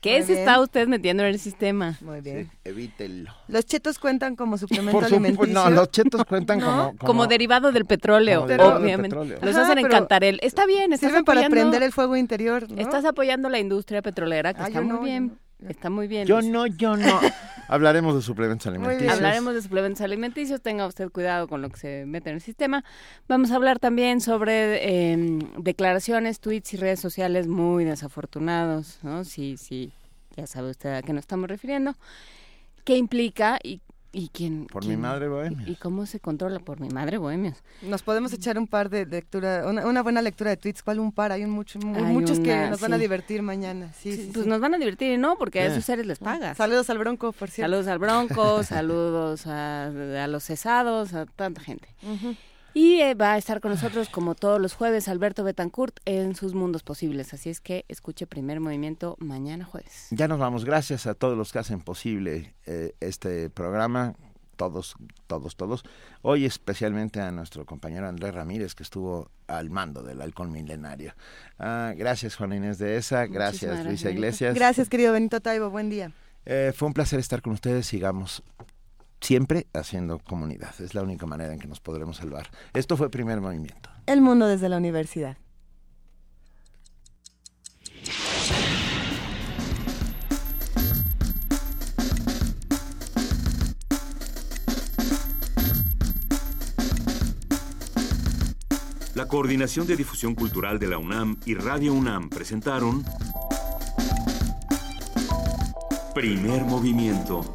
¿Qué Muy se bien. está usted metiendo en el sistema? Muy bien. Evítelo. ¿Los chetos cuentan como suplemento supuesto, alimenticio? no, los chetos cuentan ¿No? como, Como, derivado del petróleo, Como derivado del obviamente. petróleo. Los Ajá, hacen en Cantarel. Está bien, estás Sirven para apoyando, prender el fuego interior, ¿no? estás apoyando la industria petrolera, que Ah, está muy no, yo bien. Está muy bien. Yo Luis. no, yo no. Hablaremos de suplementos alimenticios. Hablaremos de suplementos alimenticios, tenga usted cuidado con lo que se mete en el sistema. Vamos a hablar también sobre eh, declaraciones, tweets y redes sociales muy desafortunados, ¿no? Sí, sí, ya sabe usted a qué nos estamos refiriendo. ¿Qué implica y, y quién? Por quién- mi madre bohemia. ¿Y cómo se controla? Por mi madre bohemios. Nos podemos echar un par de lectura, una, una buena lectura de tweets. ¿Cuál un par? Hay un mucho, mu- Hay muchos que una, nos van a divertir mañana. Sí, Sí, sí, pues sí. nos van a divertir, ¿no? Porque a esos seres les pagas. Saludos al Bronco, por cierto. Saludos al Bronco, saludos a, a los cesados, a tanta gente. Ujú. Y eh, va a estar con nosotros, como todos los jueves, Alberto Betancourt en sus mundos posibles. Así es que escuche primer movimiento mañana jueves. Ya nos vamos. Gracias a todos los que hacen posible eh, este programa. Todos, todos, todos. Hoy especialmente a nuestro compañero Andrés Ramírez, que estuvo al mando del halcón milenario. Ah, gracias, Juan Inés de esa. Gracias, Muchísimas Luisa gracias. Iglesias. Gracias, querido Benito Taibo. Buen día. Eh, fue un placer estar con ustedes. Sigamos siempre haciendo comunidad. Es la única manera en que nos podremos salvar. Esto fue Primer Movimiento. El mundo desde la universidad. La Coordinación de Difusión Cultural de la UNAM y Radio UNAM presentaron Primer Movimiento.